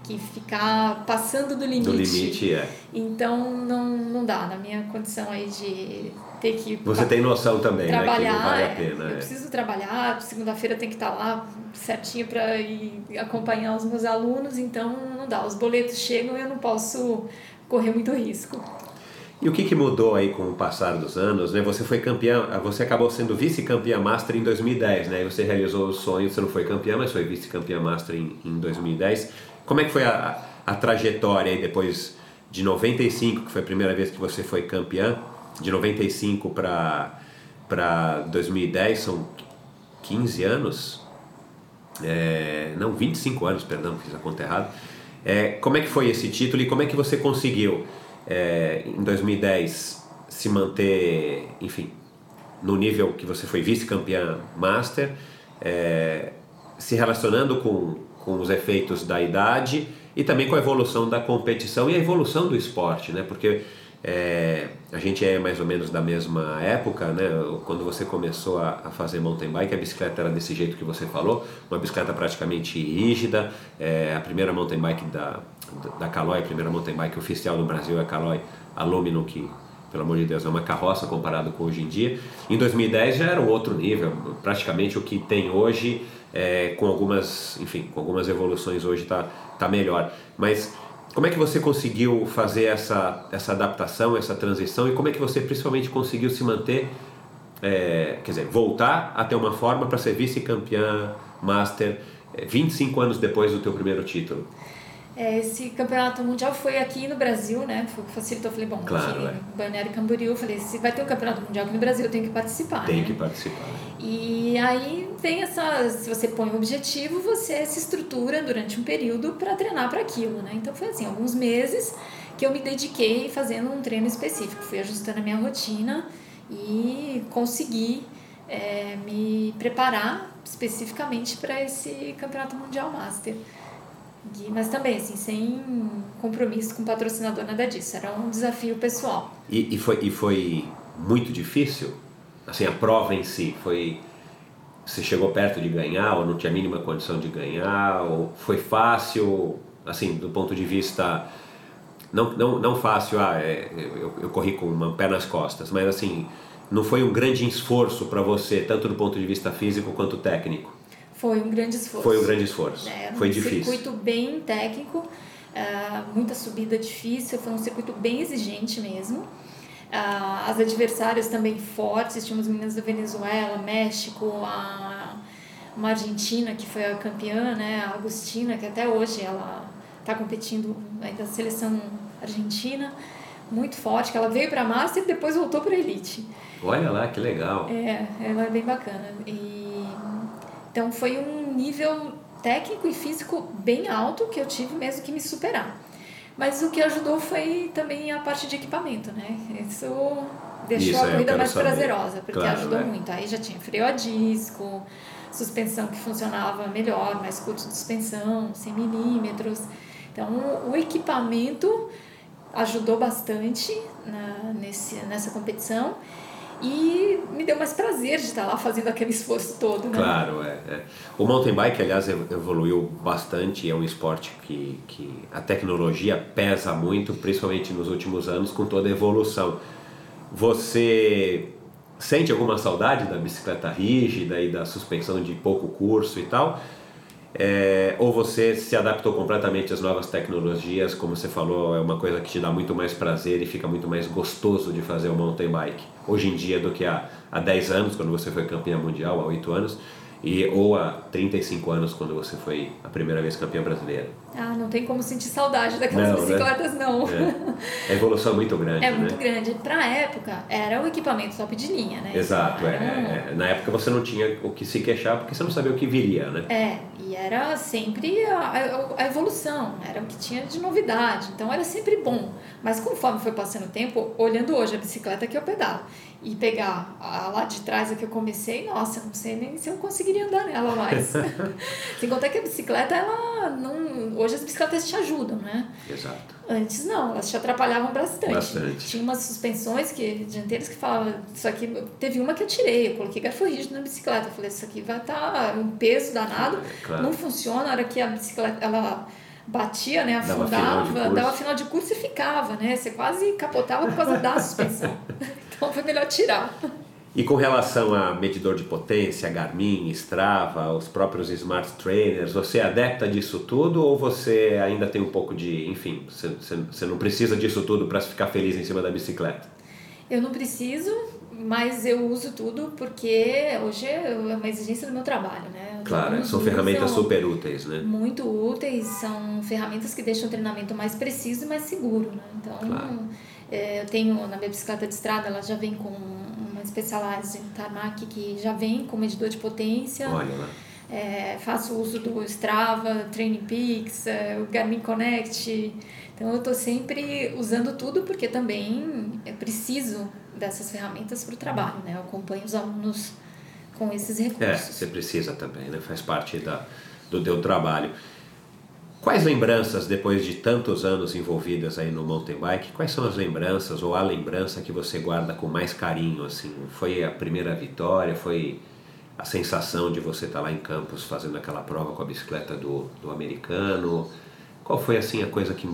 que ficar passando do limite. Do limite é. Então não, não dá, na minha condição aí de ter que Você tem noção também, né? Que trabalhar. não vale a é, pena. eu é. preciso trabalhar, segunda-feira tem que estar lá certinho para ir acompanhar os meus alunos, então não dá. Os boletos chegam e eu não posso correr muito risco. E o que, que mudou aí com o passar dos anos? Né? Você foi campeã, você acabou sendo vice-campeã master em 2010, né? E você realizou o sonho, você não foi campeã, mas foi vice-campeã master em, em 2010. Como é que foi a, a trajetória aí depois de 95, que foi a primeira vez que você foi campeã, de 95 para 2010, são 15 anos? É, não, 25 anos, perdão, fiz a conta errada. É, como é que foi esse título e como é que você conseguiu, é, em 2010, se manter, enfim, no nível que você foi vice-campeã master, é, se relacionando com, com os efeitos da idade e também com a evolução da competição e a evolução do esporte, né? Porque é, a gente é mais ou menos da mesma época, né? Quando você começou a, a fazer mountain bike, a bicicleta era desse jeito que você falou, uma bicicleta praticamente rígida. É, a primeira mountain bike da, da Caloi, a primeira mountain bike oficial no Brasil é a Caloi Aluminum, que pelo amor de Deus, é uma carroça comparado com hoje em dia. Em 2010 já era um outro nível, praticamente o que tem hoje, é, com algumas, enfim, com algumas evoluções hoje está tá melhor. Mas como é que você conseguiu fazer essa, essa adaptação, essa transição e como é que você principalmente conseguiu se manter, é, quer dizer, voltar a ter uma forma para ser vice-campeã master é, 25 anos depois do teu primeiro título? É, esse campeonato mundial foi aqui no Brasil, né? Foi o que facilitou. Eu falei, bom, Claro, é. Balneário Camboriú, eu falei, se vai ter um campeonato mundial aqui no Brasil, eu tenho que participar, Tem né? que participar. E aí vem essa, se você põe um objetivo, você se estrutura durante um período para treinar para aquilo, né? Então foi assim, alguns meses que eu me dediquei fazendo um treino específico, fui ajustando a minha rotina e consegui é, me preparar especificamente para esse campeonato mundial master. Mas também assim, sem compromisso com patrocinador, nada disso. Era um desafio pessoal. E, e, foi, e foi muito difícil? Assim, a prova em si foi. Você chegou perto de ganhar ou não tinha a mínima condição de ganhar? Ou foi fácil, assim, do ponto de vista não, não, não fácil, ah, é, eu, eu corri com uma pé nas costas, mas assim, não foi um grande esforço para você, tanto do ponto de vista físico quanto técnico? Foi um grande esforço. Foi um grande esforço. É, foi um difícil. circuito bem técnico, uh, muita subida difícil, foi um circuito bem exigente mesmo. Uh, as adversárias também fortes, tínhamos meninas da Venezuela, México, a, uma argentina que foi a campeã, né, a Agustina, que até hoje ela está competindo ainda na seleção argentina, muito forte, que ela veio para a Master e depois voltou para a Elite. Olha lá, que legal. É, ela é bem bacana. E, então foi um nível técnico e físico bem alto que eu tive mesmo que me superar. Mas o que ajudou foi também a parte de equipamento, né? Isso deixou Isso, a corrida mais saber. prazerosa, porque claro, ajudou é. muito. Aí já tinha freio a disco, suspensão que funcionava melhor, mais curto de suspensão, 100 milímetros. Então o equipamento ajudou bastante na, nesse, nessa competição e me deu mais prazer de estar lá fazendo aquele esforço todo, né? Claro, é, é. O mountain bike, aliás, evoluiu bastante. É um esporte que, que a tecnologia pesa muito, principalmente nos últimos anos, com toda a evolução. Você sente alguma saudade da bicicleta rígida e da suspensão de pouco curso e tal? É, ou você se adaptou completamente às novas tecnologias, como você falou, é uma coisa que te dá muito mais prazer e fica muito mais gostoso de fazer o mountain bike hoje em dia do que há, há 10 anos, quando você foi campeã mundial, há 8 anos, e, ou há 35 anos, quando você foi a primeira vez campeã brasileira. Ah, não tem como sentir saudade daquelas Não, né? bicicletas, não. É. A evolução é muito grande, É né? muito grande. Pra época, era o equipamento top de linha, né? Exato, é, Era um- é. Na época você não tinha o que se queixar porque você não sabia o que viria, né? É, e era sempre a, a, a evolução, era o que tinha de novidade, então era sempre bom. Mas conforme foi passando o tempo, olhando hoje a bicicleta que eu pedalo e pegar a lá de trás a que eu comecei, nossa, não sei nem se eu conseguiria andar nela mais. Sem contar que a bicicleta, ela não. Hoje as bicicletas te ajudam, né? Exato. Antes não, elas te atrapalhavam bastante. Bastante. Tinha umas suspensões que, dianteiras que falavam, isso aqui, teve uma que eu tirei, eu coloquei garfo rígido na bicicleta. Eu falei, isso aqui vai estar um peso danado, É, claro. não funciona, na hora que a bicicleta, ela batia, né, Dava final afundava, dava final de curso e ficava, né, você quase capotava por causa da suspensão. então foi melhor tirar. E com relação a medidor de potência, Garmin, Strava, os próprios Smart Trainers, você é adepta disso tudo ou você ainda tem um pouco de, enfim, você, você, não precisa disso tudo para ficar feliz em cima da bicicleta? Eu não preciso, mas eu uso tudo porque hoje é uma exigência do meu trabalho, né? Claro, são ferramentas usam- super úteis, né? muito úteis, são ferramentas que deixam o treinamento mais preciso e mais seguro, né? Então, Claro. É, eu tenho na minha bicicleta de estrada, ela já vem com uma Specialized Tarmac que já vem com medidor de potência. Olha lá. É, faço uso do Strava, Training Peaks, é, o Garmin Connect. Então eu estou sempre usando tudo porque também é preciso dessas ferramentas para o trabalho, né? Eu acompanho os alunos com esses É, recursos. você precisa também, né? Faz parte da, do teu trabalho. Quais lembranças, depois de tantos anos envolvidas aí no mountain bike, quais são as lembranças ou a lembrança que você guarda com mais carinho, assim? Foi a primeira vitória, foi a sensação de você estar lá em Campos fazendo aquela prova com a bicicleta do, do americano? Qual foi, assim, a coisa que,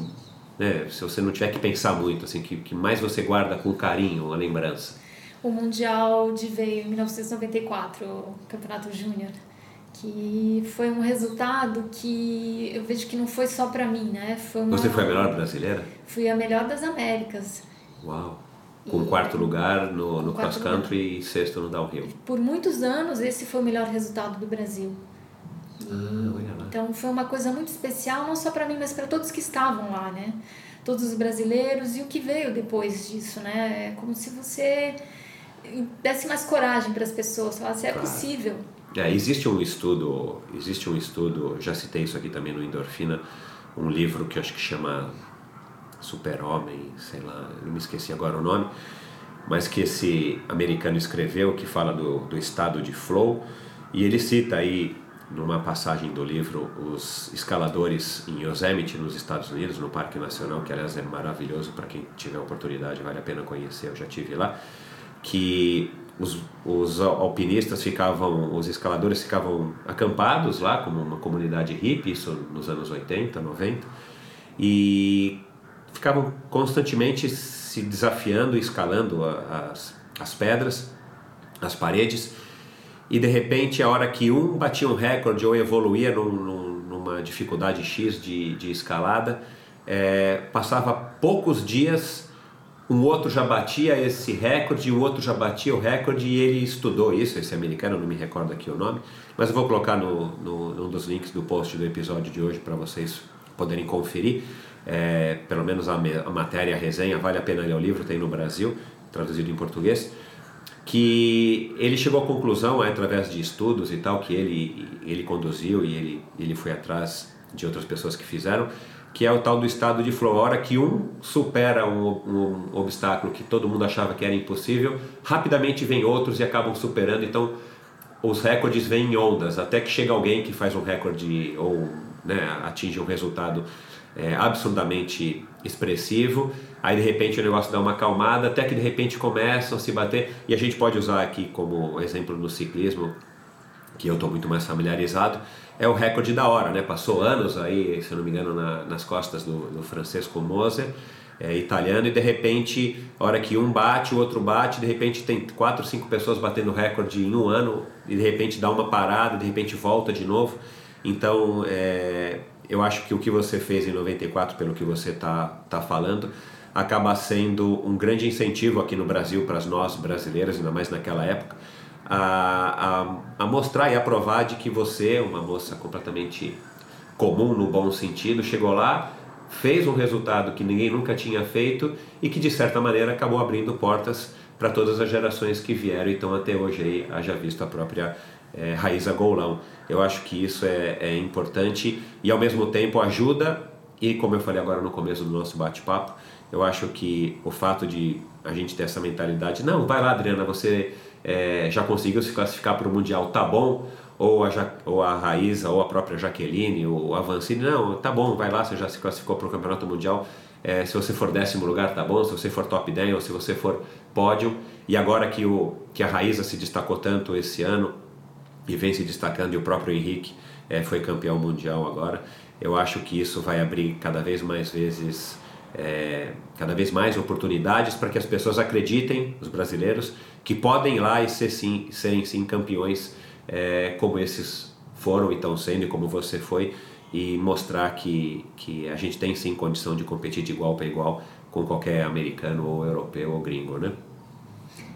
né, se você não tiver que pensar muito, assim, que, que mais você guarda com carinho, a lembrança? O Mundial de Veio em 1994, o Campeonato Júnior, que foi um resultado que eu vejo que não foi só para mim, né? Foi uma... Você foi a melhor brasileira? Fui a melhor das Américas. Uau! Com E- quarto lugar no, no quarto cross country e sexto no downhill. Por muitos anos, esse foi o melhor resultado do Brasil. Ah, olha lá. Então foi uma coisa muito especial, não só para mim, mas para todos que estavam lá, né? Todos os brasileiros e o que veio depois disso, né? É como se você desse mais coragem para as pessoas, falasse, é Claro. possível. É, existe um estudo, existe um estudo, já citei isso aqui também no Endorfina, um livro que acho que chama Super-Homem, sei lá, eu me esqueci agora o nome, mas que esse americano escreveu, que fala do, do estado de flow, e ele cita aí, numa passagem do livro, os escaladores em Yosemite, nos Estados Unidos, no Parque Nacional, que aliás é maravilhoso para quem tiver oportunidade, vale a pena conhecer, eu já tive lá, que os, os alpinistas ficavam, os escaladores ficavam acampados lá, como uma comunidade hippie, isso nos anos 80, 90, e ficavam constantemente se desafiando, escalando as, as pedras, as paredes, e de repente, a hora que um batia um recorde ou evoluía num, num, numa dificuldade X de, de escalada, é, passava poucos dias, um outro já batia esse recorde, o outro já batia o recorde e ele estudou isso, esse americano, não me recordo aqui o nome, mas eu vou colocar no, no, num dos links do post do episódio de hoje para vocês poderem conferir. É, pelo menos a, a matéria, a resenha, vale a pena ler o livro, tem no Brasil, traduzido em português que ele chegou à conclusão, através de estudos e tal, que ele, ele conduziu e ele, ele foi atrás de outras pessoas que fizeram, que é o tal do estado de flow. A hora que um supera um, um obstáculo que todo mundo achava que era impossível, rapidamente vem outros e acabam superando. Então, os recordes vêm em ondas, até que chega alguém que faz um recorde ou né, atinge um resultado é, absurdamente expressivo, aí de repente o negócio dá uma acalmada, até que de repente começam a se bater, e a gente pode usar aqui como exemplo no ciclismo, que eu estou muito mais familiarizado, é o recorde da hora, né? Passou anos aí, se eu não me engano, na, nas costas do, do Francesco Moser, é, italiano, e de repente, a hora que um bate, o outro bate, de repente tem quatro, cinco pessoas batendo recorde em um ano, e de repente dá uma parada, de repente volta de novo. Então, é, eu acho que o que você fez em 94, pelo que você está tá falando, acaba sendo um grande incentivo aqui no Brasil para nós brasileiras, ainda mais naquela época, a, a, a mostrar e a provar de que você, uma moça completamente comum no bom sentido, chegou lá, fez um resultado que ninguém nunca tinha feito e que de certa maneira acabou abrindo portas para todas as gerações que vieram e estão até hoje aí, haja visto a própria é, Raíza Golão. Eu acho que isso é, é importante e ao mesmo tempo ajuda e como eu falei agora no começo do nosso bate-papo, eu acho que o fato de a gente ter essa mentalidade, não, vai lá Adriana, você é, já conseguiu se classificar para o Mundial, tá bom, ou a, ja, ou a Raíza, ou a própria Jaqueline, ou a Vancini, não, tá bom, vai lá, você já se classificou para o Campeonato Mundial, é, se você for décimo lugar, tá bom, se você for top 10, ou se você for pódio, e agora que, o, que a Raíza se destacou tanto esse ano, e vem se destacando, e o próprio Henrique é, foi campeão mundial agora. Eu acho que isso vai abrir cada vez mais vezes, é, cada vez mais oportunidades para que as pessoas acreditem, os brasileiros, que podem ir lá e ser sim, serem sim campeões é, como esses foram e estão sendo, e como você foi, e mostrar que, que a gente tem sim condição de competir de igual para igual com qualquer americano ou europeu ou gringo, né?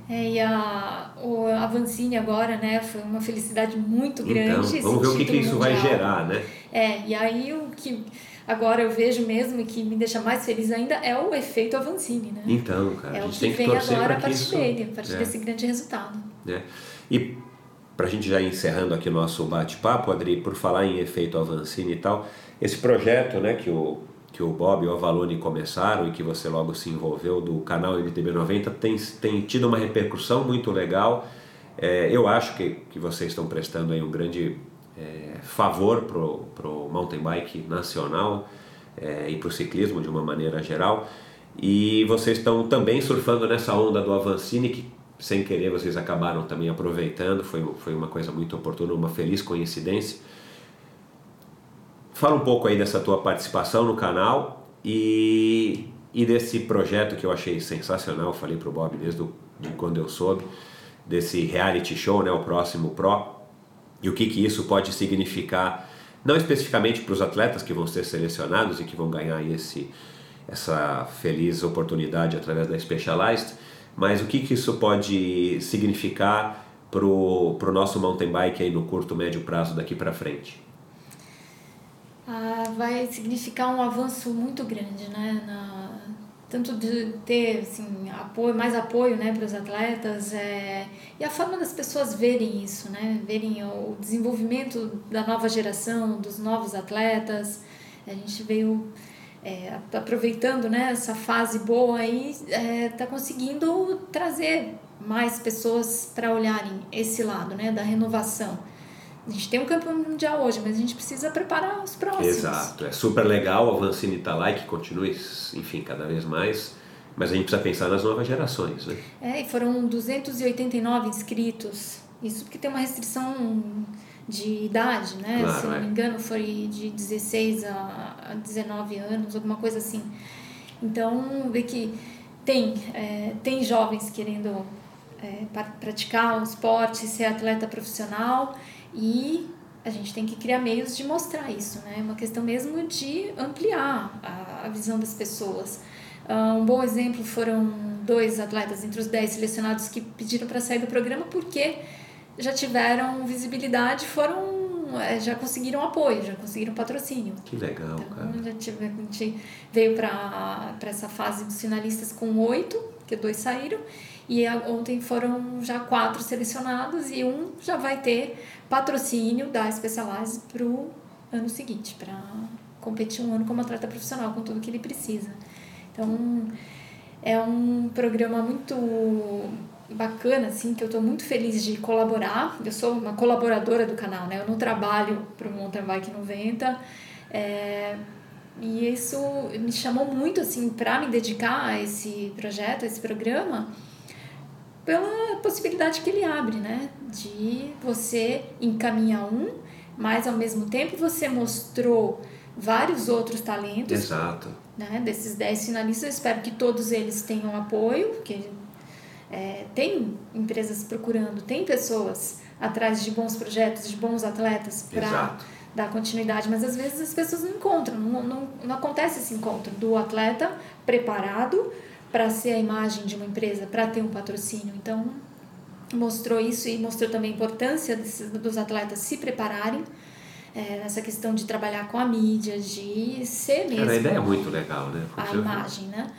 É, e a, o Avancini agora, né, foi uma felicidade muito então, grande. Então, vamos ver o que, que isso vai gerar, né? É, e aí o que agora eu vejo mesmo e que me deixa mais feliz ainda é o efeito Avancini, né? Então, cara, é a gente o que tem que vem torcer agora a partir isso... dele, a partir é. desse grande resultado. É. E para a gente já encerrando aqui o nosso bate-papo, Adri, por falar em efeito Avancini e tal, esse projeto, né, que o que o Bob e o Avalone começaram e que você logo se envolveu do canal MTB90 tem, tem tido uma repercussão muito legal. É, eu acho que, que vocês estão prestando aí um grande é, favor pro, pro mountain bike nacional é, e pro ciclismo de uma maneira geral. E vocês estão também surfando nessa onda do Avancini que sem querer vocês acabaram também aproveitando, foi, foi uma coisa muito oportuna, uma feliz coincidência. Fala um pouco aí dessa tua participação no canal e, e desse projeto que eu achei sensacional, falei pro Bob desde o, de quando eu soube, desse reality show, né, o próximo Pro, e o que, que isso pode significar, não especificamente para os atletas que vão ser selecionados e que vão ganhar esse, essa feliz oportunidade através da Specialized, mas o que, que isso pode significar para o nosso mountain bike aí no curto, médio prazo daqui para frente? ah, vai significar um avanço muito grande, né? Na, tanto de ter assim, apoio, mais apoio né, para os atletas é, e a forma das pessoas verem isso, né? verem o desenvolvimento da nova geração, dos novos atletas. A gente veio é, aproveitando né, essa fase boa aí, está é, conseguindo trazer mais pessoas para olharem esse lado né, da renovação. A gente tem um campeão mundial hoje, mas a gente precisa preparar os próximos. Exato, é super legal o Avancini tá lá e que continue, enfim, cada vez mais. Mas a gente precisa pensar nas novas gerações, né? É, e foram 289 inscritos. Isso porque tem uma restrição de idade, né? Claro, Se não é. me engano, foi de 16 a 19 anos, alguma coisa assim. Então, vê que tem, é, tem jovens querendo é, praticar o esporte, ser atleta profissional e a gente tem que criar meios de mostrar isso, né? É uma questão mesmo de ampliar a, a visão das pessoas. Uh, um bom exemplo foram dois atletas entre os dez selecionados que pediram para sair do programa porque já tiveram visibilidade, foram é, já conseguiram apoio, já conseguiram patrocínio. Que legal, então, cara. Já tive, a gente veio para essa fase dos finalistas com oito, que dois saíram, e ontem foram já quatro selecionados e um já vai ter patrocínio da Specialized para o ano seguinte, para competir um ano como atleta profissional, com tudo que ele precisa. Então, é um programa muito bacana, assim, que eu estou muito feliz de colaborar. Eu sou uma colaboradora do canal, né? Eu não trabalho para o Mountain Bike 90. É, e isso me chamou muito, assim, para me dedicar a esse projeto, a esse programa, pela possibilidade que ele abre, né? De você encaminhar um, mas ao mesmo tempo você mostrou vários outros talentos. Exato. Né? Desses 10 finalistas, eu espero que todos eles tenham apoio, que é, tem empresas procurando, tem pessoas atrás de bons projetos, de bons atletas para dar continuidade, mas às vezes as pessoas não encontram, não, não, não acontece esse encontro do atleta preparado para ser a imagem de uma empresa, para ter um patrocínio. Então, mostrou isso e mostrou também a importância desses, dos atletas se prepararem é, nessa questão de trabalhar com a mídia, de ser mesmo. Cara, a ideia é muito legal, né? a imagem, né?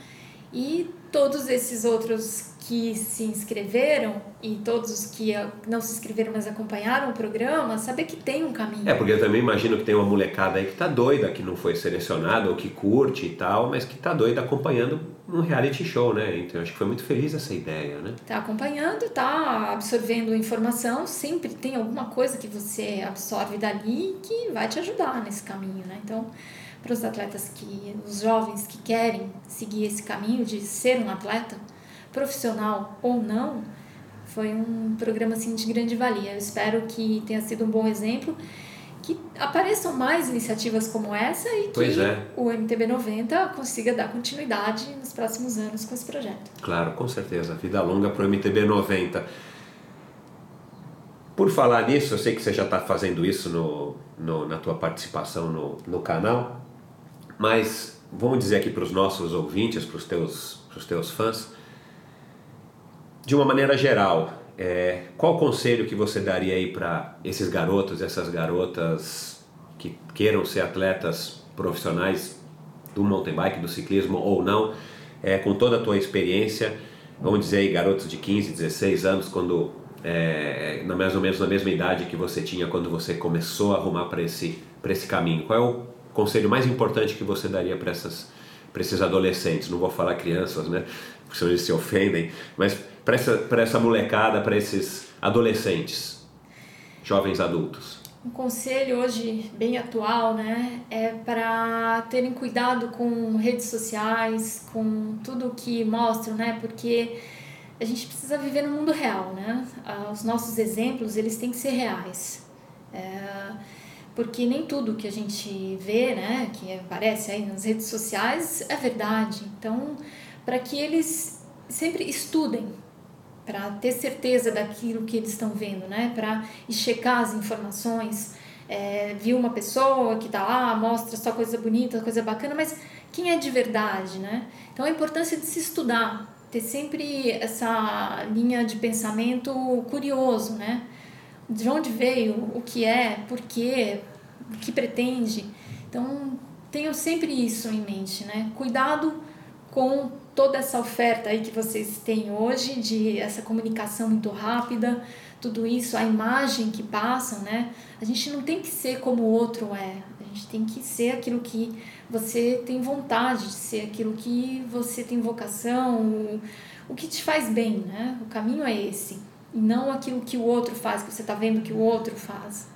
E todos esses outros que se inscreveram e todos os que não se inscreveram, mas acompanharam o programa, saber que tem um caminho. É, porque eu também imagino que tem uma molecada aí que tá doida, que não foi selecionada ou que curte e tal, mas que tá doida acompanhando um reality show, né? Então eu acho que foi muito feliz essa ideia, né? Tá acompanhando, tá absorvendo informação, sempre tem alguma coisa que você absorve dali que vai te ajudar nesse caminho, né? Então, para os atletas que, os jovens que querem seguir esse caminho de ser um atleta, profissional ou não, foi um programa assim de grande valia. Eu espero que tenha sido um bom exemplo, que apareçam mais iniciativas como essa e que é. o MTB 90 consiga dar continuidade nos próximos anos com esse projeto. Claro, com certeza. Vida longa para o MTB 90. Por falar nisso, eu sei que você já está fazendo isso no, no, na tua participação no, no canal, mas vamos dizer aqui para os nossos ouvintes, para os teus, teus fãs, de uma maneira geral, é, qual conselho que você daria aí para esses garotos, essas garotas que queiram ser atletas profissionais do mountain bike, do ciclismo ou não, é, com toda a tua experiência, vamos dizer aí garotos de 15, 16 anos, quando é, mais ou menos na mesma idade que você tinha quando você começou a arrumar para esse, esse caminho, qual é o conselho mais importante que você daria para essas para esses adolescentes, não vou falar crianças, né? Porque senão eles se ofendem, mas para essa, essa molecada, para esses adolescentes, jovens adultos? Um conselho hoje bem atual, né, é para terem cuidado com redes sociais, com tudo que mostram, né, porque a gente precisa viver no mundo real, né? Ah, os nossos exemplos eles têm que ser reais, é, porque nem tudo que a gente vê, né, que aparece aí nas redes sociais é verdade. Então, para que eles sempre estudem, para ter certeza daquilo que eles estão vendo, né? Para checar as informações. É, viu uma pessoa que está lá, mostra só coisa bonita, coisa bacana, mas quem é de verdade, né? Então a importância de se estudar, ter sempre essa linha de pensamento curioso, né? De onde veio, o que é, por quê, o que pretende. Então tenham sempre isso em mente, né? Cuidado com toda essa oferta aí que vocês têm hoje de essa comunicação muito rápida, tudo isso, a imagem que passam, né? A gente não tem que ser como o outro é. A gente tem que ser aquilo que você tem vontade de ser, aquilo que você tem vocação, o, o que te faz bem, né? O caminho é esse. E não aquilo que o outro faz, que você está vendo que o outro faz.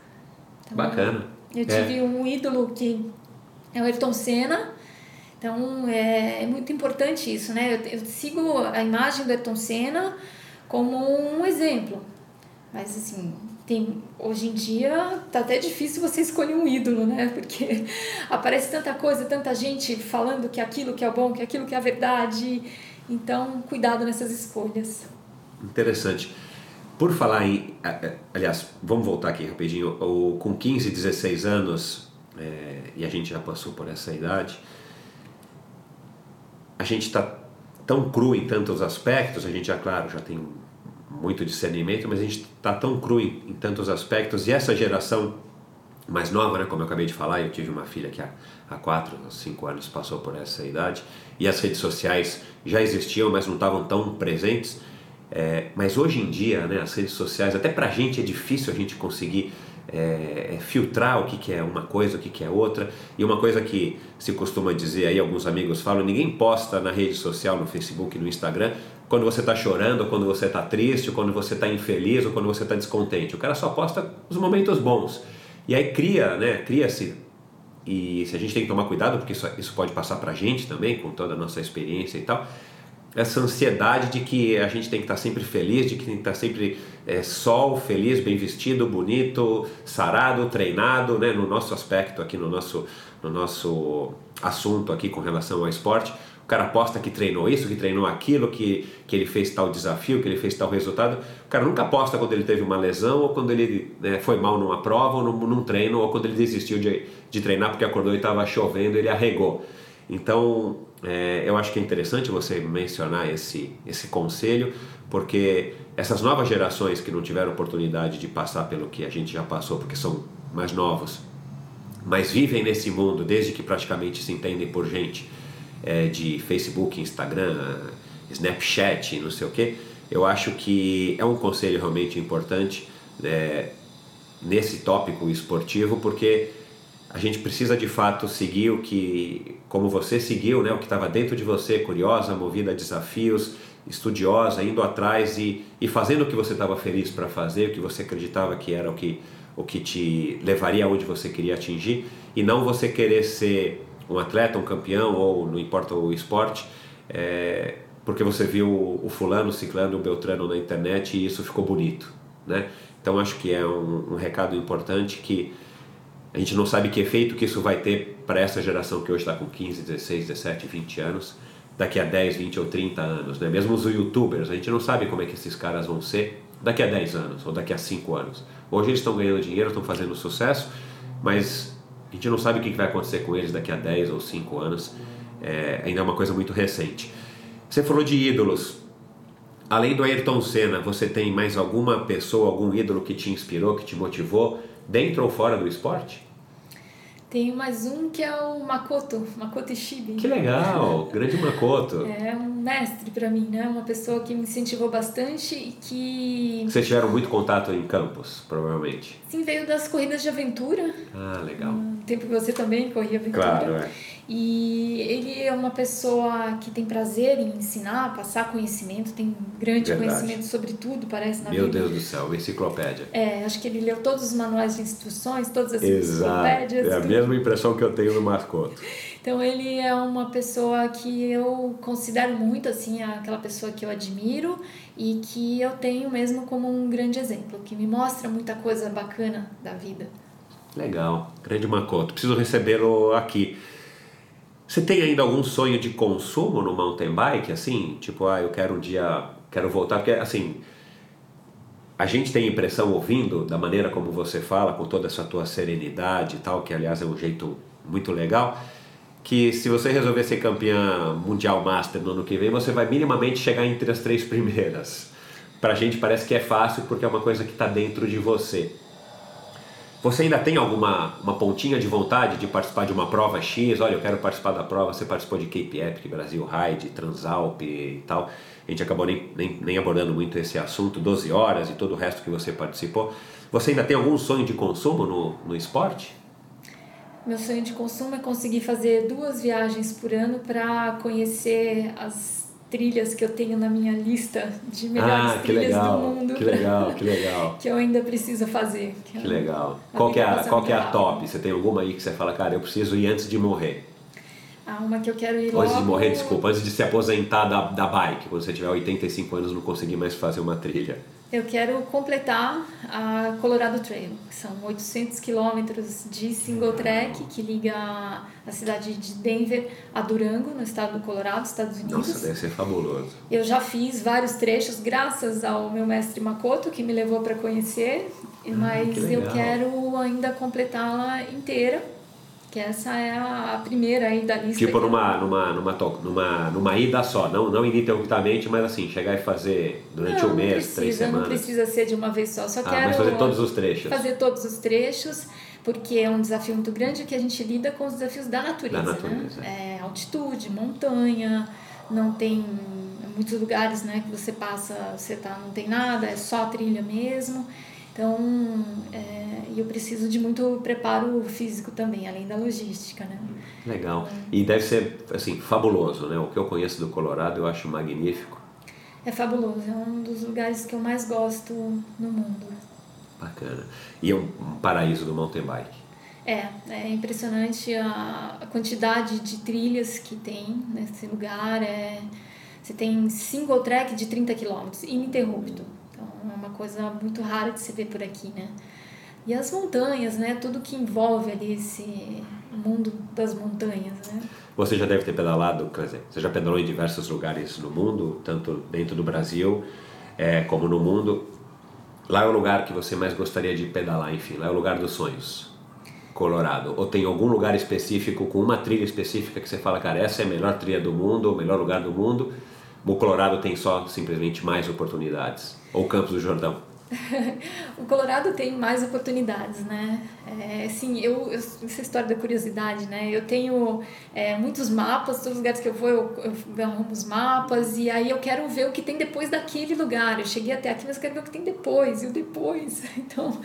Então, Bacana. Eu tive é. um ídolo que é o Ayrton Senna, então é, é muito importante isso, né? Eu, eu, sigo a imagem do Ayrton Senna como um exemplo, mas assim, tem hoje em dia tá até difícil você escolher um ídolo, né? Porque aparece tanta coisa, tanta gente falando que aquilo que é bom, que aquilo que é a verdade. Então, cuidado nessas escolhas. Interessante. Por falar em. Aliás, vamos voltar aqui rapidinho. O, com 15, 16 anos, é, e a gente já passou por essa idade, a gente está tão cru em tantos aspectos, a gente já, claro, já tem muito discernimento, mas a gente está tão cru em, em, tantos aspectos, e essa geração mais nova, né, como eu acabei de falar, eu tive uma filha que há, há 4, 5 anos passou por essa idade, e as redes sociais já existiam, mas não estavam tão presentes é, mas hoje em dia, né, as redes sociais, até para a gente é difícil a gente conseguir é, é, filtrar o que, que é uma coisa, o que, que é outra. E uma coisa que se costuma dizer aí, alguns amigos falam, ninguém posta na rede social, no Facebook, no Instagram, quando você está chorando, ou quando você está triste, ou quando você está infeliz, ou quando você está descontente. O cara só posta os momentos bons. E aí cria, né, cria-se e se a gente tem que tomar cuidado, porque isso, isso pode passar para a gente também, com toda a nossa experiência e tal, essa ansiedade de que a gente tem que estar sempre feliz, de que tem que estar sempre é, sol, feliz, bem vestido, bonito, sarado, treinado, né? no nosso aspecto aqui, no nosso, no nosso assunto aqui com relação ao esporte. O cara aposta que treinou isso, que treinou aquilo, que, que ele fez tal desafio, que ele fez tal resultado. O cara nunca aposta quando ele teve uma lesão, ou quando ele né, foi mal numa prova, ou num, num, treino, ou quando ele desistiu de, de treinar porque acordou e estava chovendo, ele arregou. Então, é, eu acho que é interessante você mencionar esse, esse conselho, porque essas novas gerações que não tiveram oportunidade de passar pelo que a gente já passou, porque são mais novos, mas vivem nesse mundo desde que praticamente se entendem por gente é, de Facebook, Instagram, Snapchat, não sei o que, eu acho que é um conselho realmente importante é, nesse tópico esportivo, porque a gente precisa de fato seguir o que, como você seguiu, né, o que estava dentro de você, curiosa, movida a desafios, estudiosa, indo atrás e, e fazendo o que você estava feliz para fazer, o que você acreditava que era o que, o que te levaria aonde você queria atingir, e não você querer ser um atleta, um campeão, ou não importa o esporte, é, porque você viu o fulano, o ciclano, o beltrano na internet e isso ficou bonito, né? Então acho que é um, um recado importante que a gente não sabe que efeito que isso vai ter para essa geração que hoje está com 15, 16, 17, 20 anos, daqui a 10, 20 ou 30 anos. Né? Mesmo os youtubers, a gente não sabe como é que esses caras vão ser daqui a 10 anos ou daqui a 5 anos. Hoje eles estão ganhando dinheiro, estão fazendo sucesso, mas a gente não sabe o que vai acontecer com eles daqui a 10 ou 5 anos. É, ainda é uma coisa muito recente. Você falou de ídolos. Além do Ayrton Senna, você tem mais alguma pessoa, algum ídolo que te inspirou, que te motivou, dentro ou fora do esporte? Tem mais um que é o Makoto, Makoto Ishibe. Que legal, grande Makoto. É um mestre para mim, né? Uma pessoa que me incentivou bastante e que... Vocês tiveram muito contato em campos, provavelmente. Sim, veio das corridas de aventura. Ah, legal. Um tempo que você também corria aventura. Claro, é. E ele é uma pessoa que tem prazer em ensinar, passar conhecimento, tem grande Verdade. conhecimento sobre tudo, parece na Meu vida. Deus do céu, enciclopédia. É, acho que ele leu todos os manuais de instruções, todas as Exato. enciclopédias. É a tudo. mesma impressão que eu tenho no Mascoto. Então ele é uma pessoa que eu considero muito assim, aquela pessoa que eu admiro e que eu tenho mesmo como um grande exemplo, que me mostra muita coisa bacana da vida. Legal, grande Makoto. Preciso recebê-lo aqui. Você tem ainda algum sonho de consumo no mountain bike, assim? Tipo, ah, eu quero um dia, quero voltar, porque assim, a gente tem a impressão ouvindo da maneira como você fala, com toda essa tua serenidade e tal, que aliás é um jeito muito legal, que se você resolver ser campeã mundial master no ano que vem, você vai minimamente chegar entre as três primeiras. Pra gente parece que é fácil porque é uma coisa que está dentro de você. Você ainda tem alguma uma pontinha de vontade de participar de uma prova X? Olha, eu quero participar da prova. Você participou de Cape Epic, Brasil Ride, Transalp e tal. A gente acabou nem, nem, nem abordando muito esse assunto, 12 horas e todo o resto que você participou. Você ainda tem algum sonho de consumo no, no esporte? Meu sonho de consumo é conseguir fazer duas viagens por ano para conhecer as trilhas que eu tenho na minha lista de melhores ah, trilhas legal, do mundo. Que legal, que legal. que eu ainda preciso fazer. Que, que legal. Qual que é a, qual que é a top? Você tem alguma aí que você fala, cara, eu preciso ir antes de morrer? Ah, uma que eu quero ir antes logo... Antes de morrer, desculpa, antes de se aposentar da, da bike, quando você tiver 85 anos não conseguir mais fazer uma trilha. Eu quero completar a Colorado Trail, que são 800 quilômetros de single track que liga a cidade de Denver a Durango, no estado do Colorado, Estados Unidos. Nossa, deve ser fabuloso. Eu já fiz vários trechos graças ao meu mestre Makoto, que me levou para conhecer, mas que eu quero ainda completá-la inteira que essa é a primeira aí da lista. Tipo numa, numa, numa, numa, numa ida só, não, não ininterruptamente, mas assim, chegar e fazer durante não, um mês, precisa, três semanas. Não precisa ser de uma vez só, só ah, quero mas fazer todos os trechos. fazer todos os trechos, porque é um desafio muito grande que a gente lida com os desafios da natureza, Da natureza. né? É, altitude, montanha, não tem muitos lugares, né, que você passa, você tá, não tem nada, é só trilha mesmo. Então, é, eu preciso de muito preparo físico também, além da logística, né? Legal. E deve ser, assim, fabuloso, né? O que eu conheço do Colorado eu acho magnífico. É fabuloso, é um dos lugares que eu mais gosto no mundo. Bacana. E é um paraíso do mountain bike. É, é impressionante a, a quantidade de trilhas que tem nesse lugar. É, você tem single track de 30 km, ininterrupto. Uma coisa muito rara de se ver por aqui, né? E as montanhas, né? Tudo que envolve ali esse mundo das montanhas, né? Você já deve ter pedalado, quer dizer, você já pedalou em diversos lugares no mundo, tanto dentro do Brasil é, como no mundo. Lá é o lugar que você mais gostaria de pedalar, enfim, lá é o lugar dos sonhos. Colorado. Ou tem algum lugar específico, com uma trilha específica que você fala, cara, essa é a melhor trilha do mundo, o melhor lugar do mundo. O Colorado tem só simplesmente mais oportunidades. Ou Campos do Jordão. O Colorado tem mais oportunidades, né? É, assim, eu, eu, essa história da curiosidade, né? Eu tenho é, muitos mapas, todos os lugares que eu vou, eu, eu arrumo os mapas e aí eu quero ver o que tem depois daquele lugar. Eu cheguei até aqui, mas eu quero ver o que tem depois e o depois. Então,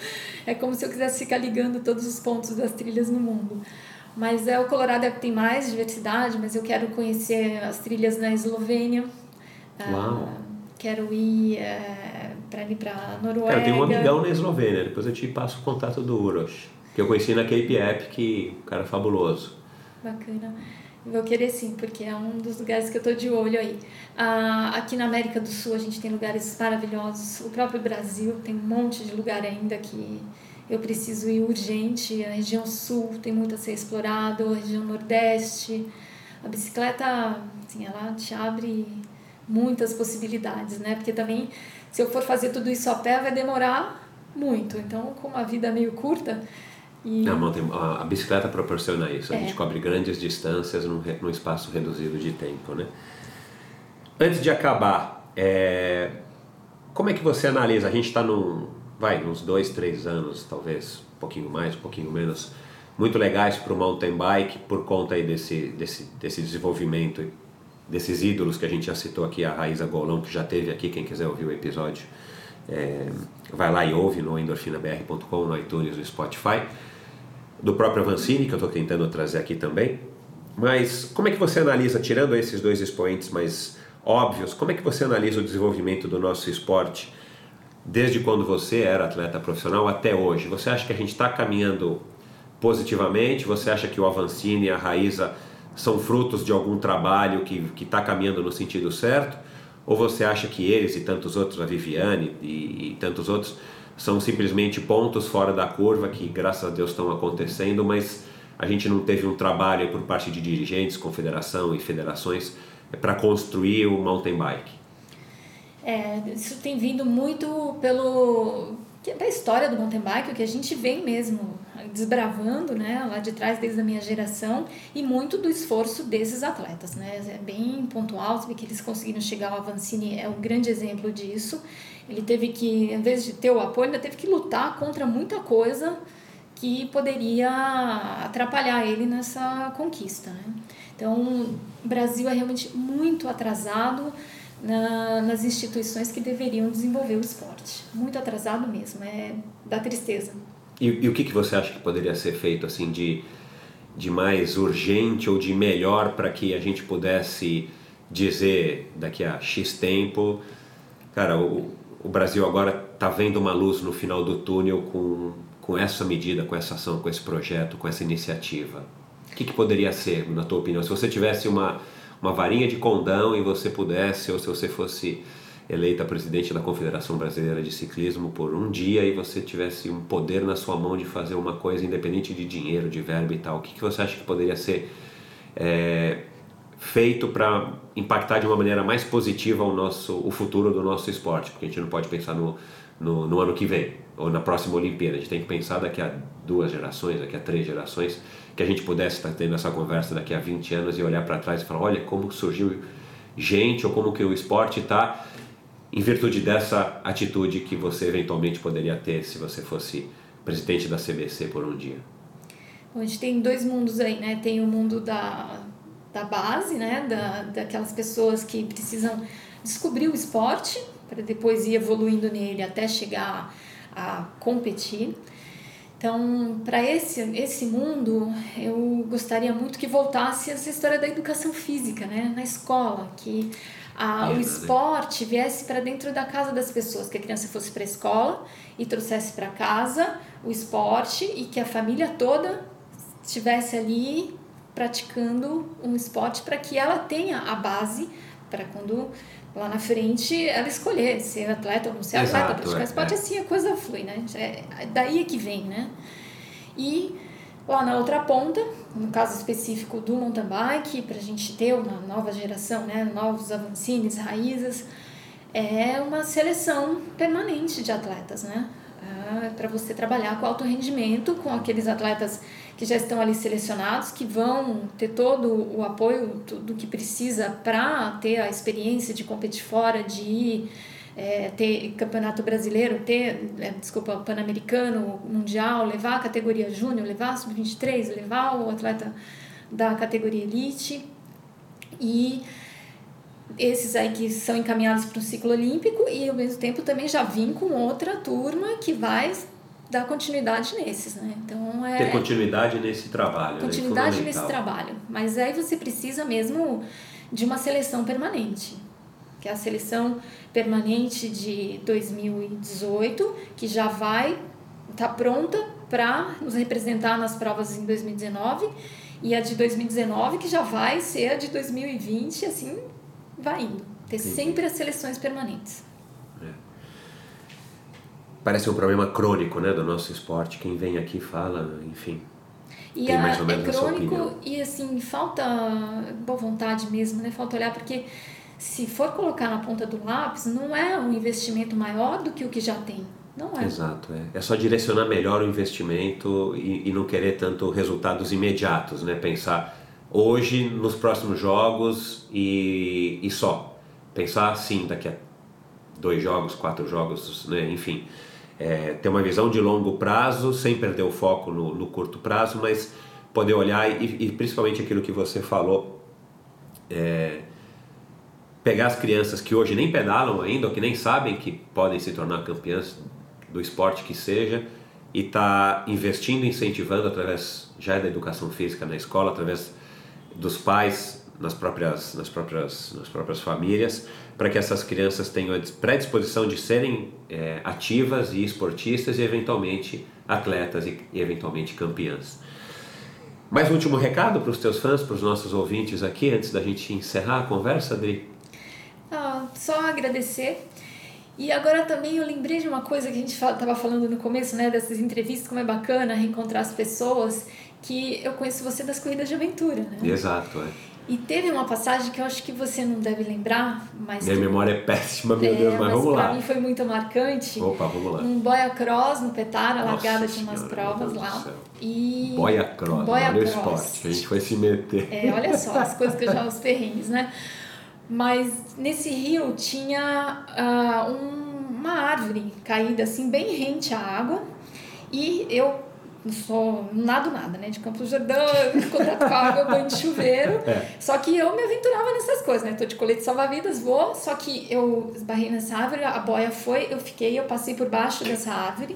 é como se eu quisesse ficar ligando todos os pontos das trilhas no mundo. Mas é, o Colorado é que tem mais diversidade, mas eu quero conhecer as trilhas na Eslovênia. Uau. Ah, quero ir é, para ir para Noruega. Cara, eu tenho um amigão na Eslovênia, depois eu te passo o contato do Uros, que eu conheci na Cape App, que o cara fabuloso. Bacana. Vou querer sim, porque é um dos lugares que eu tô de olho aí. Ah, aqui na América do Sul a gente tem lugares maravilhosos. O próprio Brasil tem um monte de lugar ainda que eu preciso ir urgente. A região sul tem muito a ser explorado, a região nordeste. A bicicleta, assim, ela te abre muitas possibilidades, né? Porque também, se eu for fazer tudo isso a pé, vai demorar muito. Então, com uma vida meio curta, e A, mountain- a- a bicicleta proporciona isso, a É. gente cobre grandes distâncias num, num espaço reduzido de tempo, né? Antes de acabar, é, como é que você analisa? A gente está num, vai, uns dois, três anos, talvez, um pouquinho mais, um pouquinho menos, muito legais para o mountain bike por conta aí desse, desse, desse desenvolvimento, desses ídolos que a gente já citou aqui, a Raíza Golão, que já teve aqui, quem quiser ouvir o episódio, é, vai lá e ouve no endorfinabr.com, no iTunes, no Spotify do próprio Avancini, que eu estou tentando trazer aqui também. Mas como é que você analisa, tirando esses dois expoentes mais óbvios, como é que você analisa o desenvolvimento do nosso esporte desde quando você era atleta profissional até hoje? Você acha que a gente está caminhando positivamente? Você acha que o Avancini e a Raíza são frutos de algum trabalho que está caminhando no sentido certo? Ou você acha que eles e tantos outros, a Viviane e, e tantos outros, são simplesmente pontos fora da curva que, graças a Deus, estão acontecendo, mas a gente não teve um trabalho por parte de dirigentes, confederação e federações para construir o mountain bike? É, isso tem vindo muito pelo é da história do mountain bike, o que a gente vem mesmo desbravando, né, lá de trás desde a minha geração e muito do esforço desses atletas, né, é bem pontual, você vê que eles conseguiram chegar ao Avancini é um grande exemplo disso. Ele teve que, em vez de ter o apoio, ainda teve que lutar contra muita coisa que poderia atrapalhar ele nessa conquista, né? Então, o Brasil é realmente muito atrasado na, nas instituições que deveriam desenvolver o esporte. Muito atrasado mesmo, é da tristeza. E, e o que, que você acha que poderia ser feito assim de, de mais urgente ou de melhor para que a gente pudesse dizer daqui a X tempo, cara, o, o Brasil agora está vendo uma luz no final do túnel com, com essa medida, com essa ação, com esse projeto, com essa iniciativa? O que, que poderia ser, na tua opinião? Se você tivesse uma, uma varinha de condão e você pudesse, ou se você fosse eleita presidente da Confederação Brasileira de Ciclismo por um dia e você tivesse um poder na sua mão de fazer uma coisa independente de dinheiro, de verba e tal, o que, que você acha que poderia ser é, feito para impactar de uma maneira mais positiva o nosso o futuro do nosso esporte? Porque a gente não pode pensar no, no, no ano que vem ou na próxima Olimpíada, a gente tem que pensar daqui a duas gerações, daqui a três gerações, que a gente pudesse estar tendo essa conversa daqui a 20 anos e olhar para trás e falar, olha como surgiu gente ou como que o esporte está em virtude dessa atitude que você eventualmente poderia ter se você fosse presidente da CBC por um dia? Bom, a gente tem dois mundos aí, né? Tem o mundo da, da base, né? Da, daquelas pessoas que precisam descobrir o esporte para depois ir evoluindo nele até chegar a competir. Então, para esse, esse mundo, eu gostaria muito que voltasse essa história da educação física, né? Na escola, que a, o esporte viesse para dentro da casa das pessoas, que a criança fosse para a escola e trouxesse para casa o esporte e que a família toda estivesse ali praticando um esporte para que ela tenha a base para quando lá na frente ela escolher ser atleta ou não ser Exato, atleta, praticar é, esporte, é. assim a coisa flui, né? É daí é que vem, né? E Lá na outra ponta, no caso específico do mountain bike, para a gente ter uma nova geração, né, novos avancines, raízes, é uma seleção permanente de atletas, né? É para você trabalhar com alto rendimento, com aqueles atletas que já estão ali selecionados, que vão ter todo o apoio do que precisa para ter a experiência de competir fora, de ir é, ter campeonato brasileiro, ter, é, desculpa, pan-americano, mundial, levar a categoria júnior, levar a sub-23, levar o atleta da categoria elite e esses aí que são encaminhados para o ciclo olímpico e ao mesmo tempo também já vim com outra turma que vai dar continuidade nesses, né? Então é ter continuidade nesse trabalho, né? continuidade nesse trabalho, mas aí você precisa mesmo de uma seleção permanente que é a seleção permanente de 2018, que já vai estar tá pronta para nos representar nas provas em 2019, e a de 2019 que já vai ser a de 2020, assim vai indo. Ter Sim. sempre as seleções permanentes. É. Parece um problema crônico né, do nosso esporte. Quem vem aqui fala, enfim. E tem a, mais ou menos é crônico e assim, falta boa vontade mesmo, né? Falta olhar, porque se for colocar na ponta do lápis, não é um investimento maior do que o que já tem. Não é. Exato, é. É só direcionar melhor o investimento e, e não querer tanto resultados imediatos, né? Pensar hoje, nos próximos jogos e, e só. Pensar sim daqui a dois jogos, quatro jogos, né? enfim. É, ter uma visão de longo prazo, sem perder o foco no, no curto prazo, mas poder olhar e, e, principalmente aquilo que você falou. É, pegar as crianças que hoje nem pedalam ainda, ou que nem sabem que podem se tornar campeãs do esporte que seja, e tá investindo, incentivando através já da educação física na escola, através dos pais nas próprias nas próprias nas próprias famílias, para que essas crianças tenham a predisposição de serem é, ativas e esportistas e eventualmente atletas e, e eventualmente campeãs. Mais um último recado para os teus fãs, para os nossos ouvintes aqui, antes da gente encerrar a conversa, Adri? Só agradecer. E agora também eu lembrei de uma coisa que a gente estava falando no começo, né, dessas entrevistas, como é bacana reencontrar as pessoas, que eu conheço você das corridas de aventura, né? Exato, é. E teve uma passagem que eu acho que você não deve lembrar, mas. Minha que... memória é péssima, meu é, Deus, mas, mas vamos lá. Pra mim foi muito marcante. Opa, vamos lá. Um boia cross no Petara, largada de umas provas lá. E. Boia cross, boia olha cross. o esporte, a gente foi se meter. É, olha só, as coisas que eu já os perrengues, né? Mas nesse rio tinha uh, um, uma árvore caída assim, bem rente à água. E eu não sou nada nada, né? De Campos Jordão, contato com água, banho de chuveiro. É. Só que eu me aventurava nessas coisas, né? Tô de colete salva-vidas, vou, só que eu esbarrei nessa árvore, a boia foi, eu fiquei, eu passei por baixo dessa árvore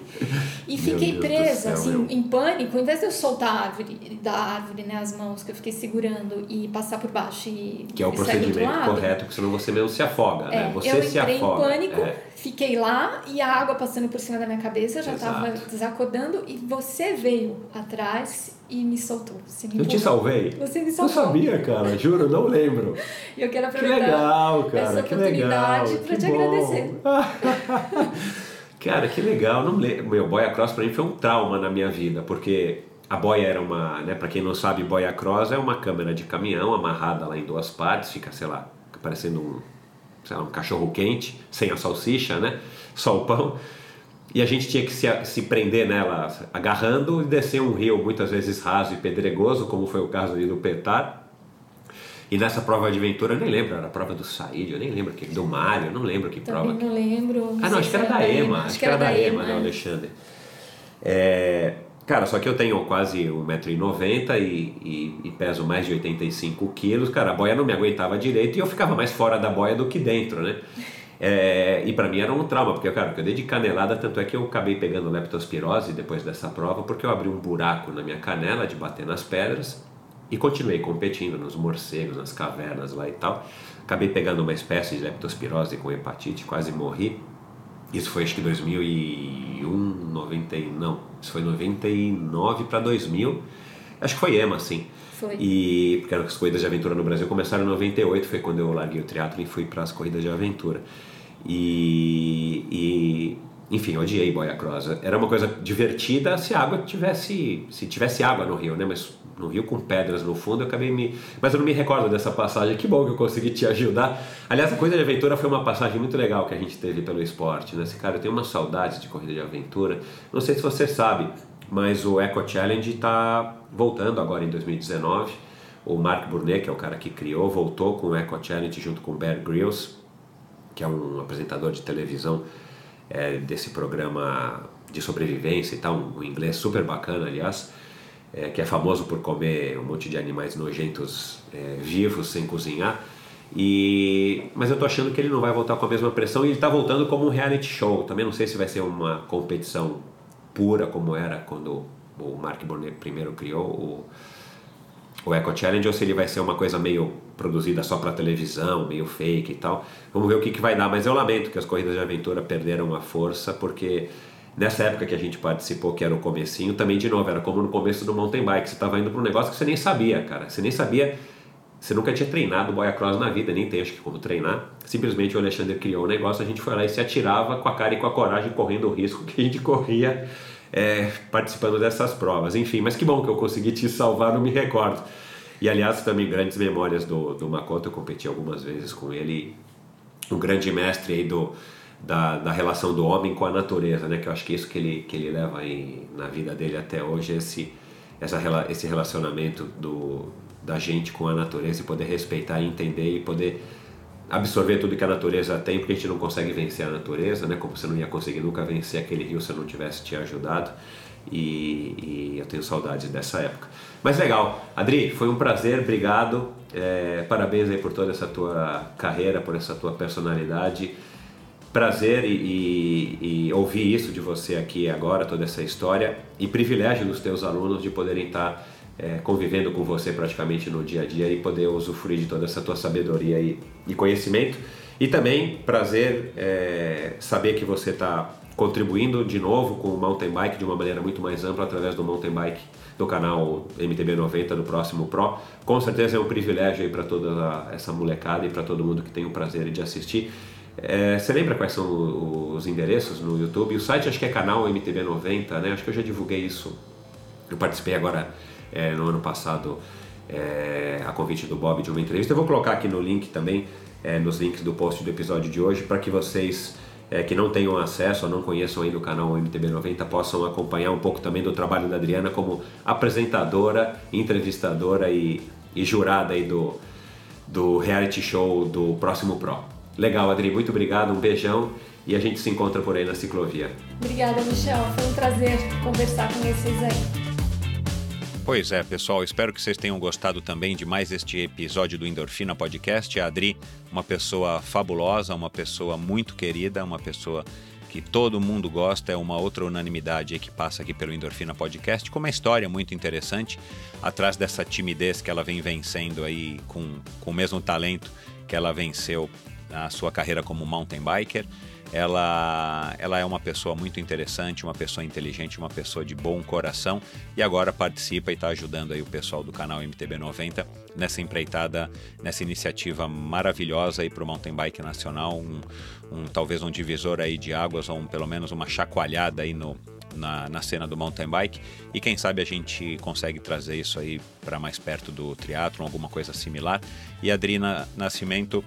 e fiquei presa, céu, assim, meu. em pânico. Em vez de eu soltar a árvore, da árvore, né, as mãos que eu fiquei segurando e passar por baixo e. Que é o procedimento correto, porque senão você mesmo se afoga, é, né? Você eu se entrei afoga. em pânico. É Fiquei lá e a água passando por cima da minha cabeça, já estava desacordando e você veio atrás e me soltou. Você me Eu te salvei? Você me Não salvou. sabia, cara, juro, não lembro. E eu quero Que aproveitar legal, cara, essa que oportunidade para que te bom. agradecer. cara, que legal. Não lembro. Meu, boia cross pra mim foi um trauma na minha vida, porque a boia era uma, né, para quem não sabe, boia cross é uma câmera de caminhão amarrada lá em duas partes, fica, sei lá, parecendo um, sei lá, um cachorro quente, sem a salsicha, né? Só o pão. E a gente tinha que se, se prender nela agarrando e descer um rio muitas vezes raso e pedregoso, como foi o caso ali do Petar. E nessa prova de aventura, eu nem lembro, era a prova do Said, eu nem lembro que do Mário, eu não lembro que prova. Também não lembro. Ah, não, acho que era da Ema, acho que era da Ema, né, Alexandre. É, cara, só que eu tenho quase 1,90m e, e, e peso mais de 85 quilos, cara, a boia não me aguentava direito e eu ficava mais fora da boia do que dentro, né? É, e para mim era um trauma, porque cara, eu dei de canelada, tanto é que eu acabei pegando leptospirose depois dessa prova, porque eu abri um buraco na minha canela de bater nas pedras e continuei competindo nos morcegos, nas cavernas lá e tal. Acabei pegando uma espécie de leptospirose com hepatite, quase morri. Isso foi acho que 2001, 90, e- não, isso foi 99 para 2000. Acho que foi EMA, sim. Foi. E porque as corridas de aventura no Brasil começaram em 98, foi quando eu larguei o triatlo e fui para as corridas de aventura. E, e enfim, eu odiei boia cross. Era uma coisa divertida se a água tivesse, se tivesse água no rio, né? Mas no rio com pedras no fundo, eu acabei me, mas eu não me recordo dessa passagem. Que bom que eu consegui te ajudar. Aliás, a corrida de aventura foi uma passagem muito legal que a gente teve pelo esporte, né? Esse cara, eu tenho uma saudade de corrida de aventura. Não sei se você sabe, mas o Eco Challenge está voltando agora em 2019. O Mark Burnet, que é o cara que criou, voltou com o Eco Challenge junto com o Bear Grylls, que é um apresentador de televisão é, desse programa de sobrevivência e tal, um inglês super bacana, aliás, é, que é famoso por comer um monte de animais nojentos é, vivos sem cozinhar. E, mas eu tô achando que ele não vai voltar com a mesma pressão e ele tá voltando como um reality show. Também não sei se vai ser uma competição pura como era quando o Mark Burnet primeiro criou o, o Eco Challenge ou se ele vai ser uma coisa meio produzida só para televisão, meio fake e tal. Vamos ver o que, que vai dar, mas eu lamento que as corridas de aventura perderam a força, porque nessa época que a gente participou, que era o comecinho, também de novo, era como no começo do mountain bike, você estava indo para um negócio que você nem sabia, cara. Você nem sabia, você nunca tinha treinado boia cross na vida, nem tem acho que como treinar. Simplesmente o Alexandre criou um negócio, a gente foi lá e se atirava com a cara e com a coragem, correndo o risco que a gente corria é, participando dessas provas. Enfim, mas que bom que eu consegui te salvar, não me recordo. E aliás, também grandes memórias do, do Makoto, eu competi algumas vezes com ele, um grande mestre aí do, da, da relação do homem com a natureza, né? Que eu acho que é isso que ele, que ele leva aí na vida dele até hoje, esse, essa, esse relacionamento do, da gente com a natureza e poder respeitar entender e poder absorver tudo que a natureza tem, porque a gente não consegue vencer a natureza, né? Como você não ia conseguir nunca vencer aquele rio se eu não tivesse te ajudado. E, e eu tenho saudades dessa época. Mas legal, Adri, foi um prazer, obrigado. É, parabéns aí por toda essa tua carreira, por essa tua personalidade. Prazer e, e- e ouvir isso de você aqui agora, toda essa história. E privilégio dos teus alunos de poderem estar é, convivendo com você praticamente no dia a dia e poder usufruir de toda essa tua sabedoria e, e conhecimento. E também prazer é, saber que você está contribuindo de novo com o mountain bike de uma maneira muito mais ampla através do mountain bike do canal MTB90 do próximo Pro. Com certeza é um privilégio aí para toda essa molecada e para todo mundo que tem o prazer de assistir. É, você lembra quais são os endereços no YouTube? O site acho que é canal MTB90, né? Acho que eu já divulguei isso. Eu participei agora é, no ano passado é, a convite do Bob de uma entrevista. Eu vou colocar aqui no link também, é, nos links do post do episódio de hoje, para que vocês é, que não tenham acesso ou não conheçam ainda o canal MTB90 possam acompanhar um pouco também do trabalho da Adriana como apresentadora, entrevistadora e, e jurada aí do, do reality show do Próximo Pro. Legal, Adri, muito obrigado, um beijão e a gente se encontra por aí na ciclovia. Obrigada, Michel. Foi um prazer conversar com vocês aí. Pois é, pessoal, espero que vocês tenham gostado também de mais este episódio do Endorfina Podcast. A Adri, uma pessoa fabulosa, uma pessoa muito querida, uma pessoa que todo mundo gosta, é uma outra unanimidade que passa aqui pelo Endorfina Podcast, com uma história muito interessante, atrás dessa timidez que ela vem vencendo aí com, com o mesmo talento que ela venceu na sua carreira como mountain biker. Ela, ela é uma pessoa muito interessante, uma pessoa inteligente, uma pessoa de bom coração e agora participa e está ajudando aí o pessoal do canal MTB90 nessa empreitada, nessa iniciativa maravilhosa aí para o mountain bike nacional, um, um, talvez um divisor aí de águas ou um, pelo menos uma chacoalhada aí no, na, na, cena do mountain bike e quem sabe a gente consegue trazer isso aí para mais perto do triatlon, alguma coisa similar. E a Nascimento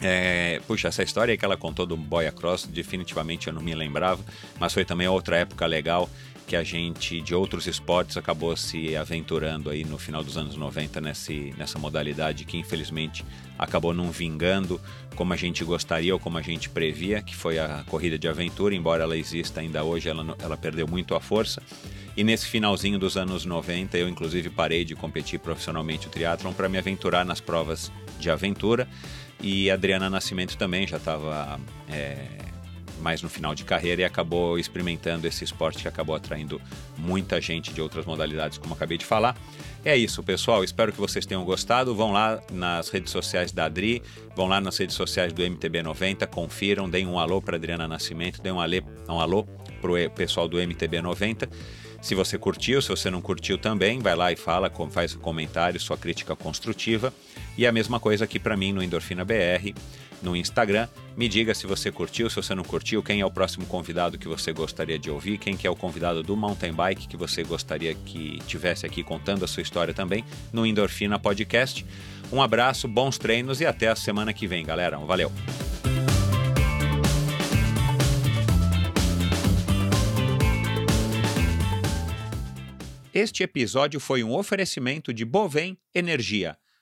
é, puxa, essa história que ela contou do Boia Cross, definitivamente eu não me lembrava, mas foi também outra época legal que a gente de outros esportes acabou se aventurando aí no final dos anos 90 nesse, nessa modalidade que infelizmente acabou não vingando como a gente gostaria ou como a gente previa, que foi a corrida de aventura, embora ela exista ainda hoje, ela, ela perdeu muito a força. E nesse finalzinho dos anos 90, eu inclusive parei de competir profissionalmente o triatlon para me aventurar nas provas de aventura. E Adriana Nascimento também já estava é, mais no final de carreira e acabou experimentando esse esporte que acabou atraindo muita gente de outras modalidades, como acabei de falar. É isso, pessoal. Espero que vocês tenham gostado. Vão lá nas redes sociais da Adri, vão lá nas redes sociais do MTB90, confiram, deem um alô para Adriana Nascimento, deem um, alê, um alô para o pessoal do MTB90. Se você curtiu, se você não curtiu também, vai lá e fala, faz um comentário, sua crítica construtiva. E a mesma coisa aqui para mim no Endorfina BR, no Instagram. Me diga se você curtiu, se você não curtiu, quem é o próximo convidado que você gostaria de ouvir, quem que é o convidado do mountain bike que você gostaria que tivesse aqui contando a sua história também no Endorfina Podcast. Um abraço, bons treinos e até a semana que vem, galera. Valeu! Este episódio foi um oferecimento de Bovem Energia.